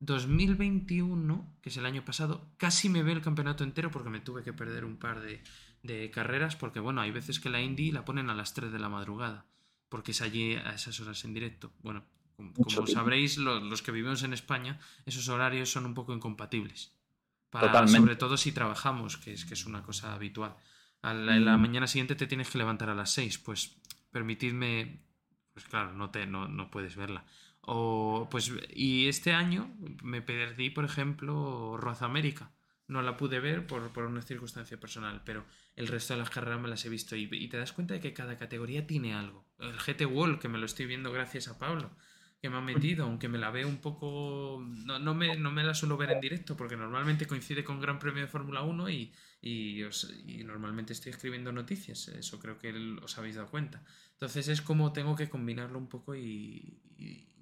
2021, que es el año pasado, casi me ve el campeonato entero porque me tuve que perder un par de, de carreras porque, bueno, hay veces que la Indy la ponen a las 3 de la madrugada porque es allí a esas horas en directo. Bueno, como sabréis, los, los, que vivimos en España, esos horarios son un poco incompatibles. Para, sobre todo si trabajamos, que es, que es una cosa habitual. A la, mm. la, mañana siguiente te tienes que levantar a las 6. Pues permitidme. Pues claro, no, te, no, no puedes verla. O, pues, y este año me perdí, por ejemplo, Roza América. No la pude ver por, por, una circunstancia personal, pero el resto de las carreras me las he visto. Y, y te das cuenta de que cada categoría tiene algo. El GT Wall, que me lo estoy viendo gracias a Pablo que me ha metido, aunque me la veo un poco... No, no, me, no me la suelo ver en directo porque normalmente coincide con Gran Premio de Fórmula 1 y, y, normalmente estoy escribiendo noticias, eso creo que os habéis dado cuenta. Entonces es como tengo que combinarlo un poco y,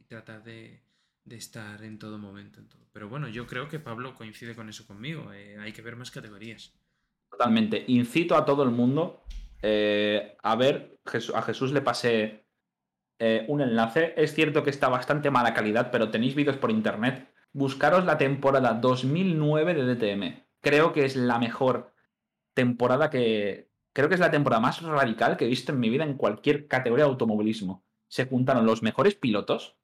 tratar de, de, estar en todo momento. En todo. Pero bueno, yo creo que Pablo coincide con eso conmigo, eh, hay que ver más categorías. Totalmente. Incito a todo el mundo eh, a ver, a Jesús le pasé eh, un enlace. Es cierto que está bastante mala calidad, pero tenéis vídeos por internet. Buscaros la temporada 2009 de DTM. Creo que es la mejor temporada que... Creo que es la temporada más radical que he visto en mi vida en cualquier categoría de automovilismo. Se juntaron los mejores pilotos,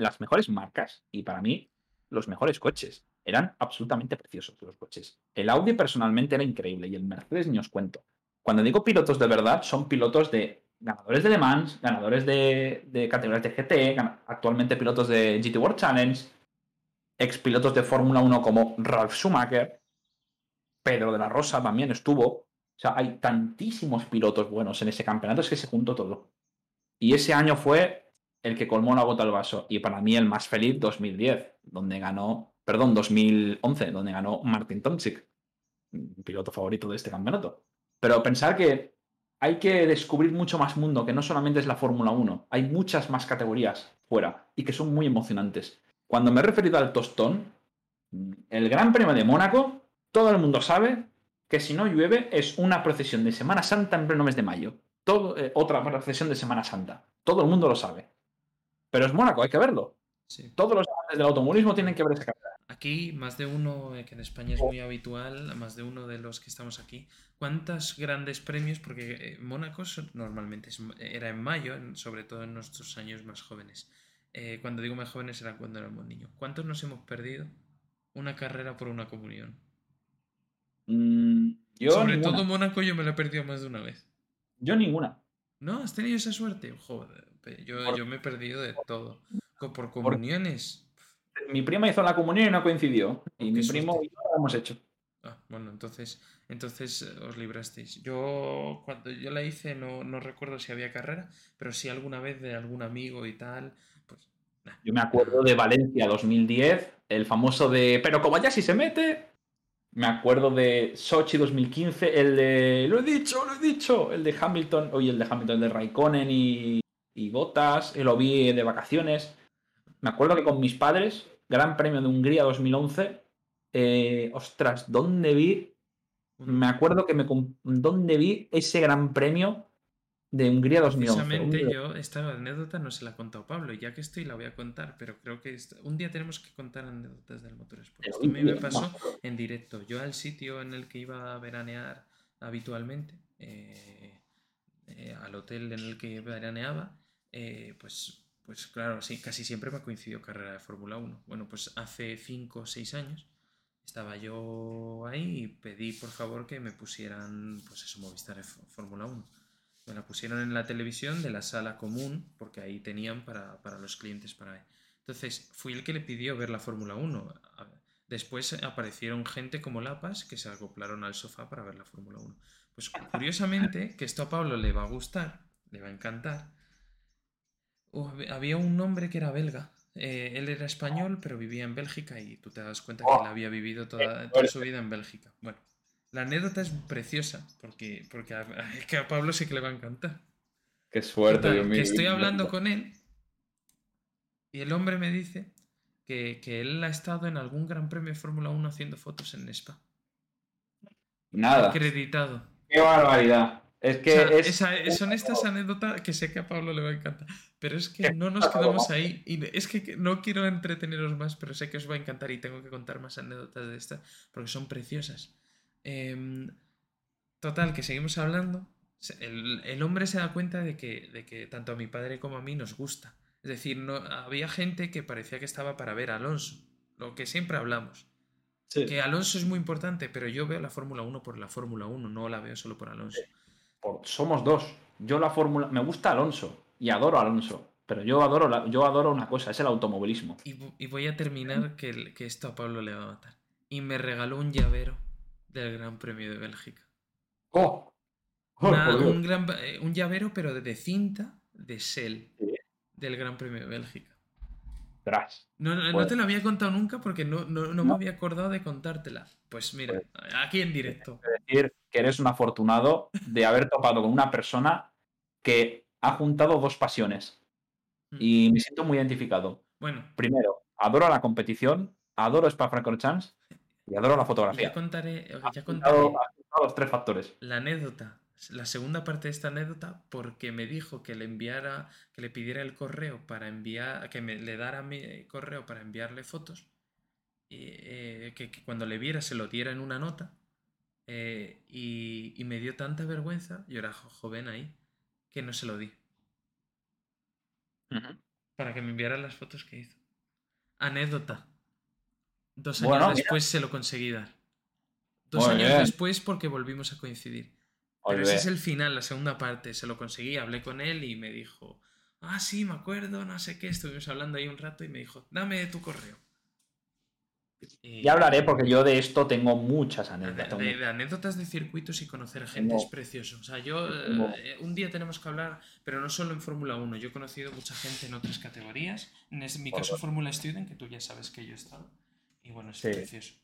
las mejores marcas y para mí los mejores coches. Eran absolutamente preciosos los coches. El Audi personalmente era increíble y el Mercedes ni os cuento. Cuando digo pilotos de verdad, son pilotos de ganadores de Le Mans, ganadores de, categorías de GT, actualmente pilotos de GT World Challenge, ex pilotos de Fórmula 1 como Ralf Schumacher, Pedro de la Rosa también estuvo. O sea, hay tantísimos pilotos buenos en ese campeonato, es que se juntó todo. Y ese año fue el que colmó la gota al vaso. Y para mí el más feliz, 2010, donde ganó, perdón, 2011, donde ganó Martin Tomczyk, piloto favorito de este campeonato. Pero pensar que hay que descubrir mucho más mundo, que no solamente es la Fórmula 1, hay muchas más categorías fuera y que son muy emocionantes. Cuando me he referido al tostón, el Gran Premio de Mónaco, todo el mundo sabe que si no llueve es una procesión de Semana Santa en pleno mes de mayo. Eh, otra procesión de Semana Santa. Todo el mundo lo sabe. Pero es Mónaco, hay que verlo. Todos los amantes del automovilismo tienen que ver esa carrera. Aquí, más de uno, eh, que en España es muy habitual, más de uno de los que estamos aquí, ¿cuántos grandes premios? Porque eh, Mónaco normalmente era en mayo, sobre todo en nuestros años más jóvenes. Eh, cuando digo más jóvenes era cuando éramos niños. ¿Cuántos nos hemos perdido? Una carrera por una comunión. Mm, yo sobre todo Mónaco yo me lo he perdido más de una vez. Yo ninguna. ¿No? ¿Has tenido esa suerte? Joder, yo, yo me he perdido de todo. Por comuniones mi prima hizo la comunión y no coincidió. Y mi primo y yo lo hemos hecho. Ah, bueno, entonces, entonces eh, os librasteis. Yo cuando yo la hice no, no, recuerdo si había carrera, pero sí alguna vez de algún amigo y tal. Pues, Yo me acuerdo de Valencia 2010, el famoso de, pero como ya si se mete. Me acuerdo de Sochi 2015, el de, lo he dicho, lo he dicho, el de Hamilton, oye, el de Hamilton, el de Raikkonen y, y Botas, lo vi de vacaciones. Me acuerdo que con mis padres Gran Premio de Hungría 2011. Eh, ostras, ¿dónde vi? Me acuerdo que me. ¿Dónde vi ese Gran Premio de Hungría 2011? Precisamente yo, esta anécdota no se la ha contado Pablo, ya que estoy la voy a contar, pero creo que un día tenemos que contar anécdotas del Motorsport. Esto me pasó en directo. Yo al sitio en el que iba a veranear habitualmente, eh, eh, al hotel en el que veraneaba, pues pues claro, casi siempre me ha coincidido carrera de Fórmula 1. Bueno, pues hace 5 o 6 años estaba yo ahí y pedí por favor que me pusieran, pues eso, Movistar Fórmula 1. Me la pusieron en la televisión de la sala común, porque ahí tenían para, los clientes para Entonces, fui el que le pidió ver la Fórmula 1. Después aparecieron gente como Lapas que se acoplaron al sofá para ver la Fórmula 1. Pues curiosamente, que esto a Pablo le va a gustar, le va a encantar, había un hombre que era belga. Eh, él era español, pero vivía en Bélgica y tú te das cuenta que él había vivido toda, su vida en Bélgica. Bueno, la anécdota es preciosa porque, porque a, que a Pablo sí que le va a encantar. Qué suerte, Que estoy hablando con él y el hombre me dice que, que él ha estado en algún Gran Premio de Fórmula 1 haciendo fotos en Spa. Nada. Acreditado. Qué barbaridad. Es que son estas anécdotas que sé que a Pablo le va a encantar. Pero es que no nos quedamos ahí. Y es que no quiero entreteneros más, pero sé que os va a encantar y tengo que contar más anécdotas de estas porque son preciosas. Em, total, que seguimos hablando. El, hombre se da cuenta de que, de que tanto a mi padre como a mí nos gusta. Es decir, no, había gente que parecía que estaba para ver a Alonso. Lo que siempre hablamos. Que Alonso es muy importante, pero yo veo la Fórmula 1 por la Fórmula 1, no la veo solo por Alonso somos dos. Yo la fórmula. Me gusta Alonso y adoro a Alonso. Pero yo adoro, yo adoro una cosa, es el automovilismo. Y, voy a terminar que, que, esto a Pablo le va a matar. Y me regaló un llavero del Gran Premio de Bélgica. ¡Oh! oh un, gran, eh, un, llavero, pero de cinta de Shell del Gran Premio de Bélgica. Tras. No, no, no Pues- te lo había contado nunca porque no, no, no me había acordado de contártela. Pues mira, aquí en directo. decir que eres un afortunado de haber topado con una persona que ha juntado dos pasiones. Y me siento muy identificado. Bueno, Primero, adoro la competición, adoro Spa-Francorchamps y adoro la ya fotografía. contaré, ya contaré juntado, has juntado los tres factores. la anécdota, la segunda parte de esta anécdota, porque me dijo que le enviara, que le pidiera el correo para enviar, que me, le dara mi correo para enviarle fotos, y, eh, que, que cuando le viera se lo diera en una nota, eh, y, y me dio tanta vergüenza, yo era jo- joven ahí, que no se lo di, para que me enviara las fotos que hizo. Anécdota. Dos años Bueno, mira. después se lo conseguí dar. Dos Muy años bien. después porque volvimos a coincidir. Pero ese es el final, la segunda parte. Se lo conseguí, hablé con él y me dijo, ah, sí, me acuerdo, no sé qué. Estuvimos hablando ahí un rato y me dijo, dame tu correo. Y- Ya hablaré porque yo de esto tengo muchas de, anécdotas. de- de anécdotas de circuitos y conocer gente Tengo- es precioso. O sea, yo tengo- eh, un día tenemos que hablar, pero no solo en Fórmula 1. Yo he conocido mucha gente en otras categorías. En mi caso. Fórmula Student, que tú ya sabes que yo he estado. Y bueno, es Sí. precioso.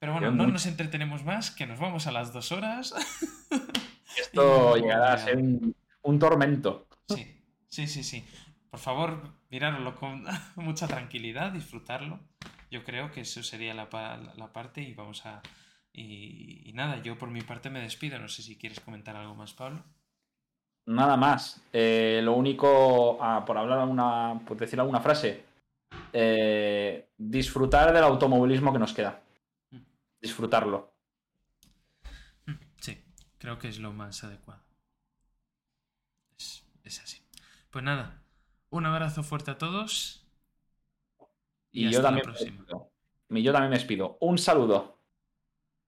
Pero bueno, Yo no nos entretenemos más, que nos vamos a las dos horas. [laughs] Esto llegará a ser un, un tormento. Sí, sí, sí, sí. Por favor, mirároslo con [laughs] mucha tranquilidad, disfrutarlo. Yo creo que eso sería la, la parte y vamos a... Y, y nada, yo por mi parte me despido. No sé si quieres comentar algo más, Pablo. Nada más. Eh, lo único, ah, por hablar alguna, por decir alguna frase, eh, disfrutar del automovilismo que nos queda. Disfrutarlo. Creo que es lo más adecuado. Es, es así. Pues nada, un abrazo fuerte a todos. Y, hasta yo la también me próxima. despido. Y yo también me despido. Un saludo.